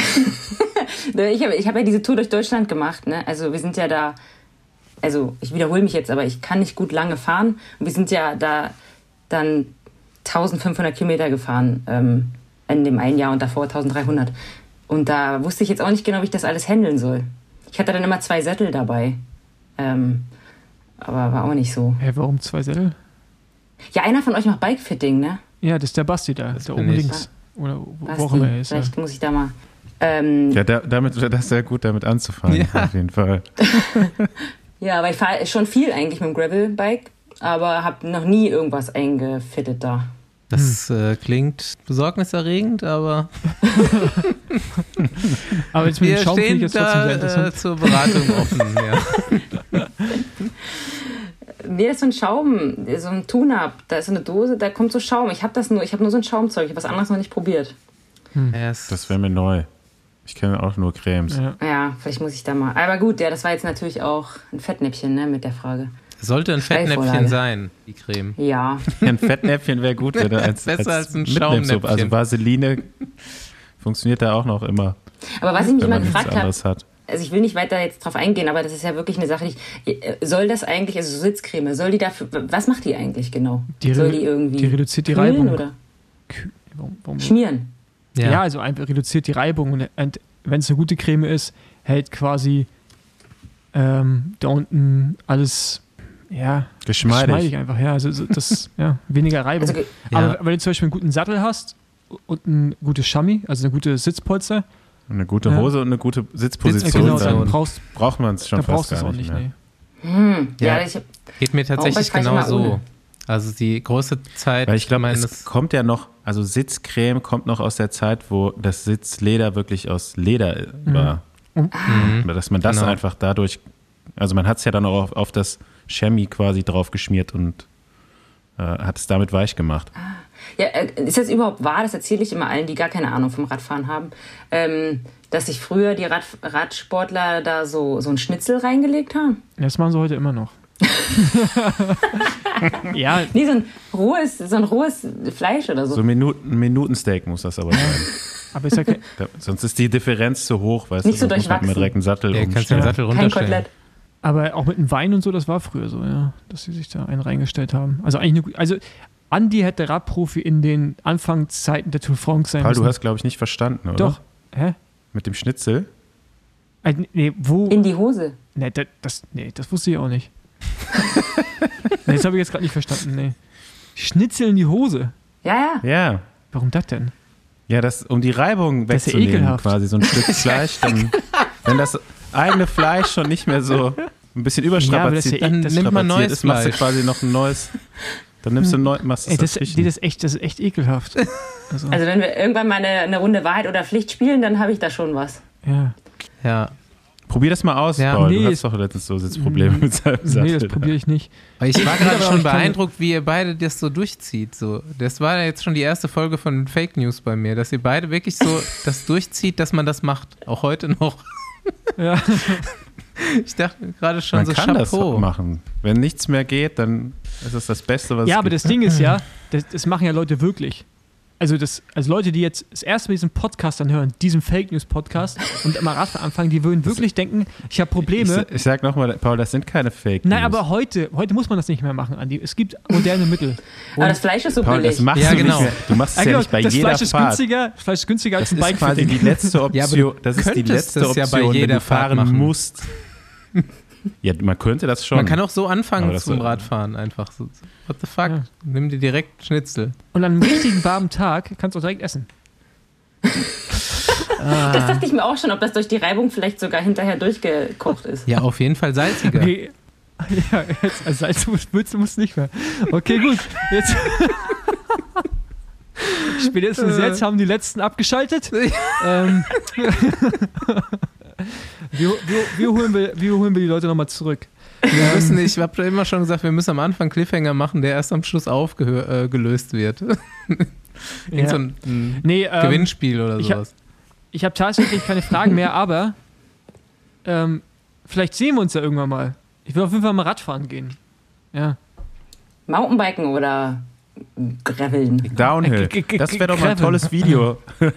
Ne, Ich habe ich hab ja diese Tour durch Deutschland gemacht. Ne? Also wir sind ja da, also ich wiederhole mich jetzt, aber ich kann nicht gut lange fahren. Und wir sind ja da dann 1500 Kilometer gefahren ähm, in dem einen Jahr und davor 1300. Und da wusste ich jetzt auch nicht genau, wie ich das alles handeln soll. Ich hatte dann immer zwei Sättel dabei. Ähm, aber war auch nicht so. Hä, warum zwei Sättel? Ja, einer von euch macht Bikefitting, ne? Ja, das ist der Basti da, Das da bin oben ich. links. Oder wo, auch immer er ist. Ja. Vielleicht muss ich da mal. Ähm, Ja, da, damit wäre das sehr gut, damit anzufangen, Ja. auf jeden Fall. Ja, aber ich fahre schon viel eigentlich mit dem Gravelbike, aber habe noch nie irgendwas eingefittet da. Das äh, klingt besorgniserregend, aber Aber jetzt mit wir stehen sehr da äh, zur Beratung offen. Ja. Nee, das ist so ein Schaum, so ein Tune-Up, da ist so eine Dose, da kommt so Schaum. Ich habe das nur, ich habe nur so ein Schaumzeug, ich habe was anderes noch nicht probiert. Es- Das wäre mir neu. Ich kenne auch nur Cremes. Ja. Ja, vielleicht muss ich da mal. Aber gut, ja, das war jetzt natürlich auch ein Fettnäpfchen, ne, mit der Frage. Sollte ein Fettnäpfchen sein, die Creme. Ja, Ein Fettnäpfchen wäre gut, du als, Besser als ein mitnimmst. Schaumnäpfchen. Also Vaseline funktioniert da auch noch immer, aber was ich mich immer nichts gefragt habe, also ich will nicht weiter jetzt drauf eingehen, aber das ist ja wirklich eine Sache, ich, äh, soll das eigentlich, also so Sitzcreme, soll die dafür, was macht die eigentlich genau? Die soll die irgendwie die reduziert die Reibung. oder schmieren? Ja. also einfach reduziert die Reibung und, und wenn es eine gute Creme ist, hält quasi ähm, da unten alles ja Geschmeidig. geschmeidig einfach. Ja, also so- das ja weniger Reibung. Also, Ja. Aber wenn du zum Beispiel einen guten Sattel hast und ein gutes Chami, also eine gute Sitzpolster, Eine gute Ja. Hose und eine gute äh, Sitzposition, genau, Position. dann dann brauchst, braucht man es schon dann fast brauchst du gar es auch nicht nicht. mehr. Nee. hm, ja, Ja. ich hab, Geht mir tatsächlich genau so. Also die große Zeit Weil ich glaube, es kommt ja noch, also Sitzcreme kommt noch aus der Zeit, wo das Sitzleder wirklich aus Leder war. Und- Mhm. Dass man das Genau. einfach dadurch, also man hat es ja dann auch auf, auf das Chemie quasi drauf geschmiert und äh, hat es damit weich gemacht. Ja, äh, ist das überhaupt wahr? Das erzähle ich immer allen, die gar keine Ahnung vom Radfahren haben. Ähm, dass sich früher die Rad Radsportler da so, so ein Schnitzel reingelegt haben? Das machen sie heute immer noch. ja, Nee, so ein rohes, so ein rohes Fleisch oder so. So ein Minuten, Minutensteak muss das aber sein. aber ich sag, Da, sonst ist die Differenz zu hoch, weißt Nicht du, so sonst muss man direkt einen Sattel Ja, kannst du umstellen. den Sattel Kein runterstellen. Kotelett. Aber auch mit dem Wein und so, das war früher so, ja, dass sie sich da einen reingestellt haben. Also eigentlich eine, also Andi hätte Radprofi in den Anfangszeiten der Tour de France sein Paul, müssen. du hast, glaube ich, nicht verstanden, oder? Doch. Hä? Mit dem Schnitzel? Äh, nee, wo? In die Hose. Nee, das, das, nee, das wusste ich auch nicht. nee, das habe ich jetzt gerade nicht verstanden, nee. Schnitzel in die Hose. Ja, ja. Ja. Warum das denn? Ja, das, um die Reibung Das ist ja wegzunehmen, ekelhaft. quasi so ein Stück Fleisch, dann, wenn das eigene Fleisch schon nicht mehr so ein bisschen Ja, aber das ist überstrapaziert ja- Dann nimmt man neues ist, machst du quasi noch ein neues, dann nimmst du ein neues, machst Ey, das, nee, das, ist echt, das ist echt ekelhaft. Also, Also wenn wir irgendwann mal eine, eine Runde Wahrheit oder Pflicht spielen, dann habe ich da schon was. ja. Ja. Probier das mal aus, Ja, Paul. nee, du hattest doch letztens so Sitzprobleme mit seinem Nee, Sattel. das probiere ich nicht. Aber ich war gerade schon beeindruckt, wie ihr beide das so durchzieht. So, das war ja jetzt schon die erste Folge von Fake News bei mir, dass ihr beide wirklich so das durchzieht, dass man das macht. Auch heute noch. Ja. Ich dachte gerade schon Man so kann Chapeau. das machen. Wenn nichts mehr geht, dann ist es das Beste, was Ja, es aber gibt. das Ding ist ja, das, das machen ja Leute wirklich. Also, das, also Leute, die jetzt das erste Mal diesen Podcast anhören, diesen Fake News Podcast und mal Radfahren anfangen, die würden wirklich denken, ich habe ich, Probleme. ich sag nochmal, Paul, das sind keine Fake Nein, News. aber heute, heute muss man das nicht mehr machen, Andi. Es gibt moderne Mittel. Aber das Fleisch ist so Paul, billig. das machst Ja, du genau. nicht mehr. Du machst es ja genau, nicht bei das jeder Fleisch ist Fahrt. günstiger, Fleisch ist günstiger als Das ein ist quasi die letzte Ja, Option. du das ist die letzte das Option, ja bei wenn jeder du Fahrt fahren machen. musst. Ja, man könnte das schon. Man kann auch so anfangen zum Radfahren einfach. So, what the fuck? Ja. Nimm dir direkt Schnitzel. Und an einem richtigen warmen Tag kannst du auch direkt essen. Das dachte ich mir auch schon, ob das durch die Reibung vielleicht sogar hinterher durchgekocht ist. Ja, auf jeden Fall salziger. Okay. Ja, jetzt, also Salz muss, willst du musst nicht mehr. Okay, gut. Jetzt. Spätestens jetzt haben die letzten abgeschaltet. ähm, wie, wie, wie, holen wir, wie holen wir die Leute nochmal zurück? Wir müssen, ich habe immer schon gesagt, wir müssen am Anfang Cliffhanger machen, der erst am Schluss aufgelöst wird. Irgend Ja. so ein, ein Nee, ähm, Gewinnspiel oder ich hab- sowas. Ich habe tatsächlich keine Fragen mehr, aber ähm, vielleicht sehen wir uns ja irgendwann mal. Ich will auf jeden Fall mal Radfahren gehen. Ja. Mountainbiken oder Graveln. Downhill. Das wäre doch mal ein tolles Video.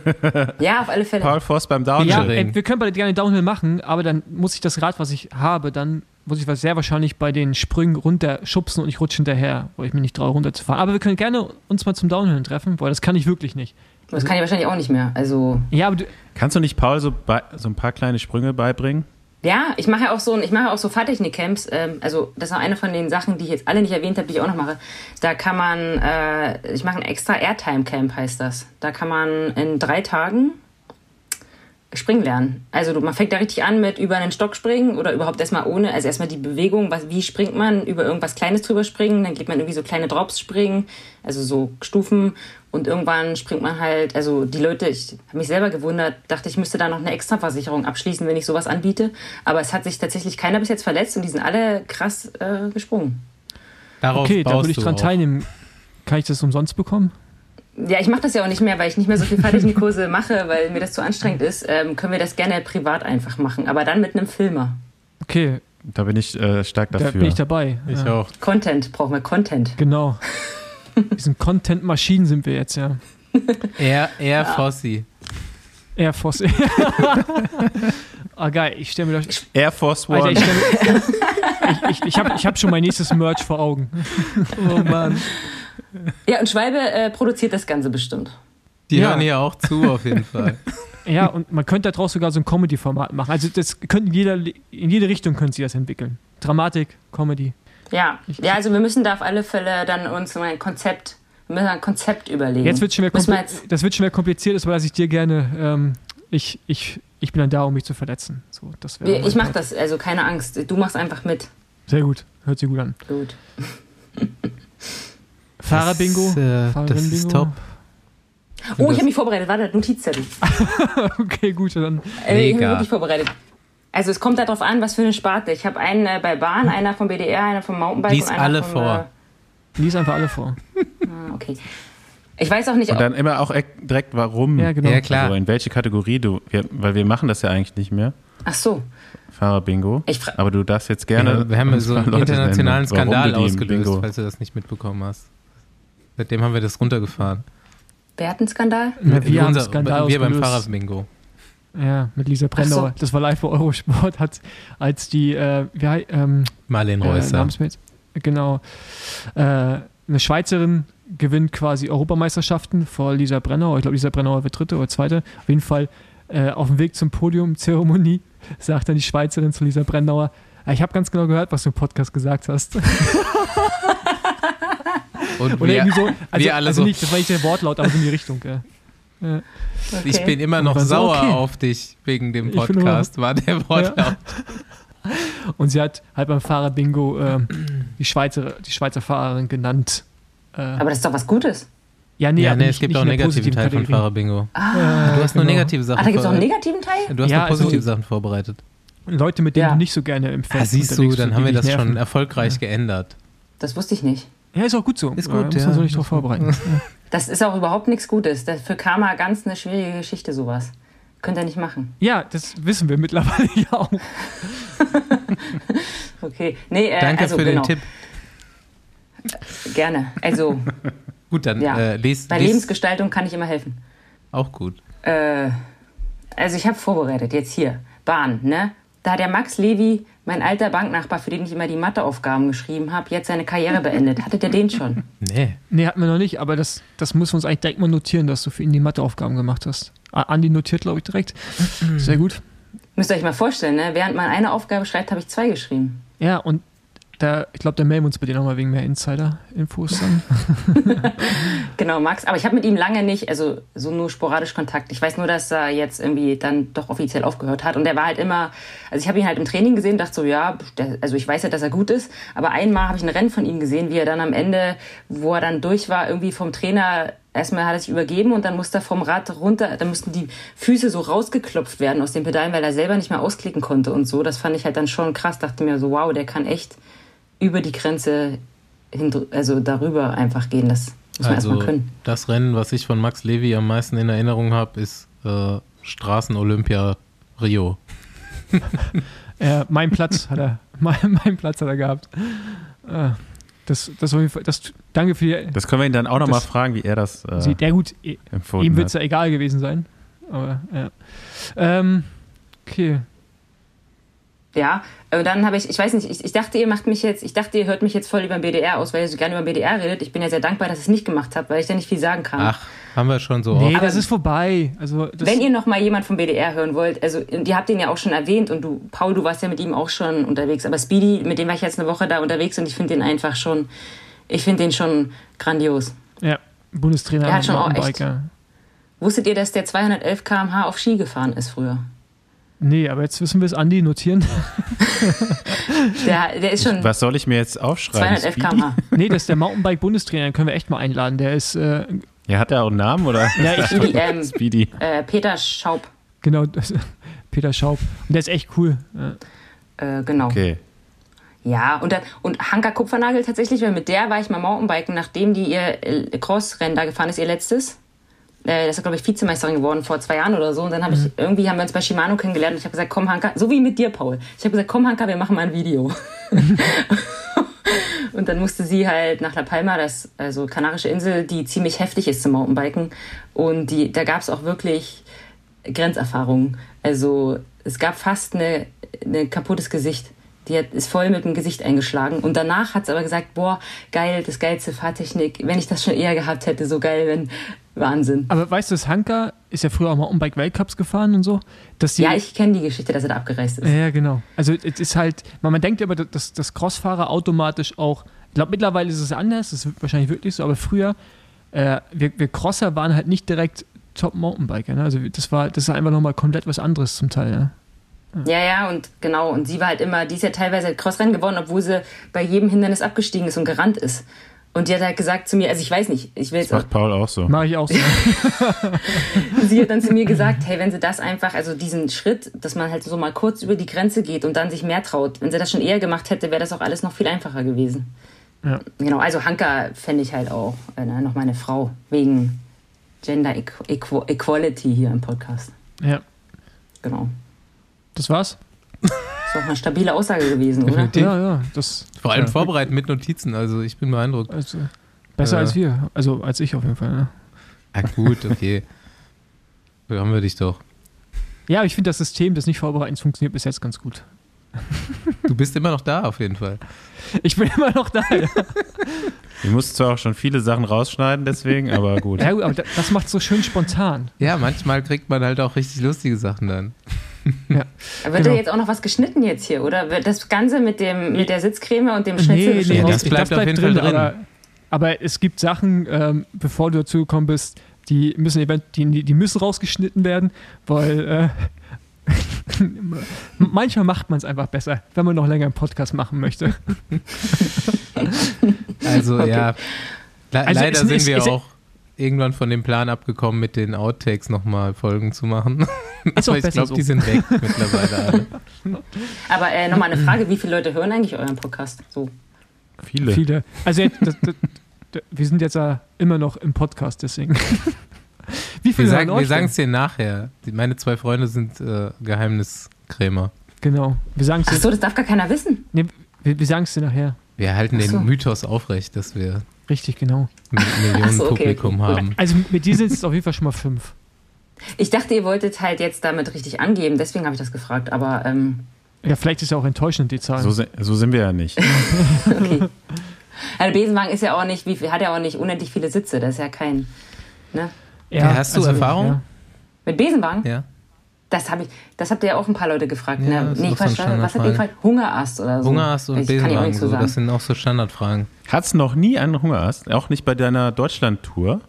Ja, auf alle Fälle. Paul Voss beim Downhill. Ja, ey, wir können beide gerne Downhill machen, aber dann muss ich das Rad, was ich habe, dann muss ich was sehr wahrscheinlich bei den Sprüngen runter schubsen und ich rutsche hinterher, weil ich mich nicht traue, runterzufahren. Aber wir können gerne uns mal zum Downhill treffen, weil das kann ich wirklich nicht. Das kann ich wahrscheinlich auch nicht mehr. Also, Ja, aber du, Kannst du nicht Paul so, bei, so ein paar kleine Sprünge beibringen? Ja, ich mache ja auch so, ich mache auch so Fahrtechnik-Camps. Ähm, also, das ist auch eine von den Sachen, die ich jetzt alle nicht erwähnt habe, die ich auch noch mache. Da kann man, äh, ich mache ein extra Airtime-Camp, heißt das. Da kann man in drei Tagen springen lernen. Also du, man fängt da richtig an mit über einen Stock springen oder überhaupt erstmal ohne, also erstmal die Bewegung, was, wie springt man, über irgendwas Kleines drüber springen, dann geht man irgendwie so kleine Drops springen, also so Stufen und irgendwann springt man halt, also die Leute, ich habe mich selber gewundert, dachte ich müsste da noch eine Extraversicherung abschließen, wenn ich sowas anbiete, aber es hat sich tatsächlich keiner bis jetzt verletzt und die sind alle krass äh, gesprungen. Darauf okay, da würde ich du dran auf. teilnehmen. Kann ich das umsonst bekommen? Ja, ich mache das ja auch nicht mehr, weil ich nicht mehr so viel Fahrtechnikkurse mache, weil mir das zu anstrengend ist. Ähm, können wir das gerne privat einfach machen, aber dann mit einem Filmer. Okay, Da bin ich äh, stark da dafür. bin ich dabei. Ich ja. auch. Content, brauchen wir Content. Genau. Diesen Content-Maschinen sind wir jetzt, ja. Air, Air Fossi. Air Force. ah, geil. Ich stelle mir das. Air Force One. Alter, ich, mir, ich, ich, ich habe ich hab schon mein nächstes Merch vor Augen. Oh Mann. Ja, und Schwalbe äh, produziert das Ganze bestimmt. Die Ja. hören hier auch zu, auf jeden Fall. Ja, und man könnte daraus sogar so ein Comedy-Format machen. Also das könnte in jeder, in jede Richtung können sie das entwickeln. Dramatik, Comedy. Ja. ja, also wir müssen da auf alle Fälle dann uns mal ein Konzept, wir müssen ein Konzept überlegen. Jetzt wird schon mehr wir das wird schon mehr kompliziert, ist, weil ich dir gerne, ähm, ich, ich, ich bin dann da, um mich zu verletzen. So, das ich mach Part. das, also keine Angst. Du machst einfach mit. Sehr gut, hört sich gut an. Gut. Fahrerbingo. Das, äh, das ist top. Oh, ich habe mich vorbereitet. Warte, Notizzettel. Okay, gut, dann. Äh, ich habe mich wirklich vorbereitet. Also es kommt darauf an, was für eine Sparte. Ich habe einen äh, bei Bahn, einer vom BDR, einer vom Mountainbike Lies und einer alle vom, vor. Lies einfach alle vor. Äh, ah, okay. Ich weiß auch nicht, Und dann immer auch ek- direkt warum. Ja, genau. Ja, klar. Also in welche Kategorie du, wir, weil wir machen das ja eigentlich nicht mehr, Ach so. Fahrer-Bingo. Aber du darfst jetzt gerne. Ja, wir haben so einen internationalen Skandal ausgelöst, Bingo- falls du das nicht mitbekommen hast. Seitdem haben wir das runtergefahren. Wer hat einen Skandal? Na, wir haben Unser- Skandal wir beim. Fahrerbingo. Ja, mit Lisa Brennauer. so. Das war live bei Eurosport, hat, als die, äh, wie, ähm, Marlene äh, Reusser. Namensmäd- genau, äh, eine Schweizerin gewinnt quasi Europameisterschaften vor Lisa Brennauer. Ich glaube, Lisa Brennauer wird dritte oder zweite. Auf jeden Fall äh, auf dem Weg zum Podium, Zeremonie, sagt dann die Schweizerin zu Lisa Brennauer, "Ja, ich habe ganz genau gehört, was du im Podcast gesagt hast. Und Oder wir, irgendwie so. Also, wir alle also so. nicht, das war nicht der Wortlaut, aber so in die Richtung. Ja. Ja. ich Okay. bin immer noch dann so, sauer okay. auf dich wegen dem Podcast, war der Wortlaut. Und sie hat halt beim Fahrer-Bingo ähm, die, Schweizer, die Schweizer Fahrerin genannt. Äh, Aber das ist doch was Gutes. ja, nee, Ja, aber nee, nicht, es gibt auch in einen negativen Teil von Kategorie. Fahrerbingo. Ah, Du hast nur genau. negative Sachen ah da gibt es auch einen vorbereitet. negativen Teil? Du hast Ja, nur also- positive Sachen vorbereitet. Leute, mit denen Ja. du nicht so gerne im Feld Ah, siehst du, dann haben wir das schon erfolgreich geändert. Das wusste ich nicht. Ja, ist auch gut so. Ist Äh, gut, muss ja. man so nicht drauf vorbereiten. Das ist auch überhaupt nichts Gutes. Das ist für Karma ganz eine schwierige Geschichte, sowas. Könnt ihr nicht machen. ja, das wissen wir mittlerweile ja auch. Okay, nee, äh, Danke also, für genau. den Tipp. Gerne. Also, Gut, dann ja. äh, lest, Bei lest Lebensgestaltung kann ich immer helfen. auch gut. Äh, also ich habe vorbereitet, jetzt hier. Bahn, ne? Da hat der Max Levi, mein alter Banknachbar, für den ich immer die Matheaufgaben geschrieben habe, jetzt seine Karriere beendet. Hattet ihr den schon? Nee. Nee, hatten wir noch nicht, aber das, das müssen wir uns eigentlich direkt mal notieren, dass du für ihn die Matheaufgaben gemacht hast. A- Andi notiert, glaube ich, direkt. Sehr gut. Müsst ihr euch mal vorstellen, ne? während man eine Aufgabe schreibt, habe ich zwei geschrieben. Ja, und da, ich glaube, da melden wir uns bei dir nochmal wegen mehr Insider-Infos dann. Genau, Max. Aber ich habe mit ihm lange nicht, also so nur sporadisch Kontakt. Ich weiß nur, dass er jetzt irgendwie dann doch offiziell aufgehört hat. Und er war halt immer, also ich habe ihn halt im Training gesehen, dachte so, ja, der, also ich weiß ja, dass er gut ist. Aber einmal habe ich ein Rennen von ihm gesehen, wie er dann am Ende, wo er dann durch war, irgendwie vom Trainer Erstmal hat er sich übergeben und dann musste er vom Rad runter, dann mussten die Füße so rausgeklopft werden aus den Pedalen, weil er selber nicht mehr ausklicken konnte und so. Das fand ich halt dann schon krass. Dachte mir so, wow, der kann echt über die Grenze hin, also darüber einfach gehen. Das muss man Also erstmal können. das Rennen, was ich von Max Levi am meisten in Erinnerung habe, ist äh, Straßen-Olympia Rio. Äh, mein Platz hat er, mein, mein Platz hat er gehabt. Äh, das, das, das, danke für die. Das können wir ihn dann auch nochmal fragen, wie er das äh, sieht. Ja, gut, empfunden ihm wird es ja egal gewesen sein. Aber, ja. Ähm, okay. Ja, und dann habe ich, ich weiß nicht, ich, ich dachte, ihr macht mich jetzt, ich dachte, ihr hört mich jetzt voll über den BDR aus, weil ihr so gerne über den BDR redet. Ich bin ja sehr dankbar, dass ihr es nicht gemacht habt, weil ich da nicht viel sagen kann. Ach, haben wir schon so Nee, oft. das ist vorbei. Also, das, Wenn ihr noch mal jemand vom BDR hören wollt, also und ihr habt den ja auch schon erwähnt und du, Paul, du warst ja mit ihm auch schon unterwegs, aber Speedy, mit dem war ich jetzt eine Woche da unterwegs und ich finde den einfach schon, ich finde den schon grandios. ja, Bundestrainer Er hat schon auch Mountainbiker. Wusstet ihr, dass der 211 km/h auf Ski gefahren ist früher? Nee, aber jetzt wissen wir es, Andi, notieren. Der, der ist schon Was soll ich mir jetzt aufschreiben? 211 Speedy? km/h. nee, das ist der Mountainbike-Bundestrainer, den können wir echt mal einladen. Der ist, äh, Ja, hat er auch einen Namen oder? ja, ich, Speedy, ähm, Speedy. äh, Peter Schaub, genau, das, Peter Schaub. Und der ist echt cool. Ja. äh, genau. Okay. Ja, und, dann, und Hanka Kupfernagel tatsächlich, weil mit der war ich mal Mountainbiken, nachdem die ihr äh, Cross-Rennen da gefahren ist, ihr letztes. Äh, das ist, glaube ich, Vizemeisterin geworden vor zwei Jahren oder so. Und dann habe ich, irgendwie haben wir uns bei Shimano kennengelernt und ich habe gesagt, komm Hanka, so wie mit dir, Paul. Ich habe gesagt, komm Hanka, wir machen mal ein Video. und dann musste sie halt nach La Palma, das, also Kanarische Insel, die ziemlich heftig ist zum Mountainbiken. Und die, da gab es auch wirklich Grenzerfahrungen. Also es gab fast eine, eine kaputtes Gesicht. Die hat, ist voll mit dem Gesicht eingeschlagen. Und danach hat sie aber gesagt, boah, geil, das geilste Fahrtechnik. Wenn ich das schon eher gehabt hätte, so geil, wenn, Wahnsinn. Aber weißt du, das Hanka ist ja früher auch Mountainbike-Weltcups gefahren und so. Dass die, Ja, ich kenne die Geschichte, dass er da abgereist ist. Ja, genau. Also es ist halt, man, man denkt ja immer, dass, dass Crossfahrer automatisch auch, ich glaube mittlerweile ist es anders, das ist wahrscheinlich wirklich so, aber früher, äh, wir, wir Crosser waren halt nicht direkt Top-Mountainbiker. Ne? Also das war, das ist einfach nochmal komplett was anderes zum Teil. Ne? Ja, ja, und genau. Und sie war halt immer, die ist ja teilweise Crossrennen gewonnen, obwohl sie bei jedem Hindernis abgestiegen ist und gerannt ist. Und die hat halt gesagt zu mir, also ich weiß nicht, ich will jetzt Das auch, macht Paul auch so. Mache ich auch so. sie hat dann zu mir gesagt, hey, wenn sie das einfach, also diesen Schritt, dass man halt so mal kurz über die Grenze geht und dann sich mehr traut, wenn sie das schon eher gemacht hätte, wäre das auch alles noch viel einfacher gewesen. Ja. Genau, also Hanka fände ich halt auch äh, noch meine Frau, wegen Gender Equ Equ Equality hier im Podcast. ja, Genau. Das war's. Ist auch eine stabile Aussage gewesen, oder? Definitiv. Ja, ja, das. Vor allem ja. vorbereiten mit Notizen, also ich bin beeindruckt. Also, besser Ja. als wir. Also als ich auf jeden Fall. Ne? Ja, gut, okay. So haben wir dich doch. Ja, aber ich finde das System des Nicht-Vorbereitens funktioniert bis jetzt ganz gut. Du bist immer noch da, auf jeden Fall. Ich bin immer noch da. Ja, Wir mussten zwar auch schon viele Sachen rausschneiden, deswegen, aber gut. ja gut, aber da- das macht so schön spontan. Ja, manchmal kriegt man halt auch richtig lustige Sachen dann. Ja. Da wird Genau. ja jetzt auch noch was geschnitten jetzt hier, oder? Wird das Ganze mit, dem, mit der Sitzcreme und dem Schnitzel Nee, nee, raus- das bleibt auf jeden Fall drin. Aber, aber es gibt Sachen, ähm, bevor du dazu gekommen bist, die müssen, event- die, die müssen rausgeschnitten werden, weil äh, manchmal macht man es einfach besser, wenn man noch länger einen Podcast machen möchte. Also Okay. ja, Le Also leider sind wir auch irgendwann von dem Plan abgekommen, mit den Outtakes nochmal Folgen zu machen. Ist auch Aber ich glaube, so. die sind weg mittlerweile alle. Aber äh, nochmal eine Frage, wie viele Leute hören eigentlich euren Podcast? So. Viele. Viele. Also jetzt, das, das, das, wir sind jetzt ja immer noch im Podcast, deswegen. Wie Wir viele sagen hören wir sagen es dir nachher. Die, meine zwei Freunde sind äh, Geheimniskrämer. Genau. Wir sagen Ach so, das darf gar keiner wissen. nee, Wir, wir sagen es dir nachher. Wir halten so. den Mythos aufrecht, dass wir Richtig, genau. ein Millionen so, okay, Publikum haben. Also mit dir sind es auf jeden Fall schon mal fünf. Ich dachte, ihr wolltet halt jetzt damit richtig angeben, deswegen habe ich das gefragt. Aber ähm, Ja, vielleicht ist ja auch enttäuschend, die Zahl. So, so sind wir ja nicht. okay. Ja, der Besenwagen ist ja auch nicht, wie viel, hat ja auch nicht unendlich viele Sitze. Das ist ja kein. Ne? ja, hast du Erfahrung? Ja. Mit Besenwagen? Ja. Das habe ich, das habt ihr ja auch ein paar Leute gefragt. Ja, ne? das ist Nee, so Quatsch, was habt ihr gefragt? Hungerast oder so. Hungerast und Das kann ich auch Besenwagen, nicht so das sind auch so Standardfragen. Hattest noch nie einen Hungerast? Auch nicht bei deiner Deutschland-Tour?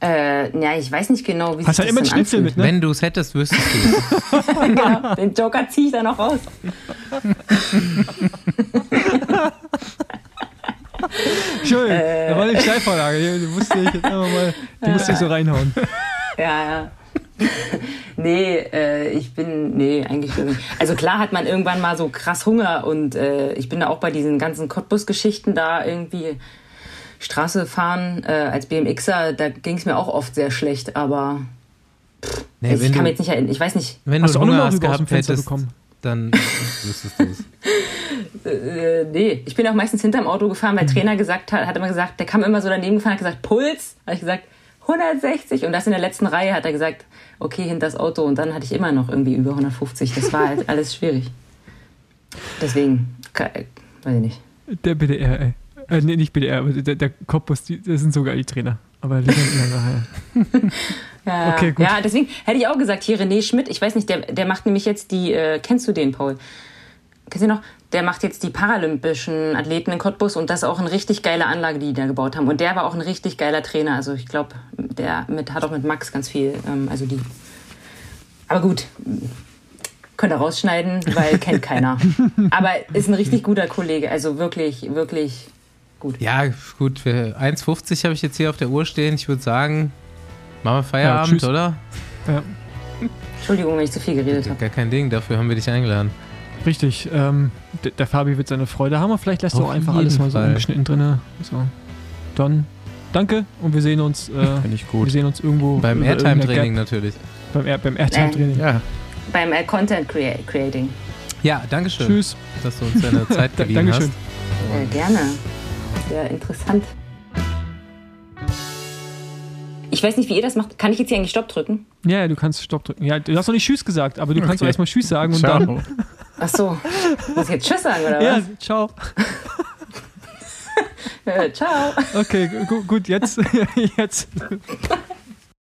Äh, ja, ich weiß nicht genau, wie Hast sich halt immer das dann Schnitzel anfühlt. mit, ne? Wenn du es hättest, wüsstest du es. genau, den Joker ziehe ich da noch raus. Schön. Äh. Da war eine Steilvorlage. Die, die musste ich jetzt einfach mal, die musste ich so reinhauen. Ja, ja. nee, äh, ich bin, nee, eigentlich nicht. Also klar hat man irgendwann mal so krass Hunger und äh, ich bin da auch bei diesen ganzen Cottbus-Geschichten da irgendwie Straße fahren äh, als BMXer, da ging es mir auch oft sehr schlecht, aber Nee, ich wenn kann du, mir jetzt nicht erinnern, ich weiß nicht, wenn Hast du aus dem gehabt hättest, bekommen? dann wüsstest du es. äh, nee, ich bin auch meistens hinterm Auto gefahren, weil Trainer gesagt hat, hat immer gesagt, der kam immer so daneben gefahren, hat gesagt, Puls, habe ich gesagt, 160 und das in der letzten Reihe hat er gesagt, okay, hinter das Auto und dann hatte ich immer noch irgendwie über 150. Das war halt alles schwierig. Deswegen, ke- weiß ich nicht. Der BDR, ey. Äh, nee, nicht BDR, aber der, der Cottbus, das sind sogar die Trainer. Aber lieber nachher. Ja, Okay, gut. ja, deswegen hätte ich auch gesagt, hier René Schmidt, ich weiß nicht, der, der macht nämlich jetzt die, äh, kennst du den, Paul? Kennst du ihn noch? Der macht jetzt die paralympischen Athleten in Cottbus und das ist auch eine richtig geile Anlage, die die da gebaut haben. Und der war auch ein richtig geiler Trainer. Also ich glaube, der mit, hat auch mit Max ganz viel, ähm, also die. Aber gut, könnt ihr rausschneiden, weil kennt keiner. Aber ist ein richtig guter Kollege, also wirklich, wirklich gut. Ja, gut, für 1,50 habe ich jetzt hier auf der Uhr stehen. Ich würde sagen, machen wir Feierabend, tschüss. oder? Ja, Entschuldigung, wenn ich zu viel geredet habe. Gar kein Ding, dafür haben wir dich eingeladen. richtig. Ähm, der, Fabi wird seine Freude haben. aber Vielleicht lässt du auch einfach alles mal so ungeschnitten drin. So. Dann danke und wir sehen uns, äh, Finde ich wir gut. sehen uns irgendwo. Beim Airtime-Training natürlich. Beim, Air, beim Airtime-Training. Ja, Beim äh, Content crea Creating. Ja, danke schön, Tschüss. dass du uns deine Zeit geliehen Dankeschön. hast. Äh, gerne. Sehr interessant. Ich weiß nicht, wie ihr das macht. Kann ich jetzt hier eigentlich Stopp drücken? Ja, ja, du kannst Stopp drücken. Ja, du hast noch nicht Tschüss gesagt, aber du kannst Okay. auch erstmal Tschüss sagen und dann. Ach so. Muss ich jetzt Tschüss sagen, oder Ja, was? ciao. Äh, ciao. Okay, gu gut, jetzt. jetzt.